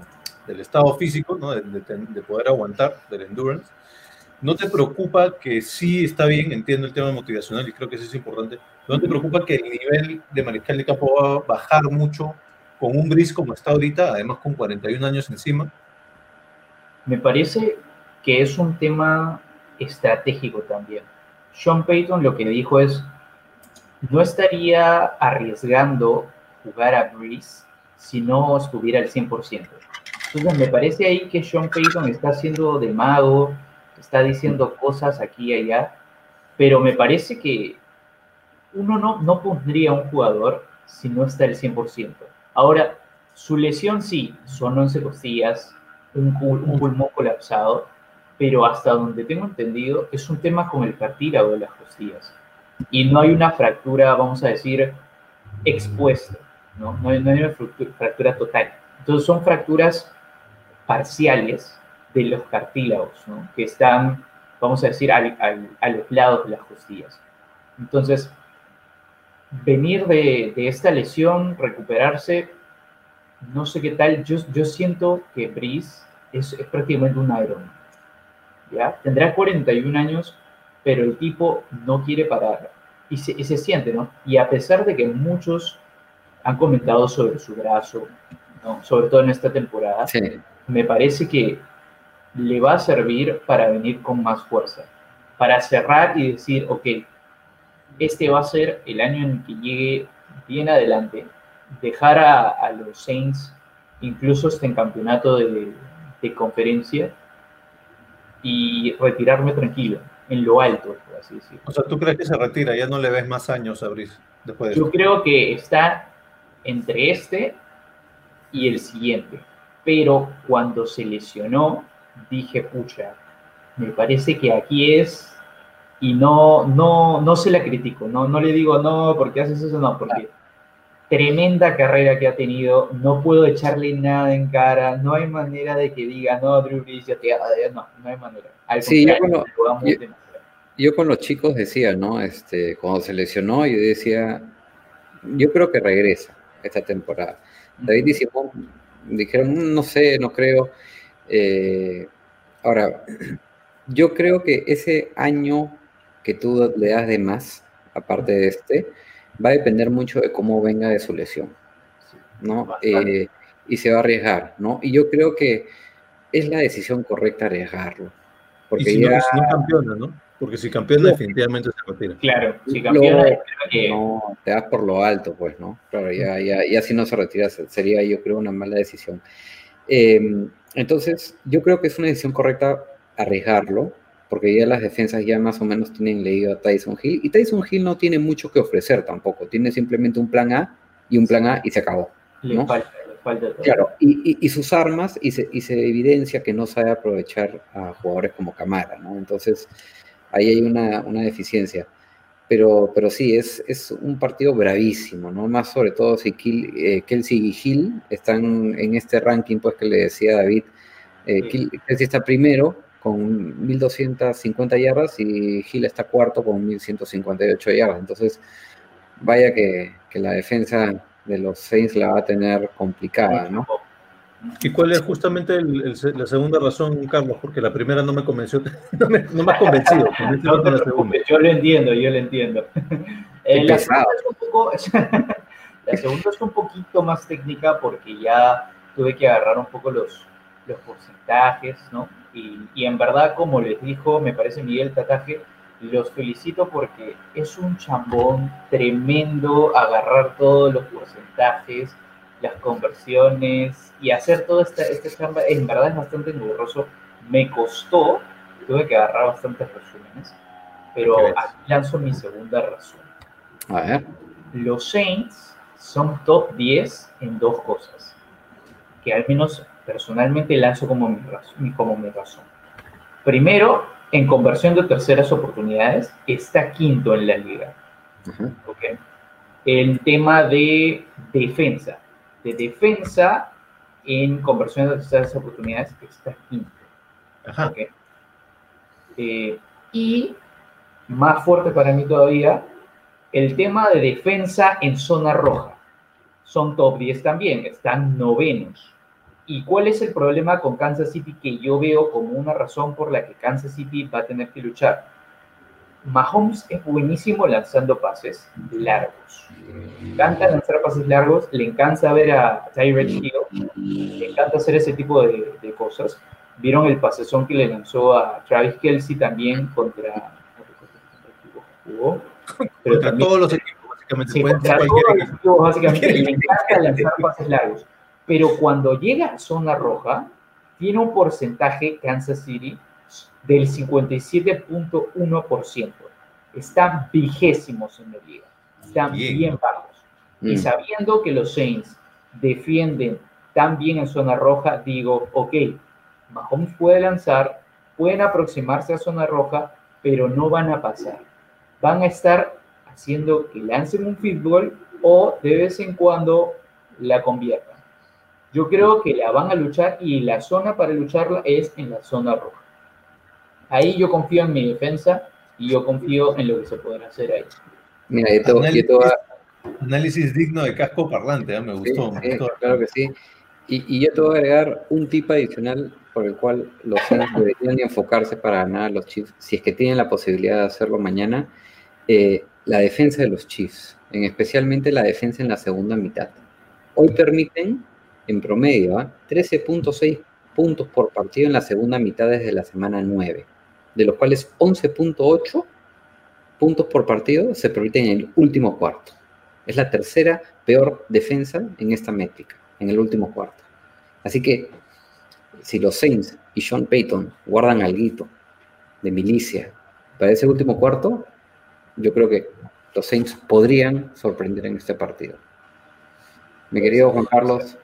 del estado físico, ¿no? de, de- de poder aguantar, del endurance. ¿No te preocupa que sí está bien, entiendo el tema motivacional y creo que eso es importante, ¿no te preocupa que el nivel de mariscal de campo va a bajar mucho con un Brice como está ahorita, además con 41 años encima? Me parece que es un tema estratégico también. Sean Payton lo que dijo es, no estaría arriesgando jugar a Breeze si no estuviera al 100%. Entonces me parece ahí que Sean Payton está haciendo de mago, está diciendo cosas aquí y allá, pero me parece que uno no, no pondría a un jugador si no está al 100%. Ahora, su lesión sí, son 11 costillas, un pulmón colapsado, pero hasta donde tengo entendido es un tema con el cartílago de las costillas. Y no hay una fractura, vamos a decir, expuesta, ¿no? No hay, una fractu- fractura total. Entonces son fracturas parciales de los cartílagos. Que están, vamos a decir, al- al- a los lados de las costillas. Entonces, venir de, esta lesión, recuperarse, no sé qué tal, yo, yo siento que Brice es, prácticamente un Man, ¿ya? Tendrá 41 años, pero el tipo no quiere parar. Y se, y se siente, ¿no? Y a pesar de que muchos han comentado sobre su brazo, ¿no? Sobre todo en esta temporada, Sí. me parece que le va a servir para venir con más fuerza, para cerrar y decir, ok, este va a ser el año en el que llegue bien adelante, dejar a, a los Saints incluso hasta en campeonato de, de conferencia y retirarme tranquilo, en lo alto, por así decirlo. O sea, ¿tú crees que se retira? Ya no le ves más años a Brice después de Yo esto. creo que está entre este y el siguiente. Pero cuando se lesionó, dije, pucha, me parece que aquí es. Y no, no, no se la critico, no, no le digo no, porque haces eso, no, porque tremenda carrera que ha tenido, no puedo echarle nada en cara, no hay manera de que diga, no, Drew Brees, ya te no, no hay manera. Al Sí, yo lo yo-. Yo con los chicos decía, ¿no? Este, cuando se lesionó, yo decía, yo creo que regresa esta temporada. David y Simón dijeron, "Mm, no sé, no creo. Eh, ahora, yo creo que ese año que tú le das de más, aparte de este, va a depender mucho de cómo venga de su lesión, ¿no? Eh, y se va a arriesgar, ¿no? Y yo creo que es la decisión correcta arriesgarlo. Y Porque si, no, ya... y si no campeona, ¿no? Porque si campeona, No. definitivamente se retira. Claro, si Lo- campeona, que No, te das por lo alto, pues, ¿no? Claro, ya, ya, ya si no se retira se- sería, yo creo, una mala decisión. Eh, entonces, yo creo que es una decisión correcta arriesgarlo, porque ya las defensas ya más o menos tienen leído a Tyson Hill, y Tyson Hill no tiene mucho que ofrecer tampoco, tiene simplemente un plan A y un plan A y se acabó. le ¿no? falta, le falta todo. Claro, y, y- y sus armas, y se, y se evidencia que no sabe aprovechar a jugadores como Camara, ¿no? Entonces, ahí hay una, una deficiencia. Pero, pero sí, es, es un partido bravísimo, ¿no? Más sobre todo si Kiel- eh, Kelsey y Hill están en este ranking, pues que le decía David. Eh, Sí. Kelsey está primero con 1.250 yardas y Hill está cuarto con 1.158 yardas. Entonces, vaya que, que la defensa de los Saints la va a tener complicada, ¿no? ¿Y cuál es justamente el- el- la segunda razón, Carlos? Porque la primera no me convenció, no me, no me has convencido. No te la yo lo entiendo, yo lo entiendo. Eh, la, segunda es un poco, la segunda es un poquito más técnica porque ya tuve que agarrar un poco los, los porcentajes, ¿no? Y, y en verdad, como les dijo, me parece Miguel Tataje, los felicito porque es un chambón tremendo agarrar todos los porcentajes, las conversiones y hacer toda esta, esta chamba. En verdad es bastante engorroso. Me costó, tuve que agarrar bastantes resúmenes, pero aquí lanzo mi segunda razón. A ver. los Saints son top 10 en dos cosas, que al menos personalmente lanzo como mi razón. Como mi razón. Primero, en conversión de terceras oportunidades, está quinto en la liga. ¿ok? El tema de defensa. De defensa en conversión de terceras oportunidades está quinto. Ajá. ¿ok? Eh, y más fuerte para mí todavía, el tema de defensa en zona roja. Son top 10 también, están novenos. ¿Y cuál es el problema con Kansas City que yo veo como una razón por la que Kansas City va a tener que luchar? Mahomes es buenísimo lanzando pases largos. Le encanta lanzar pases largos, le encanta ver a Tyreek Hill, le encanta hacer ese tipo de, de cosas. Vieron el pasezón que le lanzó a Travis Kelsey también contra. jugó, pero Contra también- todos los equipos, básicamente. Sí, contra todos los equipo. equipos, básicamente, le encanta lanzar pases largos. Pero cuando llega a zona roja, tiene un porcentaje Kansas City del 57.1%. Están vigésimos en la liga. Están Bien. bien, bajos. Y Mm. sabiendo que los Saints defienden tan bien en zona roja, digo, ok, Mahomes puede lanzar, pueden aproximarse a zona roja, pero no van a pasar. Van a estar haciendo que lancen un goal o de vez en cuando la conviertan. Yo creo que la van a luchar y la zona para lucharla es en la zona roja. Ahí yo confío en mi defensa y yo confío en lo que se podrá hacer ahí. Mira, yo te, yo te voy a- Análisis digno de casco parlante, ¿eh? me Sí, gustó. sí, gustó. claro que sí. Y, y yo te voy a agregar un tip adicional por el cual los Saints deberían de enfocarse para ganar a los Chiefs, si es que tienen la posibilidad de hacerlo mañana, eh, la defensa de los Chiefs, en especialmente la defensa en la segunda mitad. Hoy permiten, en promedio, ¿ah? 13.6 puntos por partido en la segunda mitad desde la semana 9, de los cuales 11.8 puntos por partido se permiten en el último cuarto. Es la tercera peor defensa en esta métrica, en el último cuarto. Así que si los Saints y Sean Payton guardan algo de milicia para ese último cuarto, yo creo que los Saints podrían sorprender en este partido. Mi querido Juan Carlos,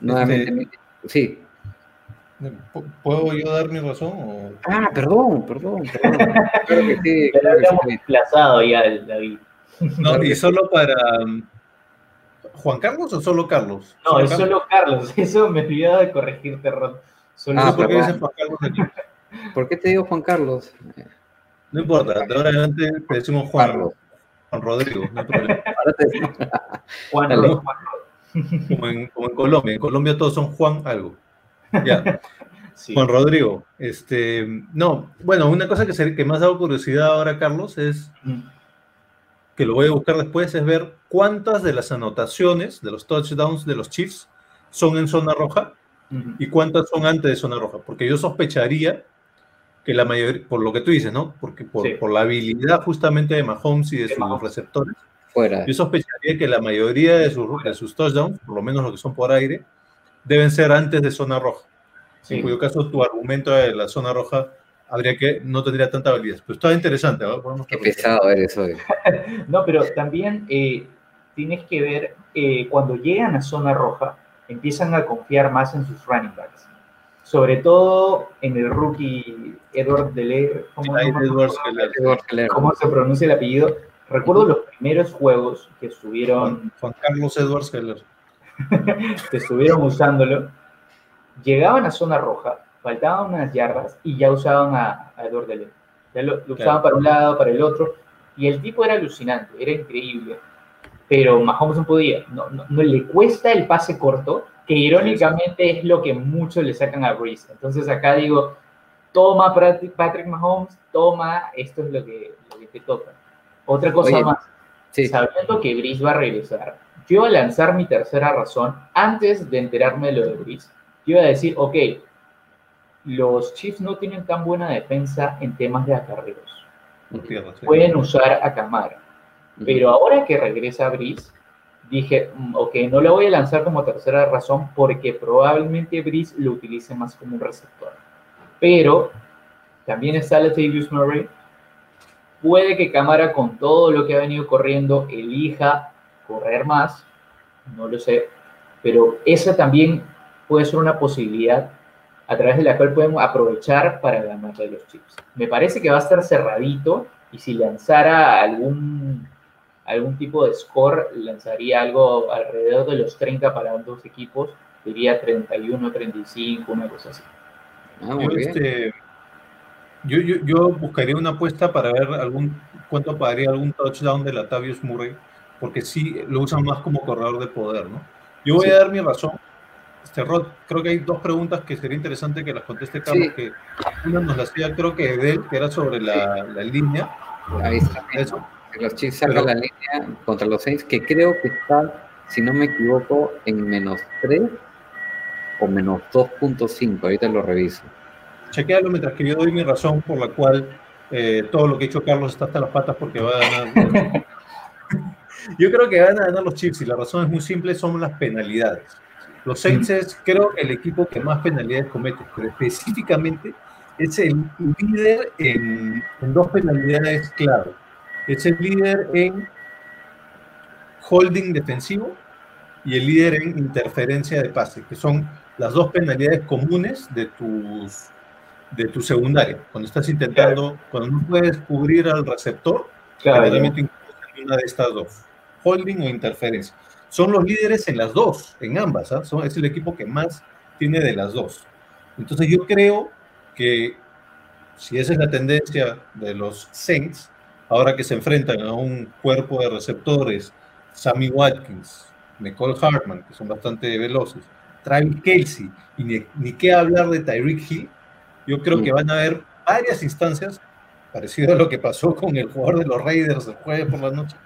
nuevamente. Sí. ¿P- ¿Puedo yo dar mi razón? O... Ah, perdón, perdón, perdón. Claro que sí, Pero claro que sí. desplazado ya el David. No, y solo para um, Juan Carlos o solo Carlos? No, es Carlos? solo Carlos. Eso me olvidaba de corregirte, Ron. Solo Ah, ¿Por qué dices Juan Carlos aquí? ¿Por qué te digo Juan Carlos? No importa, de ahora en adelante te decimos Juan, Carlos. Juan Rodrigo, no hay problema. Ahora te- Juan Dale. Como en, como en Colombia, en Colombia todos son Juan algo. Ya, Sí. Juan Rodrigo. Este, no, bueno, una cosa que, se- que me ha dado curiosidad ahora, Carlos, es Mm. que lo voy a buscar después, es ver cuántas de las anotaciones de los touchdowns de los Chiefs son en zona roja y cuántas son antes de zona roja. Porque yo sospecharía que la mayoría, por lo que tú dices, ¿no? Porque por, Sí. por la habilidad justamente de Mahomes y de De sus Mahomes. receptores, Fuera. yo sospecharía que la mayoría de sus, de sus touchdowns, por lo menos los que son por aire, deben ser antes de zona roja. Sí. En cuyo caso tu argumento de la zona roja habría que no tendría tanta validez. Pero está interesante. ¿no? Qué pesado eres hoy. No, pero también eh, tienes que ver, eh, cuando llegan a zona roja, empiezan a confiar más en sus running backs. Sobre todo en el rookie Edward Dele, ¿cómo. Edward cómo se pronuncia el apellido? Recuerdo los primeros juegos que estuvieron, Juan, Juan Carlos Edwards Heller. que estuvieron usándolo. Llegaban a zona roja, faltaban unas yardas y ya usaban a, a Edward Dele. Ya lo, lo usaban para un lado, para el otro. Y el tipo era alucinante, era increíble. Pero Mahomes no podía. No, no, no le cuesta el pase corto, que irónicamente es lo que muchos le sacan a Breeze. Entonces acá digo, toma Patrick Patrick Mahomes, toma, esto es lo que, lo que te toca. Otra cosa Oye, más, Sí, sabiendo que Breeze va a regresar, yo iba a lanzar mi tercera razón antes de enterarme de lo de. Yo iba a decir, ok, los Chiefs no tienen tan buena defensa en temas de acarreos. sí. Pueden usar a Camara. Pero ahora que regresa Breeze, dije, mm, ok, no lo voy a lanzar como tercera razón porque probablemente Breeze lo utilice más como un receptor. Pero también está Latavius Murray, Puede que Camara, con todo lo que ha venido corriendo, elija correr más, no lo sé, pero esa también puede ser una posibilidad a través de la cual podemos aprovechar para ganar de los chips. Me parece que va a estar cerradito y si lanzara algún, algún tipo de score, lanzaría algo alrededor de los 30 para ambos equipos, diría 31, 35, una cosa así. Ah, muy bien. Yo, yo, yo buscaría una apuesta para ver algún cuánto pagaría algún touchdown de Latavius Murray, porque sí lo usan más como corredor de poder, ¿no? Yo voy Sí. a dar mi razón. Este Rod, creo que hay dos preguntas que sería interesante que las conteste Carlos, Sí. que una nos la hacía creo que Edel, que era sobre la, la línea. Ahí está. Eso. Que Los Chiefs sacan la línea contra los Saints, que creo que está, si no me equivoco, en menos 3 o menos 2.5. Ahorita lo reviso. Chequéalo mientras que yo doy mi razón por la cual eh, todo lo que ha hecho Carlos está hasta las patas porque va a ganar. yo creo que van a ganar los Chiefs y la razón es muy simple, son las penalidades. Los Saints es, creo, el equipo que más penalidades comete, pero específicamente es el líder en, en dos penalidades clave. Es el líder en holding defensivo y el líder en interferencia de pase, que son las dos penalidades comunes de tus de tu secundaria. Cuando estás intentando, cuando no puedes cubrir al receptor, Claro, generalmente una de estas dos, holding o interferencia. Son los líderes en las dos, en ambas, ¿ah? Son- es el equipo que más tiene de las dos. Entonces yo creo que si esa es la tendencia de los Saints, ahora que se enfrentan a un cuerpo de receptores, Sammy Watkins, Nicole Hartman, que son bastante veloces, Travis Kelsey, y ni, ni qué hablar de Tyreek Hill, yo creo Mm. que van a haber varias instancias, parecido a lo que pasó con el jugador de los Raiders el jueves por la noche,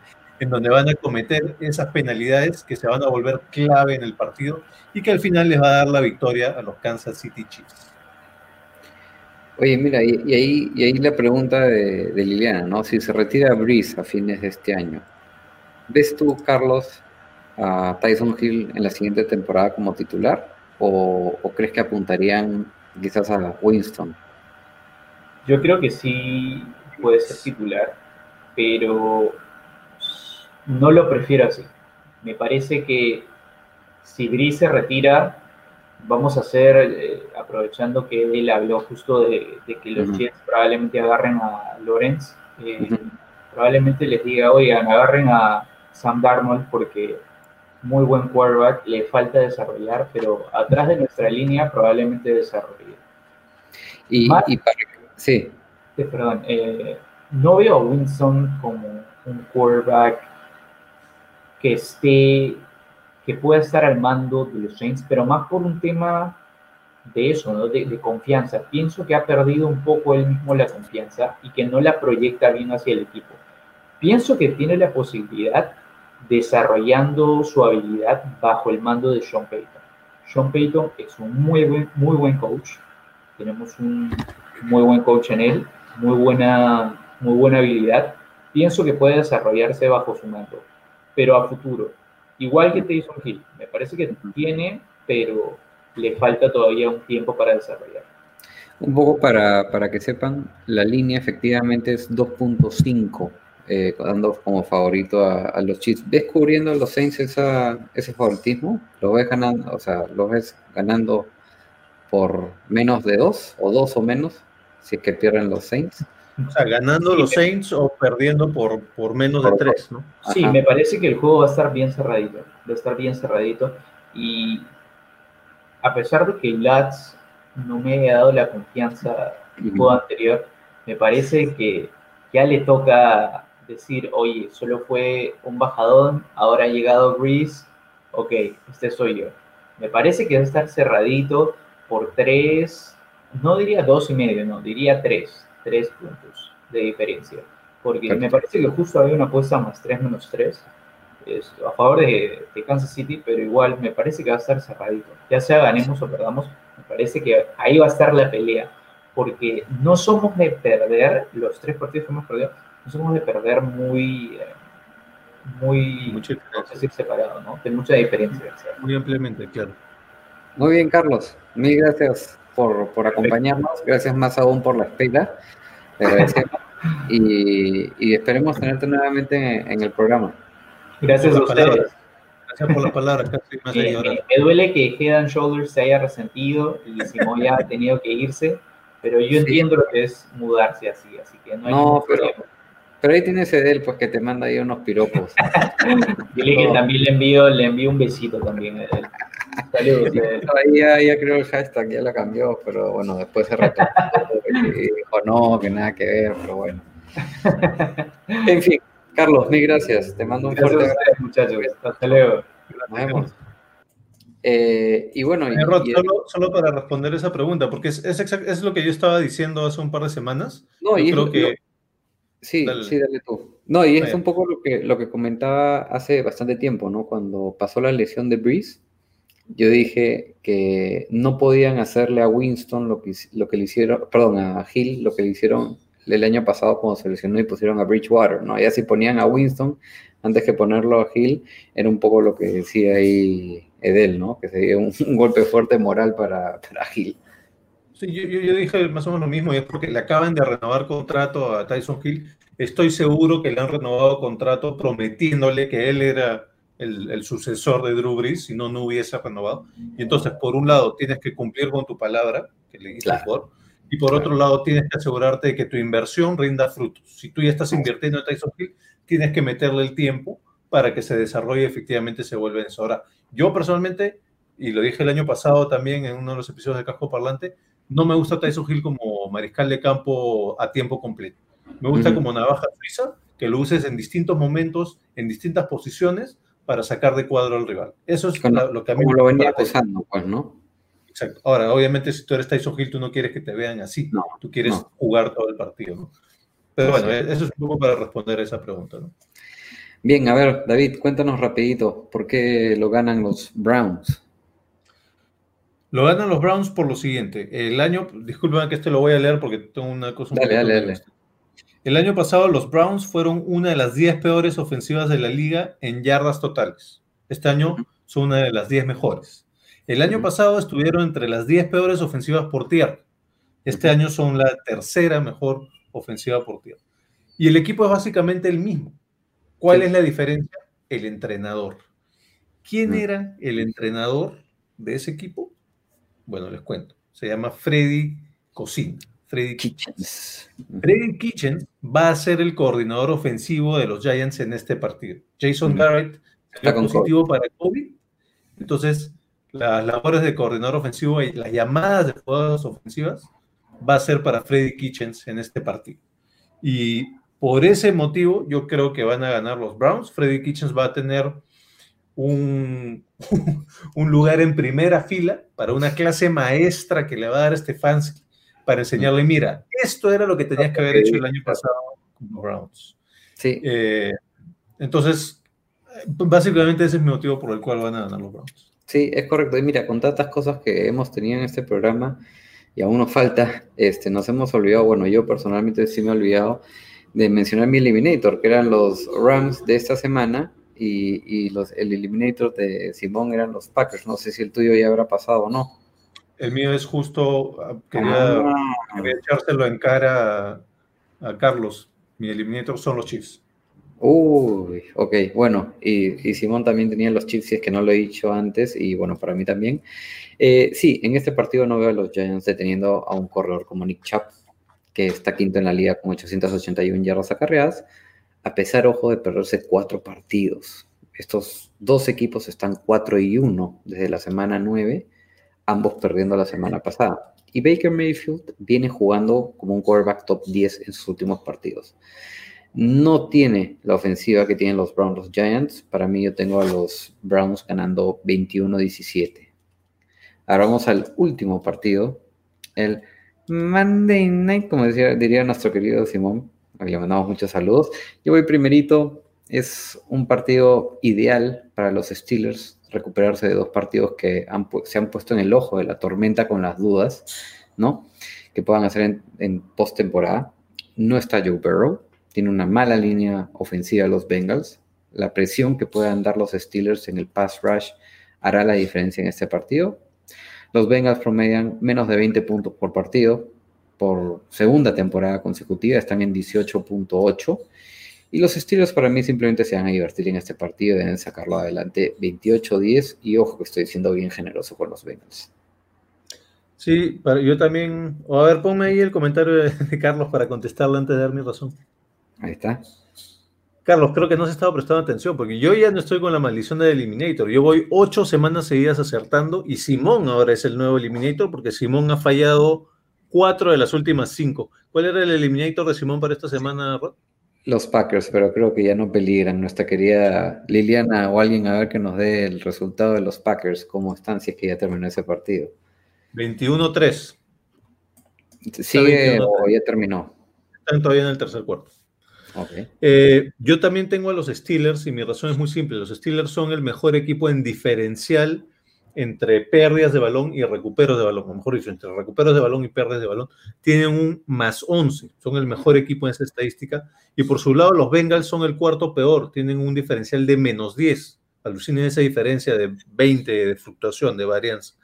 en donde van a cometer esas penalidades que se van a volver clave en el partido y que al final les va a dar la victoria a los Kansas City Chiefs. Oye, mira, y, y ahí, y ahí la pregunta de, de Liliana, ¿no? Si se retira Breeze a fines de este año, ¿ves tú, Carlos, a Tyson Hill en la siguiente temporada como titular? ¿O, o crees que apuntarían quizás a Winston? Yo creo que sí puede ser titular, pero no lo prefiero así. Me parece que si Gris se retira, vamos a hacer, eh, aprovechando que él habló justo de, de que los. Jets probablemente agarren a Lawrence, eh, probablemente les diga, oigan, agarren a Sam Darnold porque muy buen quarterback, le falta desarrollar, pero atrás de nuestra línea probablemente desarrolle. Y, Mar- y para, sí, Eh, perdón, eh, no veo a Winston como un quarterback que esté, que pueda estar al mando de los Saints, pero más por un tema de eso, ¿no? de, de confianza. Pienso que ha perdido un poco él mismo la confianza y que no la proyecta bien hacia el equipo. Pienso que tiene la posibilidad desarrollando su habilidad bajo el mando de Sean Payton. Sean Payton es un muy buen, muy buen coach. Tenemos un muy buen coach en él, muy buena, muy buena habilidad. Pienso que puede desarrollarse bajo su mando, pero a futuro. Igual que Tyson Hill, me parece que tiene, pero le falta todavía un tiempo para desarrollar. un poco para, para que sepan, la línea efectivamente es 2.5, eh, dando como favorito a, a los Chiefs. ¿Ves cubriendo a los Saints esa, ese favoritismo? ¿Lo ves ganando, o sea, lo ves ganando por menos de dos o dos o menos si es que pierden los Saints? O sea, ganando los Saints o perdiendo por, por menos de tres, ¿no? Sí, Ajá. me parece que el juego va a estar bien cerradito, va a estar bien cerradito y a pesar de que Lats no me haya dado la confianza el Ujú. juego anterior, me parece que ya le toca decir, oye, solo fue un bajadón, ahora ha llegado Grease, ok, este soy yo. Me parece que va a estar cerradito por tres, no diría dos y medio, no, diría tres, tres puntos de diferencia. Porque me parece que justo había una apuesta más tres menos tres es a favor de, de Kansas City, pero igual me parece que va a estar cerradito. Ya sea ganemos o perdamos, me parece que ahí va a estar la pelea. Porque no somos de perder, los tres partidos que hemos perdido, no somos de perder muy, eh, muy, Mucha no sé si separado, ¿no? De mucha diferencia. Muy ampliamente, claro. Muy bien, Carlos. Mil gracias por, por acompañarnos. Gracias más aún por la espera. Te agradecemos. y, y esperemos tenerte nuevamente en, en el programa. Gracias a ustedes. palabras. Gracias por las palabras, casi me Me, me- duele que Head and Shoulders se haya resentido y Simón ya ha tenido que irse, pero yo Sí. entiendo lo que es mudarse así, así que no hay No, ningún pero- problema. Pero ahí tienes Edel, pues que te manda ahí unos piropos. Dile que también le envío, le envío un besito también a él. Saludos, Edel. Ahí ya, ya creo el hashtag, ya lo cambió, pero bueno, después se retomó dijo no, que nada que ver, pero bueno. En fin, Carlos, mil gracias. Te mando un Gracias fuerte ustedes, muchachos. Hasta luego. abrazo. Nos vemos. Eh, y bueno, y- Eh, Rod, y- solo, solo para responder esa pregunta, porque es, es, exact- es lo que yo estaba diciendo hace un par de semanas. no, yo y es creo lo- que Sí, Dale. sí, dale tú. No, y es un poco lo que, lo que comentaba hace bastante tiempo, ¿no? Cuando pasó la lesión de Breeze, yo dije que no podían hacerle a Winston lo que, lo que le hicieron, perdón, a Hill lo que le hicieron el año pasado cuando se lesionó y pusieron a Bridgewater, ¿no? Ya si ponían a Winston antes que ponerlo a Hill, era un poco lo que decía ahí Edel, ¿no? Que sería un, un golpe fuerte moral para, para Hill. Sí, yo, yo- dije más o menos lo mismo, y es porque le acaban de renovar contrato a Tyson Hill. Estoy seguro que le han renovado contrato prometiéndole que él era el, el sucesor de Drew Brees, si no, no hubiese renovado. Y entonces, por un lado, tienes que cumplir con tu palabra, que le dices Claro. por, y por otro lado, tienes que asegurarte de que tu inversión rinda frutos. Si tú ya estás invirtiendo en Tyson Hill, tienes que meterle el tiempo para que se desarrolle y efectivamente se vuelva en eso. Ahora, yo personalmente, y lo dije el año pasado también en uno de los episodios de Casco Parlante, no me gusta Tyson Hill como mariscal de campo a tiempo completo. Me gusta como navaja suiza, que lo uses en distintos momentos, en distintas posiciones, para sacar de cuadro al rival. Eso es la- lo que a mí me lo gusta venía acusando, pues, ¿no? Exacto. Ahora, obviamente, si tú eres Tyson Hill, tú no quieres que te vean así. No, tú quieres no. jugar todo el partido. ¿no? Pero bueno, eso es un poco para responder esa pregunta. ¿no? Bien, a ver, David, cuéntanos rapidito, ¿por qué lo ganan los Browns? Lo ganan los Browns por lo siguiente. El año, disculpen que este lo voy a leer porque tengo una cosa un Dale, dale, dale. El año pasado los Browns fueron una de las 10 peores ofensivas de la liga en yardas totales. Este año son una de las 10 mejores. El año pasado estuvieron entre las 10 peores ofensivas por tierra. Este año son la tercera mejor ofensiva por tierra. Y el equipo es básicamente el mismo. ¿Cuál Sí. es la diferencia? El entrenador. ¿Quién era el entrenador de ese equipo? Bueno, les cuento. Se llama Freddy Cocina. Freddy Kitchens. Freddy Kitchen va a ser el coordinador ofensivo de los Giants en este partido. Jason. Garrett Está positivo para COVID. Entonces, las labores de coordinador ofensivo y las llamadas de jugadas ofensivas va a ser para Freddy Kitchens en este partido. Y por ese motivo, yo creo que van a ganar los Browns. Freddy Kitchens va a tener un, un lugar en primera fila para una clase maestra que le va a dar Stefanski para enseñarle, mira, esto era lo que tenías que haber hecho el año pasado con los Browns. Sí, Eh, entonces, básicamente ese es mi motivo por el cual van a ganar los Browns. sí, es correcto. Y mira, con tantas cosas que hemos tenido en este programa y aún nos falta, este, nos hemos olvidado, bueno, yo personalmente sí me he olvidado de mencionar mi Eliminator, que eran los Rams de esta semana y, y los, el Eliminator de Simón eran los Packers. No sé si el tuyo ya habrá pasado o no. El mío es justo, ah, quería, Ah, quería echárselo en cara a, a Carlos. Mi eliminator son los Chiefs. Uy, ok, bueno, y, y Simón también tenía los Chiefs, si es que no lo he dicho antes, y bueno, para mí también. Eh, sí, en este partido no veo a los Giants deteniendo a un corredor como Nick Chubb, que está quinto en la liga con 881 yardas acarreadas, a pesar, ojo, de perderse cuatro partidos. Estos dos equipos están 4 y 1 desde la semana 9, ambos perdiendo la semana pasada. Y Baker Mayfield viene jugando como un quarterback top 10 en sus últimos partidos no tiene la ofensiva que tienen los Browns, los Giants. Para mí yo tengo a los Browns ganando 21-17. Ahora vamos al último partido, el Monday Night, como decía, diría nuestro querido Simón, le mandamos muchos saludos. Yo voy primerito, es un partido ideal para los Steelers, recuperarse de dos partidos que han se han puesto en el ojo de la tormenta con las dudas, ¿no? Que puedan hacer en, en postemporada. No está Joe Burrow, tiene una mala línea ofensiva los Bengals. La presión que puedan dar los Steelers en el pass rush hará la diferencia en este partido. Los Bengals promedian menos de 20 puntos por partido. Por segunda temporada consecutiva, están en 18.8. Y los Steelers para mí simplemente se van a divertir en este partido, deben sacarlo adelante 28-10 y ojo que estoy siendo bien generoso con los Bengals. Sí, pero yo también. O a ver, ponme ahí el comentario de, de Carlos para contestarle antes de dar mi razón. Ahí está. Carlos, creo que no se estaba prestando atención, porque yo ya no estoy con la maldición del Eliminator. Yo voy ocho semanas seguidas acertando y Simón ahora es el nuevo Eliminator, porque Simón ha fallado cuatro de las últimas cinco. ¿Cuál era el Eliminator de Simón para esta semana, Rod? Los Packers, pero creo que ya no peligran. Nuestra querida Liliana o alguien a ver que nos dé el resultado de los Packers, cómo están, si es que ya terminó ese partido. 21-3. ¿Sigue o ya terminó? Están todavía en el tercer cuarto. Eh, yo también tengo a los Steelers y mi razón es muy simple. Los Steelers son el mejor equipo en diferencial entre pérdidas de balón y recuperos de balón, o mejor dicho, entre recuperos de balón y pérdidas de balón, tienen un más 11, son el mejor equipo en esa estadística, y por su lado los Bengals son el cuarto peor, tienen un diferencial de menos 10, alucinen esa diferencia de 20 de fluctuación, de varianza.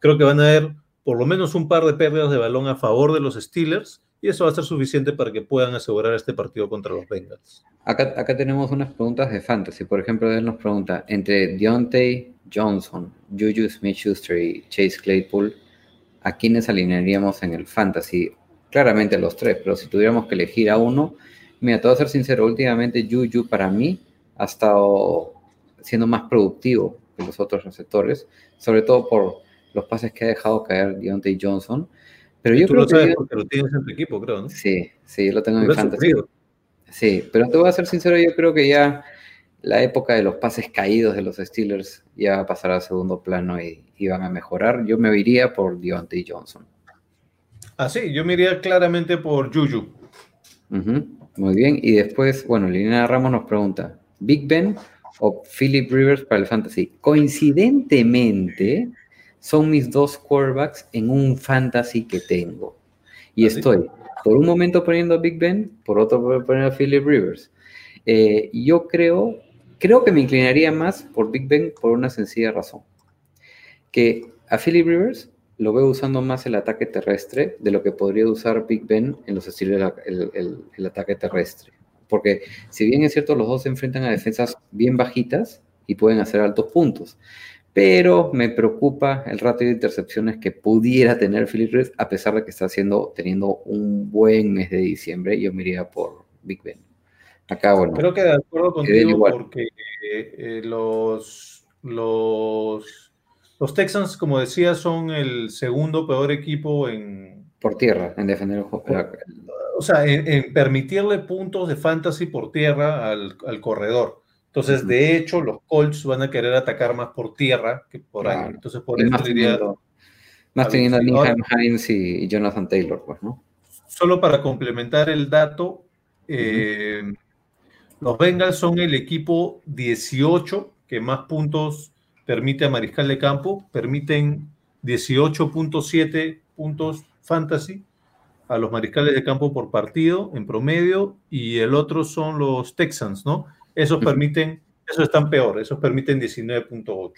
Creo que van a haber por lo menos un par de pérdidas de balón a favor de los Steelers, y eso va a ser suficiente para que puedan asegurar este partido contra los Bengals. Acá, tenemos unas preguntas de fantasy. Por ejemplo, él nos pregunta, entre Deontay Johnson, Juju Smith-Schuster y Chase Claypool, ¿a quiénes alinearíamos en el fantasy? Claramente los tres, pero si tuviéramos que elegir a uno, mira, te voy a ser sincero, últimamente Juju para mí ha estado siendo más productivo que los otros receptores, sobre todo por los pases que ha dejado caer Deontay Johnson. Pero yo Tú creo lo sabes que... porque lo tienes en tu equipo, creo, ¿no? Sí, sí, yo lo tengo en mi fantasy. sufrido. Sí, pero te voy a ser sincero, yo creo que ya la época de los pases caídos de los Steelers ya va a pasar a segundo plano y, y van a mejorar. Yo me iría por Deontay Johnson. Ah, sí, yo me iría claramente por Juju. Muy bien. Y después, bueno, Liliana Ramos nos pregunta, ¿Big Ben o Philip Rivers para el fantasy? Coincidentemente, son mis dos quarterbacks en un fantasy que tengo. Y ¿Ah, estoy por un momento poniendo a Big Ben, por otro voy a Philip Rivers. Eh, yo creo, creo que me inclinaría más por Big Ben por una sencilla razón. Que a Philip Rivers lo veo usando más el ataque terrestre de lo que podría usar Big Ben en los estilos el, el- el ataque terrestre. Porque si bien es cierto, los dos se enfrentan a defensas bien bajitas y pueden hacer altos puntos. Pero me preocupa el ratio de intercepciones que pudiera tener Philip Rivers, a pesar de que está haciendo, teniendo un buen mes de diciembre. Yo me iría por Big Ben. Acá, bueno, Creo que de acuerdo contigo porque eh, los, los, los Texans, como decía, son el segundo peor equipo en, por tierra, en defender el juego. o sea, en, en permitirle puntos de fantasy por tierra al, al corredor. Entonces, de hecho, los Colts van a querer atacar más por tierra que por Claro. aire. Entonces, por eso diría, más teniendo a Ninheim Hines y, y Jonathan Taylor, pues, ¿no? solo para complementar el dato, eh, los Bengals son el equipo 18 que más puntos permite a Mariscal de Campo, permiten 18.7 puntos fantasy a los mariscales de campo por partido en promedio y el otro son los Texans, ¿no? Esos permiten, esos están peor, esos permiten 19.8.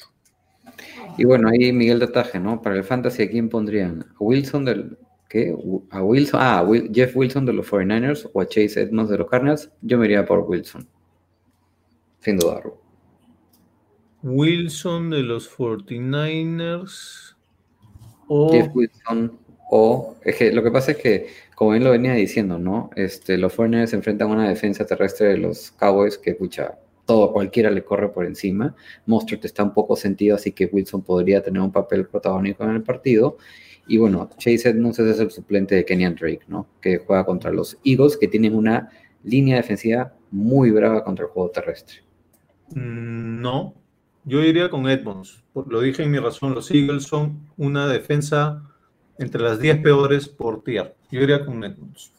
Y bueno, ahí Miguel Dataje, ¿no? Para el fantasy, ¿a quién pondrían? ¿A Wilson del. ¿Qué? ¿A Wilson? Ah, Jeff Wilson de los 49ers o a Chase Edmonds de los Cardinals. Yo me iría por Wilson. Sin dudarlo. Wilson de los 49ers o Jeff Wilson o. Es que lo que pasa es que, como bien lo venía diciendo, ¿no? Este, los 49ers se enfrentan una defensa terrestre de los Cowboys que, escucha, todo, cualquiera le corre por encima. Mostert está un poco sentido, así que Wilson podría tener un papel protagónico en el partido. Y bueno, Chase Edmonds es el suplente de Kenyan Drake, ¿no? Que juega contra los Eagles, que tienen una línea defensiva muy brava contra el juego terrestre. Mm, No, yo iría con Edmonds. Lo dije en mi razón, los Eagles son una defensa entre las 10 peores por tierra. Yo iría con Edmonds.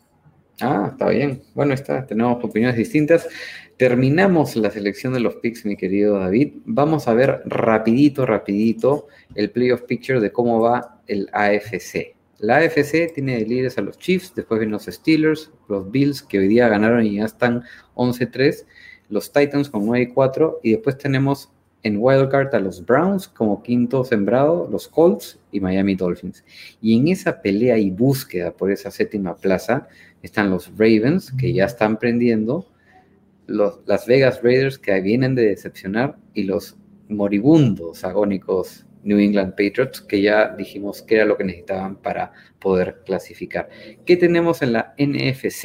Ah, está bien. Bueno, está, tenemos opiniones distintas. Terminamos la selección de los picks, mi querido David. Vamos a ver rapidito, rapidito el playoff picture de cómo va el AFC. La AFC tiene de líderes a los Chiefs, después vienen los Steelers, los Bills, que hoy día ganaron y ya están 11-3, los Titans con 9-4, y después tenemos en Wildcard a los Browns como quinto sembrado, los Colts y Miami Dolphins. Y en esa pelea y búsqueda por esa séptima plaza están los Ravens, que ya están prendiendo, los, las Vegas Raiders, que vienen de decepcionar, y los moribundos, agónicos New England Patriots, que ya dijimos que era lo que necesitaban para poder clasificar. ¿Qué tenemos en la NFC?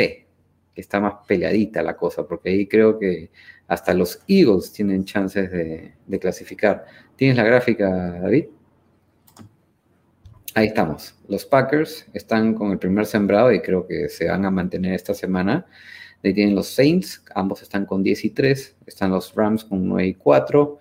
Que está más peleadita la cosa, porque ahí creo que hasta los Eagles tienen chances de, clasificar. ¿Tienes la gráfica, David? Ahí estamos. Los Packers están con el primer sembrado y creo que se van a mantener esta semana. Ahí tienen los Saints, ambos están con 10 y 3. Están los Rams con 9 y 4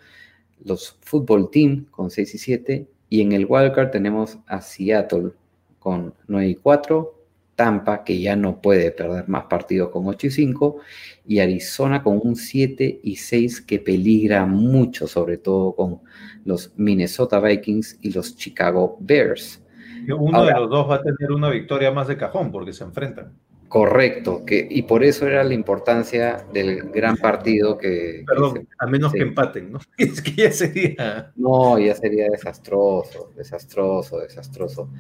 los Football Team con 6 y 7, y en el wildcard tenemos a Seattle con 9 y 4, Tampa, que ya no puede perder más partidos con 8 y 5, y Arizona con un 7 y 6 que peligra mucho, sobre todo con los Minnesota Vikings y los Chicago Bears. Uno Ahora, de los dos va a tener una victoria más de cajón porque se enfrentan. Correcto, que, y por eso era la importancia del gran partido que... Perdón, que se, a menos que empaten, ¿no? Es que ya sería... No, ya sería desastroso, desastroso, desastroso.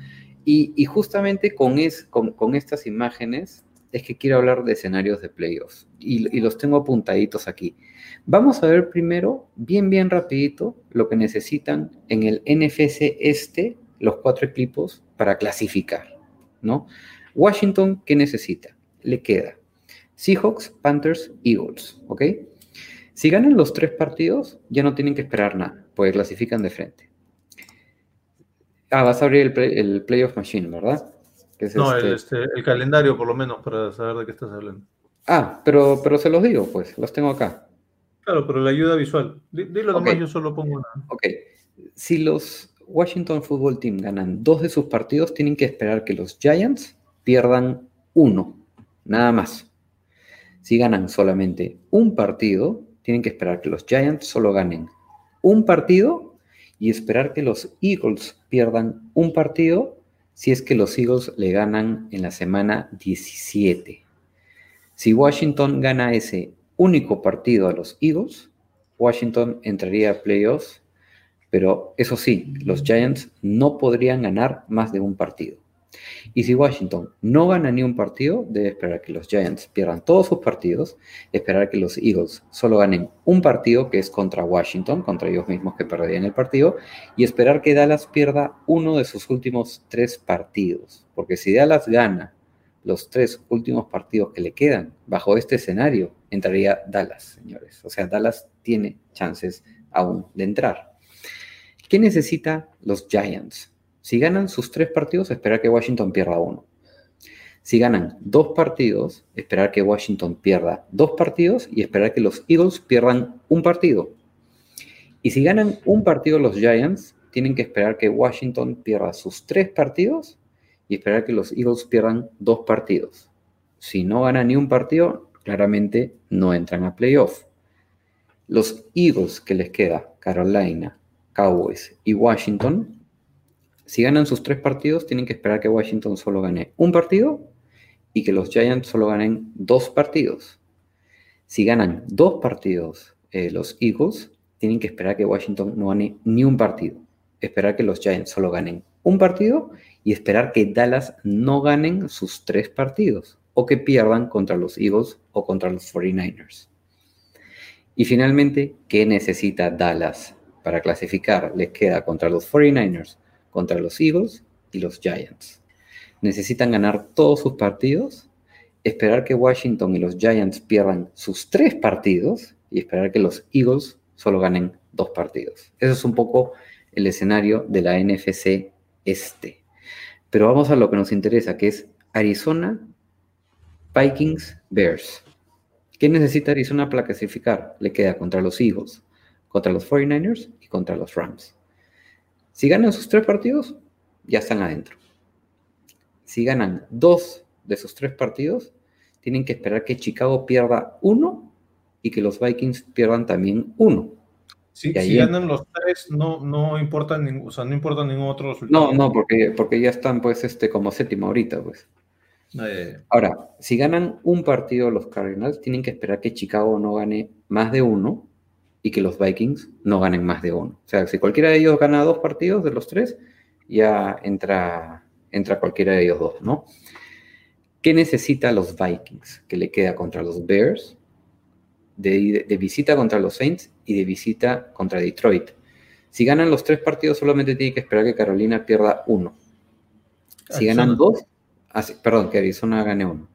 Y, y justamente con, es, con, con, estas imágenes es que quiero hablar de escenarios de playoffs, y, y los tengo apuntaditos aquí. Vamos a ver primero, bien, bien rapidito, lo que necesitan en el NFC este, los cuatro equipos, para clasificar, ¿no? Washington, ¿qué necesita? Le queda Seahawks, Panthers, Eagles, ¿ok? Si ganan los tres partidos, ya no tienen que esperar nada, pues clasifican de frente. Ah, vas a abrir el, play, el Playoff Machine, ¿verdad? Es no, este... El, este, el, calendario por lo menos para saber de qué estás hablando. Ah, pero, pero se los digo, pues, los tengo acá. Claro, pero la ayuda visual. Dilo okay. nomás, yo solo pongo una. Ok. Si los Washington Football Team ganan dos de sus partidos, tienen que esperar que los Giants pierdan uno, nada más. Si ganan solamente un partido, tienen que esperar que los Giants solo ganen un partido y esperar que los Eagles pierdan un partido si es que los Eagles le ganan en la semana 17. Si Washington gana ese único partido a los Eagles, Washington entraría a playoffs, pero eso sí, los Giants no podrían ganar más de un partido. Y si Washington no gana ni un partido, debe esperar que los Giants pierdan todos sus partidos, esperar que los Eagles solo ganen un partido, que es contra Washington, contra ellos mismos que perderían el partido, y esperar que Dallas pierda uno de sus últimos tres partidos. Porque si Dallas gana los tres últimos partidos que le quedan bajo este escenario, entraría Dallas, señores. O sea, Dallas tiene chances aún de entrar. ¿Qué necesita los Giants? Si ganan sus tres partidos, esperar que Washington pierda uno. Si ganan dos partidos, esperar que Washington pierda dos partidos y esperar que los Eagles pierdan un partido. Y si ganan un partido los Giants, tienen que esperar que Washington pierda sus tres partidos y esperar que los Eagles pierdan dos partidos. Si no ganan ni un partido, claramente no entran a playoff. Los Eagles que les queda, Carolina, Cowboys y Washington, si ganan sus tres partidos, tienen que esperar que Washington solo gane un partido y que los Giants solo ganen dos partidos. Si ganan dos partidos eh, los Eagles, tienen que esperar que Washington no gane ni un partido. Esperar que los Giants solo ganen un partido y esperar que Dallas no ganen sus tres partidos o que pierdan contra los Eagles o contra los 49ers. Y finalmente, ¿qué necesita Dallas para clasificar? Les queda contra los 49ers, contra los Eagles y los Giants. Necesitan ganar todos sus partidos, esperar que Washington y los Giants pierdan sus tres partidos y esperar que los Eagles solo ganen dos partidos. Eso es un poco el escenario de la NFC este. Pero vamos a lo que nos interesa, que es Arizona, Vikings, Bears. ¿Qué necesita Arizona para clasificar? Le queda contra los Eagles, contra los 49ers y contra los Rams. Si ganan sus tres partidos, ya están adentro. Si ganan dos de sus tres partidos, tienen que esperar que Chicago pierda uno y que los Vikings pierdan también uno. Sí, si ganan los tres, no, no importa ningún, o sea, no importa ningún otro resultado. No, no, porque, porque ya están pues este como séptimo ahorita, pues. Eh. Ahora, si ganan un partido los Cardinals, tienen que esperar que Chicago no gane más de uno y que los Vikings no ganen más de uno. O sea, si cualquiera de ellos gana dos partidos de los tres, ya entra, entra cualquiera de ellos dos, ¿no? ¿Qué necesita los Vikings? Que le queda contra los Bears, de, de, visita contra los Saints y de visita contra Detroit. Si ganan los tres partidos, solamente tiene que esperar que Carolina pierda uno. Si ganan dos, ah, perdón, que Arizona gane uno.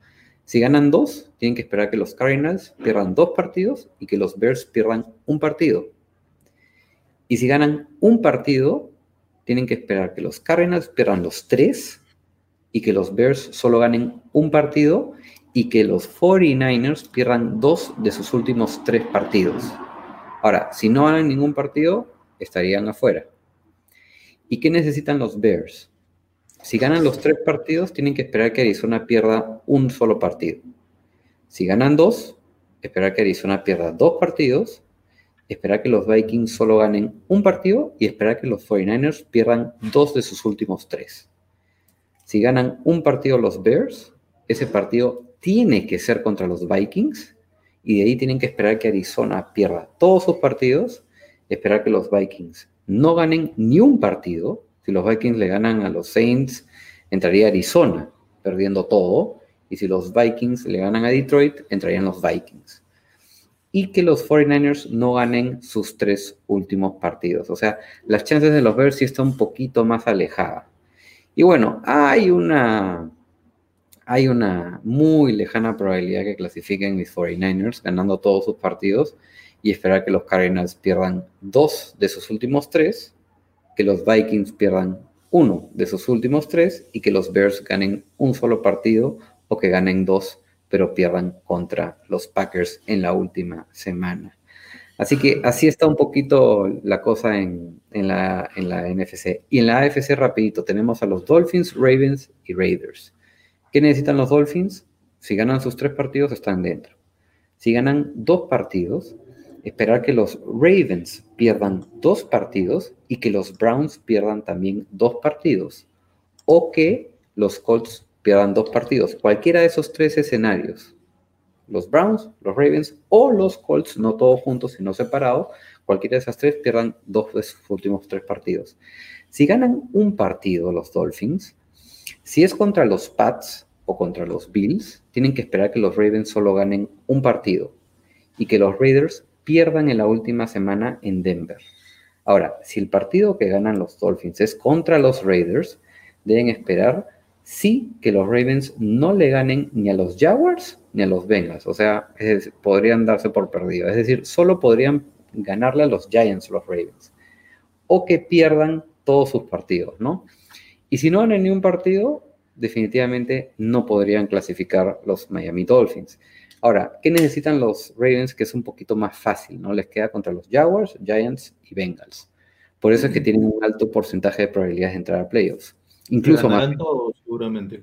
Si ganan dos, tienen que esperar que los Cardinals pierdan dos partidos y que los Bears pierdan un partido. Y si ganan un partido, tienen que esperar que los Cardinals pierdan los tres y que los Bears solo ganen un partido y que los 49ers pierdan dos de sus últimos tres partidos. Ahora, si no ganan ningún partido, estarían afuera. ¿Y qué necesitan los Bears? Si ganan los tres partidos, tienen que esperar que Arizona pierda un solo partido. Si ganan dos, esperar que Arizona pierda dos partidos, esperar que los Vikings solo ganen un partido y esperar que los 49ers pierdan dos de sus últimos tres. Si ganan un partido los Bears, ese partido tiene que ser contra los Vikings y de ahí tienen que esperar que Arizona pierda todos sus partidos, esperar que los Vikings no ganen ni un partido. Si los Vikings le ganan a los Saints, entraría Arizona perdiendo todo. Y si los Vikings le ganan a Detroit, entrarían los Vikings. Y que los 49ers no ganen sus tres últimos partidos. O sea, las chances de los Bears sí están un poquito más alejadas. Y bueno, hay una hay una muy lejana probabilidad que clasifiquen mis 49ers ganando todos sus partidos y esperar que los Cardinals pierdan dos de sus últimos tres, que los Vikings pierdan uno de sus últimos tres y que los Bears ganen un solo partido o que ganen dos, pero pierdan contra los Packers en la última semana. Así que así está un poquito la cosa en, la, en la NFC. Y en la AFC rapidito tenemos a los Dolphins, Ravens y Raiders. ¿Qué necesitan los Dolphins? Si ganan sus tres partidos, están dentro. Si ganan dos partidos, esperar que los Ravens pierdan dos partidos y que los Browns pierdan también dos partidos. O que los Colts pierdan dos partidos. Cualquiera de esos tres escenarios. Los Browns, los Ravens o los Colts, no todos juntos, sino separados. Cualquiera de esas tres pierdan dos de sus últimos tres partidos. Si ganan un partido los Dolphins, si es contra los Pats o contra los Bills, tienen que esperar que los Ravens solo ganen un partido y que los Raiders pierdan en la última semana en Denver. Ahora, si el partido que ganan los Dolphins es contra los Raiders, deben esperar sí que los Ravens no le ganen ni a los Jaguars ni a los Bengals. O sea, podrían darse por perdido. Es decir, solo podrían ganarle a los Giants los Ravens. O que pierdan todos sus partidos, ¿no? Y si no ganan ni un partido, definitivamente no podrían clasificar los Miami Dolphins. Ahora, ¿qué necesitan los Ravens? Que es un poquito más fácil, ¿no? Les queda contra los Jaguars, Giants y Bengals. Por eso es que tienen un alto porcentaje de probabilidades de entrar a playoffs. Incluso más. seguramente,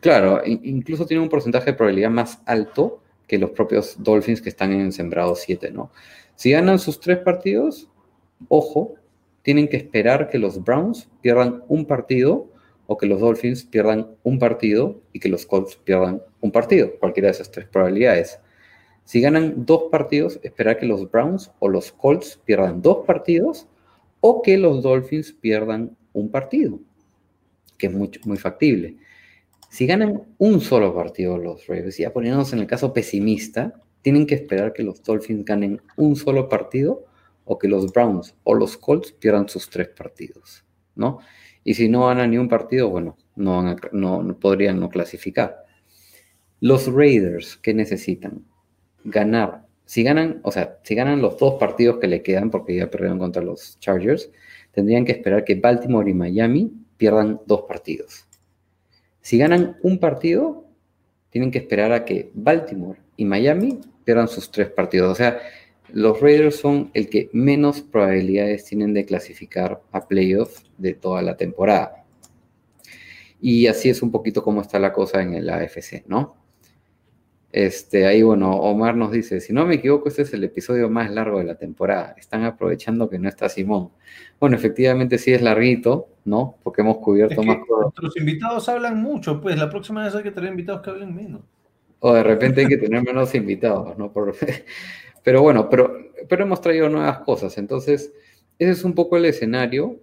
Claro, incluso tienen un porcentaje de probabilidad más alto que los propios Dolphins que están en sembrado 7, ¿no? Si ganan sus tres partidos, ojo, tienen que esperar que los Browns pierdan un partido o que los Dolphins pierdan un partido y que los Colts pierdan un partido, cualquiera de esas tres probabilidades. Si ganan dos partidos, esperar que los Browns o los Colts pierdan dos partidos o que los Dolphins pierdan un partido, que es muy, factible. Si ganan un solo partido los Ravens, ya poniéndonos en el caso pesimista, tienen que esperar que los Dolphins ganen un solo partido o que los Browns o los Colts pierdan sus tres partidos, ¿no? Y si no ganan ni un partido, bueno, no, no, podrían no clasificar. Los Raiders, ¿qué necesitan? Ganar. Si ganan, o sea, si ganan los dos partidos que le quedan, porque ya perdieron contra los Chargers, tendrían que esperar que Baltimore y Miami pierdan dos partidos. Si ganan un partido, tienen que esperar a que Baltimore y Miami pierdan sus tres partidos. O sea, los Raiders son el que menos probabilidades tienen de clasificar a playoffs de toda la temporada. Y así es un poquito como está la cosa en el AFC, ¿no? Este, ahí, bueno, Omar nos dice, si no me equivoco, este es el episodio más largo de la temporada. Están aprovechando que no está Simón. Bueno, efectivamente sí es larguito, ¿no? Porque hemos cubierto más cosas. Nuestros invitados hablan mucho, pues la próxima vez hay que tener invitados que hablen menos. O de repente hay que tener menos invitados, ¿no? Por... Pero bueno, pero pero hemos traído nuevas cosas. Entonces, ese es un poco el escenario,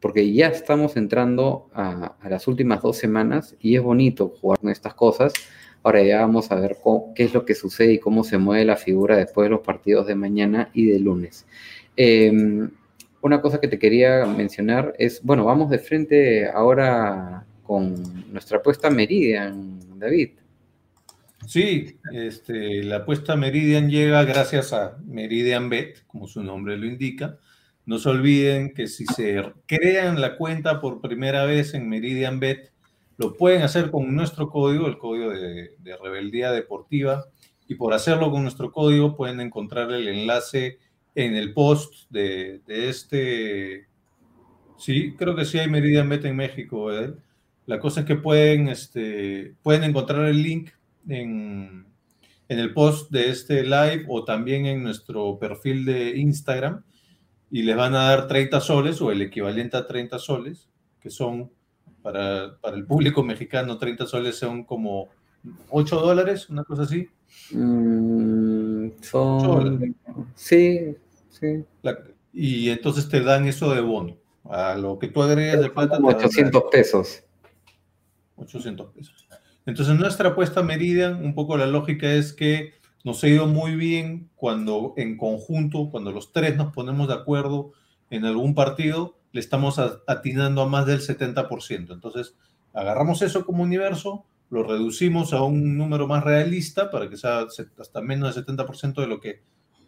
porque ya estamos entrando a, las últimas dos semanas y es bonito jugar con estas cosas. Ahora ya vamos a ver qué es lo que sucede y cómo se mueve la figura después de los partidos de mañana y de lunes. Eh, una cosa que te quería mencionar es, bueno, vamos de frente ahora con nuestra apuesta Meridian, David. Sí, este, la apuesta Meridian llega gracias a Meridian Bet, como su nombre lo indica. No se olviden que si se crean la cuenta por primera vez en Meridian Bet, lo pueden hacer con nuestro código, el código de, Rebeldía Deportiva, y por hacerlo con nuestro código pueden encontrar el enlace en el post de, este... Sí, creo que sí hay Meridian Bet en México. La cosa es que pueden, este, pueden encontrar el link en, en el post de este live o también en nuestro perfil de Instagram y les van a dar 30 soles o el equivalente a 30 soles, que son para, para el público mexicano 30 soles son como 8 dólares, una cosa así. Mm, son... Sí, sí. La- y entonces te dan eso de bono. A lo que tú agregas de plata Como te dan 800 pesos. 800 pesos. Entonces, nuestra apuesta Meridian, un poco la lógica es que nos ha ido muy bien cuando en conjunto, cuando los tres nos ponemos de acuerdo en algún partido, le estamos a- atinando a más del 70%. Entonces, agarramos eso como universo, lo reducimos a un número más realista para que sea se- hasta menos del 70% de lo que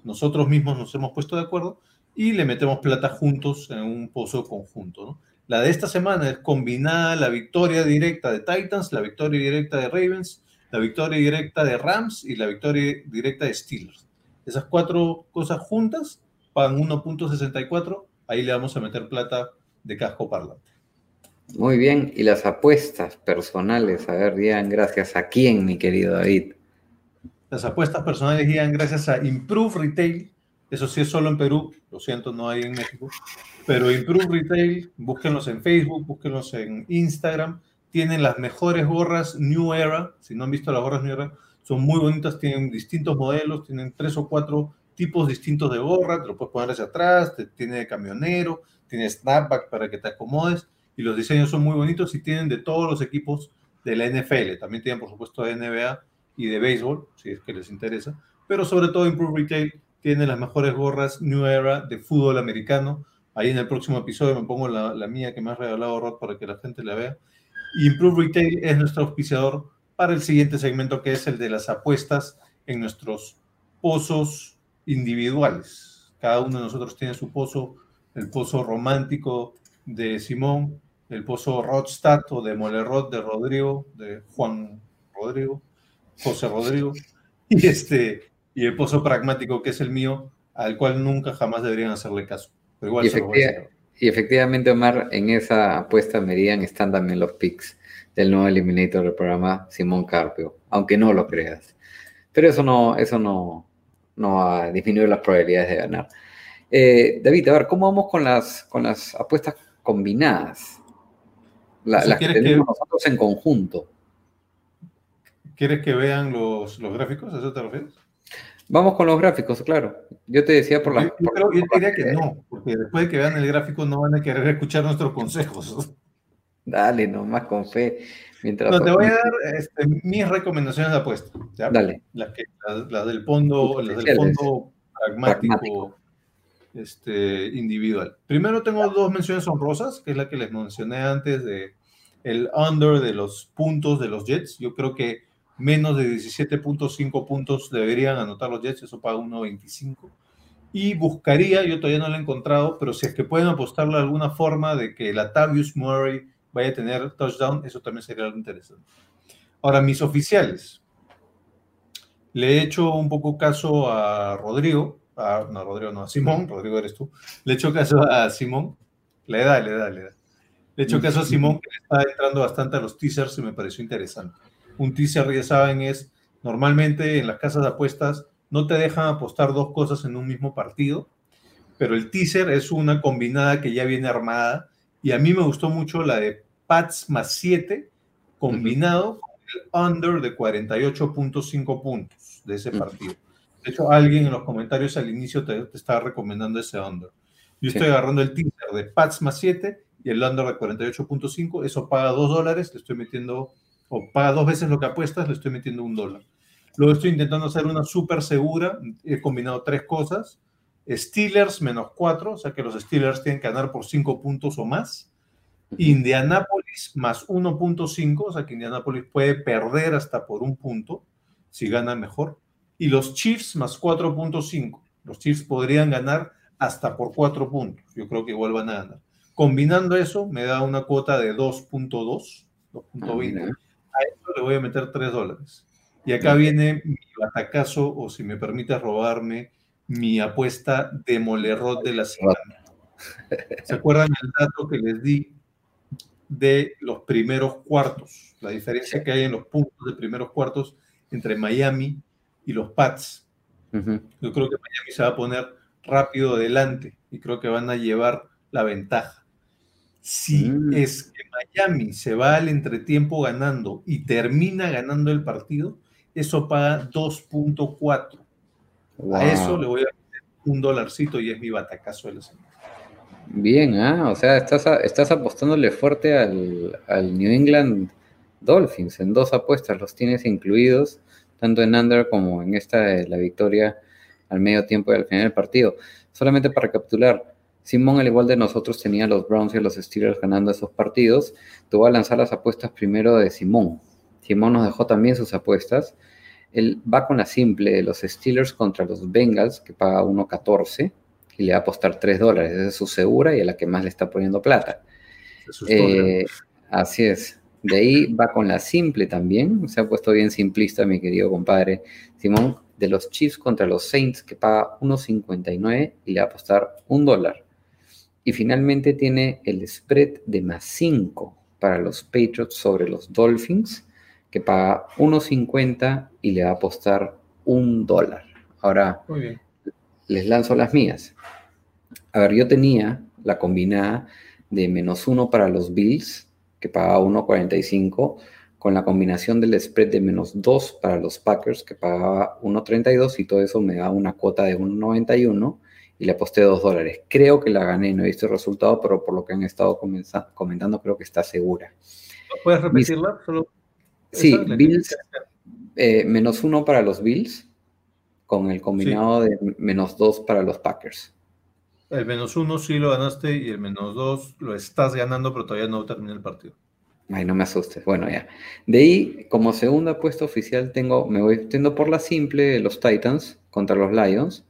nosotros mismos nos hemos puesto de acuerdo y le metemos plata juntos en un pozo conjunto. ¿no? La de esta semana es combinada la victoria directa de Titans, la victoria directa de Ravens, la victoria directa de Rams y la victoria directa de Steelers. Esas cuatro cosas juntas pagan 1.64, ahí le vamos a meter plata de casco parlante. Muy bien. Y las apuestas personales, a ver, digan gracias a quién, mi querido David. Las apuestas personales llegan gracias a Improve Retail, eso sí es solo en Perú, lo siento, no hay en México, pero Improve Retail, búsquenlos en Facebook, búsquenlos en Instagram, tienen las mejores gorras New Era, si no han visto las gorras New Era, son muy bonitas, tienen distintos modelos, tienen tres o cuatro tipos distintos de gorra, te lo puedes poner hacia atrás, te- tiene de camionero, tiene snapback para que te acomodes, y los diseños son muy bonitos y tienen de todos los equipos de la NFL, también tienen por supuesto de NBA y de béisbol, si es que les interesa, pero sobre todo Improve Retail tiene las mejores gorras New Era de fútbol americano. Ahí en el próximo episodio me pongo la, mía que me has regalado, Rod, para que la gente la vea. Y Improve Retail es nuestro auspiciador para el siguiente segmento, que es el de las apuestas en nuestros pozos individuales. Cada uno de nosotros tiene su pozo, el pozo romántico de Simón, el pozo Rodstad o de Molerrot de Rodrigo, de Juan Rodrigo, José Rodrigo, y, este, y el pozo pragmático que es el mío, al cual nunca jamás deberían hacerle caso. Pero igual Y, se lo voy a efectiva- y efectivamente, Omar, en esa apuesta Meridian están también los picks del nuevo eliminator del programa Simón Carpio, aunque no lo creas. Pero eso no, eso no, no va a disminuir las probabilidades de ganar. Eh, David, a ver, ¿cómo vamos con las, con las apuestas combinadas? La- las que ¿quieres que- tenemos nosotros en conjunto. ¿Quieres que vean los, los gráficos? ¿A eso te refieres? Vamos con los gráficos, claro. Yo te decía por Yo, las... yo creo- yo por diría que no, porque después de que vean el gráfico no van a querer escuchar nuestros consejos. Dale, nomás con fe. Mientras No, te voy a dar este, mis recomendaciones de apuesta. ¿ya? Dale. Las, que, las, las del fondo, las del fondo pragmático, Pragmático. Este, individual. Primero tengo dos menciones honrosas, que es la que les mencioné antes de el under de los puntos de los Jets. Yo creo que menos de 17.5 puntos deberían anotar los Jets, eso paga 1.25. Y buscaría, yo todavía no lo he encontrado, pero si es que pueden apostarle alguna forma de que Latavius Murray vaya a tener touchdown, eso también sería algo interesante. Ahora, mis oficiales. Le he hecho un poco caso a Rodrigo, a, no, Rodrigo no, a Simón, Rodrigo eres tú. Le he hecho caso a Simón, le da, le da, le da. Le he hecho caso a Simón, que está entrando bastante a los teasers y me pareció interesante. Un teaser, ya saben, es normalmente en las casas de apuestas no te dejan apostar dos cosas en un mismo partido, pero el teaser es una combinada que ya viene armada y a mí me gustó mucho la de Pats más 7 combinado con el under de 48.5 puntos de ese partido. De hecho, alguien en los comentarios al inicio te, te estaba recomendando ese under. Yo Sí. estoy agarrando el teaser de Pats más 7 y el under de 48.5. Eso paga 2 dólares, le estoy metiendo, o paga dos veces lo que apuestas, le estoy metiendo un dólar. Luego estoy intentando hacer una súper segura. He combinado tres cosas. Steelers menos 4, o sea que los Steelers tienen que ganar por 5 puntos o más. Indianapolis más 1.5, o sea que Indianapolis puede perder hasta por un punto si gana mejor. Y los Chiefs más 4.5. Los Chiefs podrían ganar hasta por 4 puntos. Yo creo que igual van a ganar. Combinando eso, me da una cuota de 2.2, Ah, 2.20. a eso le voy a meter 3 dólares. Y acá viene mi batacazo, o si me permites robarme, mi apuesta de molerrot de la semana. ¿Se acuerdan el dato que les di de los primeros cuartos? La diferencia que hay en los puntos de primeros cuartos entre Miami y los Pats. Yo creo que Miami se va a poner rápido adelante y creo que van a llevar la ventaja. Si Mm. es que Miami se va al entretiempo ganando y termina ganando el partido, eso paga 2.4. A eso le voy a meter un dolarcito y es mi batacazo de la semana. Bien, ah, o sea, estás, apostándole fuerte al, al New England Dolphins en dos apuestas, los tienes incluidos, tanto en under como en esta de la victoria al medio tiempo y al final del partido. Solamente para recapitular, Simón, al igual de nosotros, tenía a los Browns y a los Steelers ganando esos partidos. Te voy a lanzar las apuestas primero de Simón. Simón nos dejó también sus apuestas. Él va con la simple de los Steelers contra los Bengals, que paga 1.14 y le va a apostar 3 dólares. Esa es su segura y a la que más le está poniendo plata. Es. Eh, así es. De ahí va con la simple también. Se ha puesto bien simplista, mi querido compadre Simón, de los Chiefs contra los Saints, que paga 1.59 y le va a apostar un dólar. Y finalmente tiene el spread de más 5 para los Patriots sobre los Dolphins, que paga 1.50 y le va a apostar un dólar. Ahora, les lanzo las mías. A ver, yo tenía la combinada de menos uno para los Bills, que pagaba 1.45, con la combinación del spread de menos 2 para los Packers, que pagaba 1.32, y todo eso me da una cuota de 1.91, y le aposté 2 dólares. Creo que la gané, no he visto el resultado, pero por lo que han estado comentando, creo que está segura. ¿Puedes repetirla? Solo Sí, Bills, eh, menos uno para los Bills, con el combinado de menos 2 para los Packers. El menos uno sí lo ganaste y el menos dos lo estás ganando, pero todavía no termina el partido. Ay, no me asustes. Bueno, ya. De ahí, como segunda apuesta oficial, tengo, me voy yendo por la simple los Titans contra los Lions,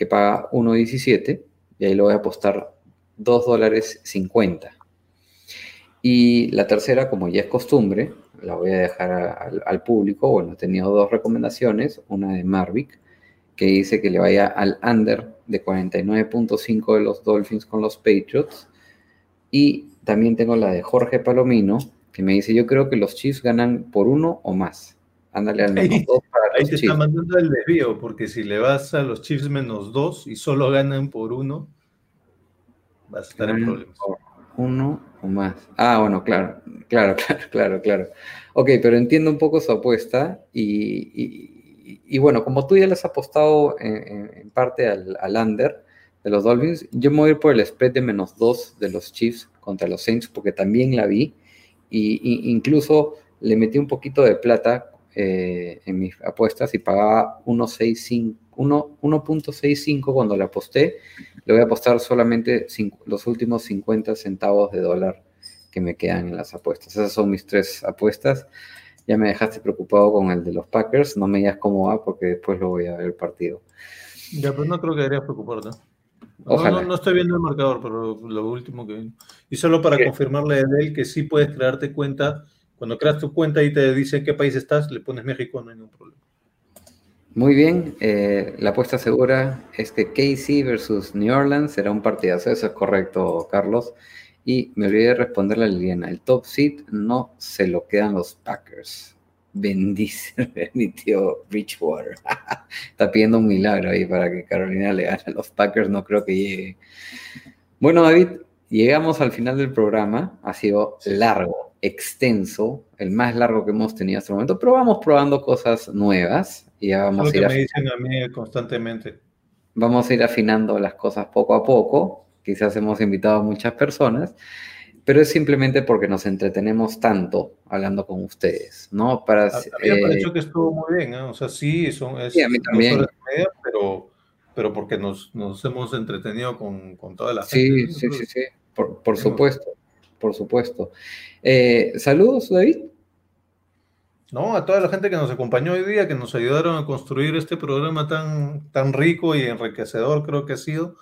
que paga 1.17, y ahí lo voy a apostar 2 dólares 50. Y la tercera, como ya es costumbre, la voy a dejar a- al, al público. Bueno, he tenido dos recomendaciones, una de Marvick, que dice que le vaya al under de 49.5 de los Dolphins con los Patriots. Y también tengo la de Jorge Palomino, que me dice, yo creo que los Chiefs ganan por uno o más. Ándale al menos dos Ahí te está mandando el desvío, porque si le vas a los Chiefs menos dos y solo ganan por uno, vas a estar en problemas. por Uno o más. Ah, bueno, claro, claro, claro, claro, claro. Ok, pero entiendo un poco su apuesta y, y- y bueno, como tú ya le has apostado en, en- en parte al, al under de los Dolphins, yo me voy a ir por el spread de menos dos de los Chiefs contra los Saints porque también la vi y, y incluso le metí un poquito de plata eh, en mis apuestas y pagaba 1.65 uno- 1.65 cuando le aposté le voy a apostar solamente los últimos 50 centavos de dólar que me quedan en las apuestas. Esas son mis tres apuestas. Ya me dejaste preocupado con el de los Packers. No me digas cómo va porque después lo voy a ver el partido. Ya, pero no creo que deberías preocuparte. No, Ojalá. No, no estoy viendo el marcador, pero lo último que. Y solo para confirmarle a él que sí puedes crearte cuenta. Cuando creas tu cuenta y te dice en qué país estás, le pones México, no hay ningún problema. Muy bien. eh, la apuesta segura es que KC versus New Orleans será un partidazo. Eso es correcto, Carlos. Y me olvidé de responderle a Liliana. El top seed no se lo quedan los Packers. Bendice mi tío Bridgewater. Está pidiendo un milagro ahí para que Carolina le gane a los Packers. No creo que llegue. Bueno, David, llegamos al final del programa. Ha sido largo, extenso, el más largo que hemos tenido hasta el momento, pero vamos probando cosas nuevas. y ya Es vamos lo a ir que me dicen a mí constantemente. vamos a ir afinando las cosas poco a poco. Quizás hemos invitado a muchas personas, pero es simplemente porque nos entretenemos tanto hablando con ustedes, ¿no? Para, A, mí me eh, pareció que estuvo muy bien, ¿eh? O sea, sí, son, es Sí, a mí también. media, pero, pero porque nos, nos hemos entretenido con, con toda la Sí, gente. ¿no? sí, sí, sí, por, por Sí. supuesto, por supuesto. Eh, Saludos, David. No, a toda la gente que nos acompañó hoy día, que nos ayudaron a construir este programa tan, tan rico y enriquecedor, creo que ha sido.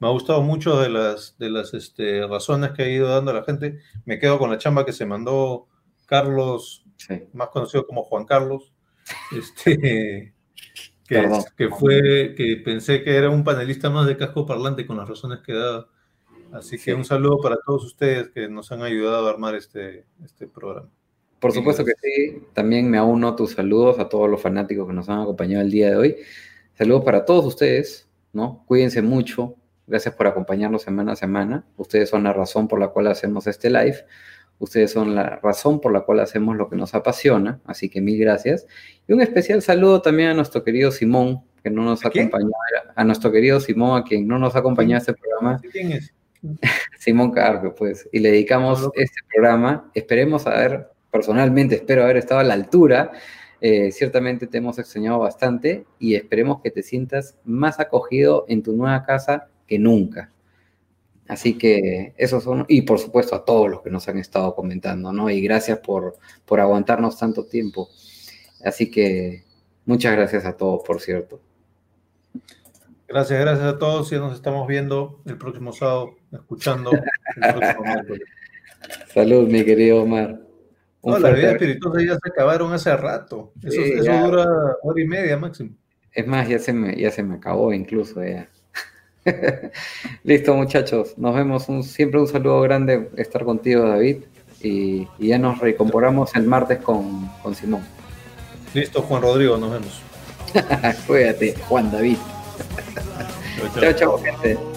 Me ha gustado mucho de las, de las este, razones que ha ido dando la gente. Me quedo con la chamba que se mandó Carlos, Sí. más conocido como Juan Carlos, este, que, que fue, que pensé que era un panelista más de casco parlante con las razones que daba. Así que Sí. un saludo para todos ustedes que nos han ayudado a armar este, este programa. Por supuesto que sí. También me uno a tus saludos a todos los fanáticos que nos han acompañado el día de hoy. Saludos para todos ustedes, ¿no? Cuídense mucho. Gracias por acompañarnos semana a semana. Ustedes son la razón por la cual hacemos este live. Ustedes son la razón por la cual hacemos lo que nos apasiona. Así que mil gracias. Y un especial saludo también a nuestro querido Simón, que no nos acompañó. A nuestro querido Simón, a quien no nos acompañó a este programa. ¿Quién es? Simón Carpio, pues, y le dedicamos este programa. Esperemos haber, personalmente espero haber estado a la altura. Eh, ciertamente te hemos extrañado bastante y esperemos que te sientas más acogido en tu nueva casa que nunca. Así que esos son, y por supuesto a todos los que nos han estado comentando, ¿no? Y gracias por, por aguantarnos tanto tiempo. Así que muchas gracias a todos, por cierto. Gracias, gracias a todos. Ya nos estamos viendo el próximo sábado, escuchando el próximo miércoles. Salud, mi querido Omar. Un No, las abrazo. espirituosas ya se acabaron hace rato. Eso, Sí, eso ya. dura hora y media máximo. Es más, ya se me, ya se me acabó incluso ya. Listo, muchachos. Nos vemos. Un, siempre un saludo grande estar contigo, David. Y, y ya nos recomporamos el martes con, con Simón. Listo, Juan Rodrigo, nos vemos. Cuídate, Juan David. Chao, chao. Gente.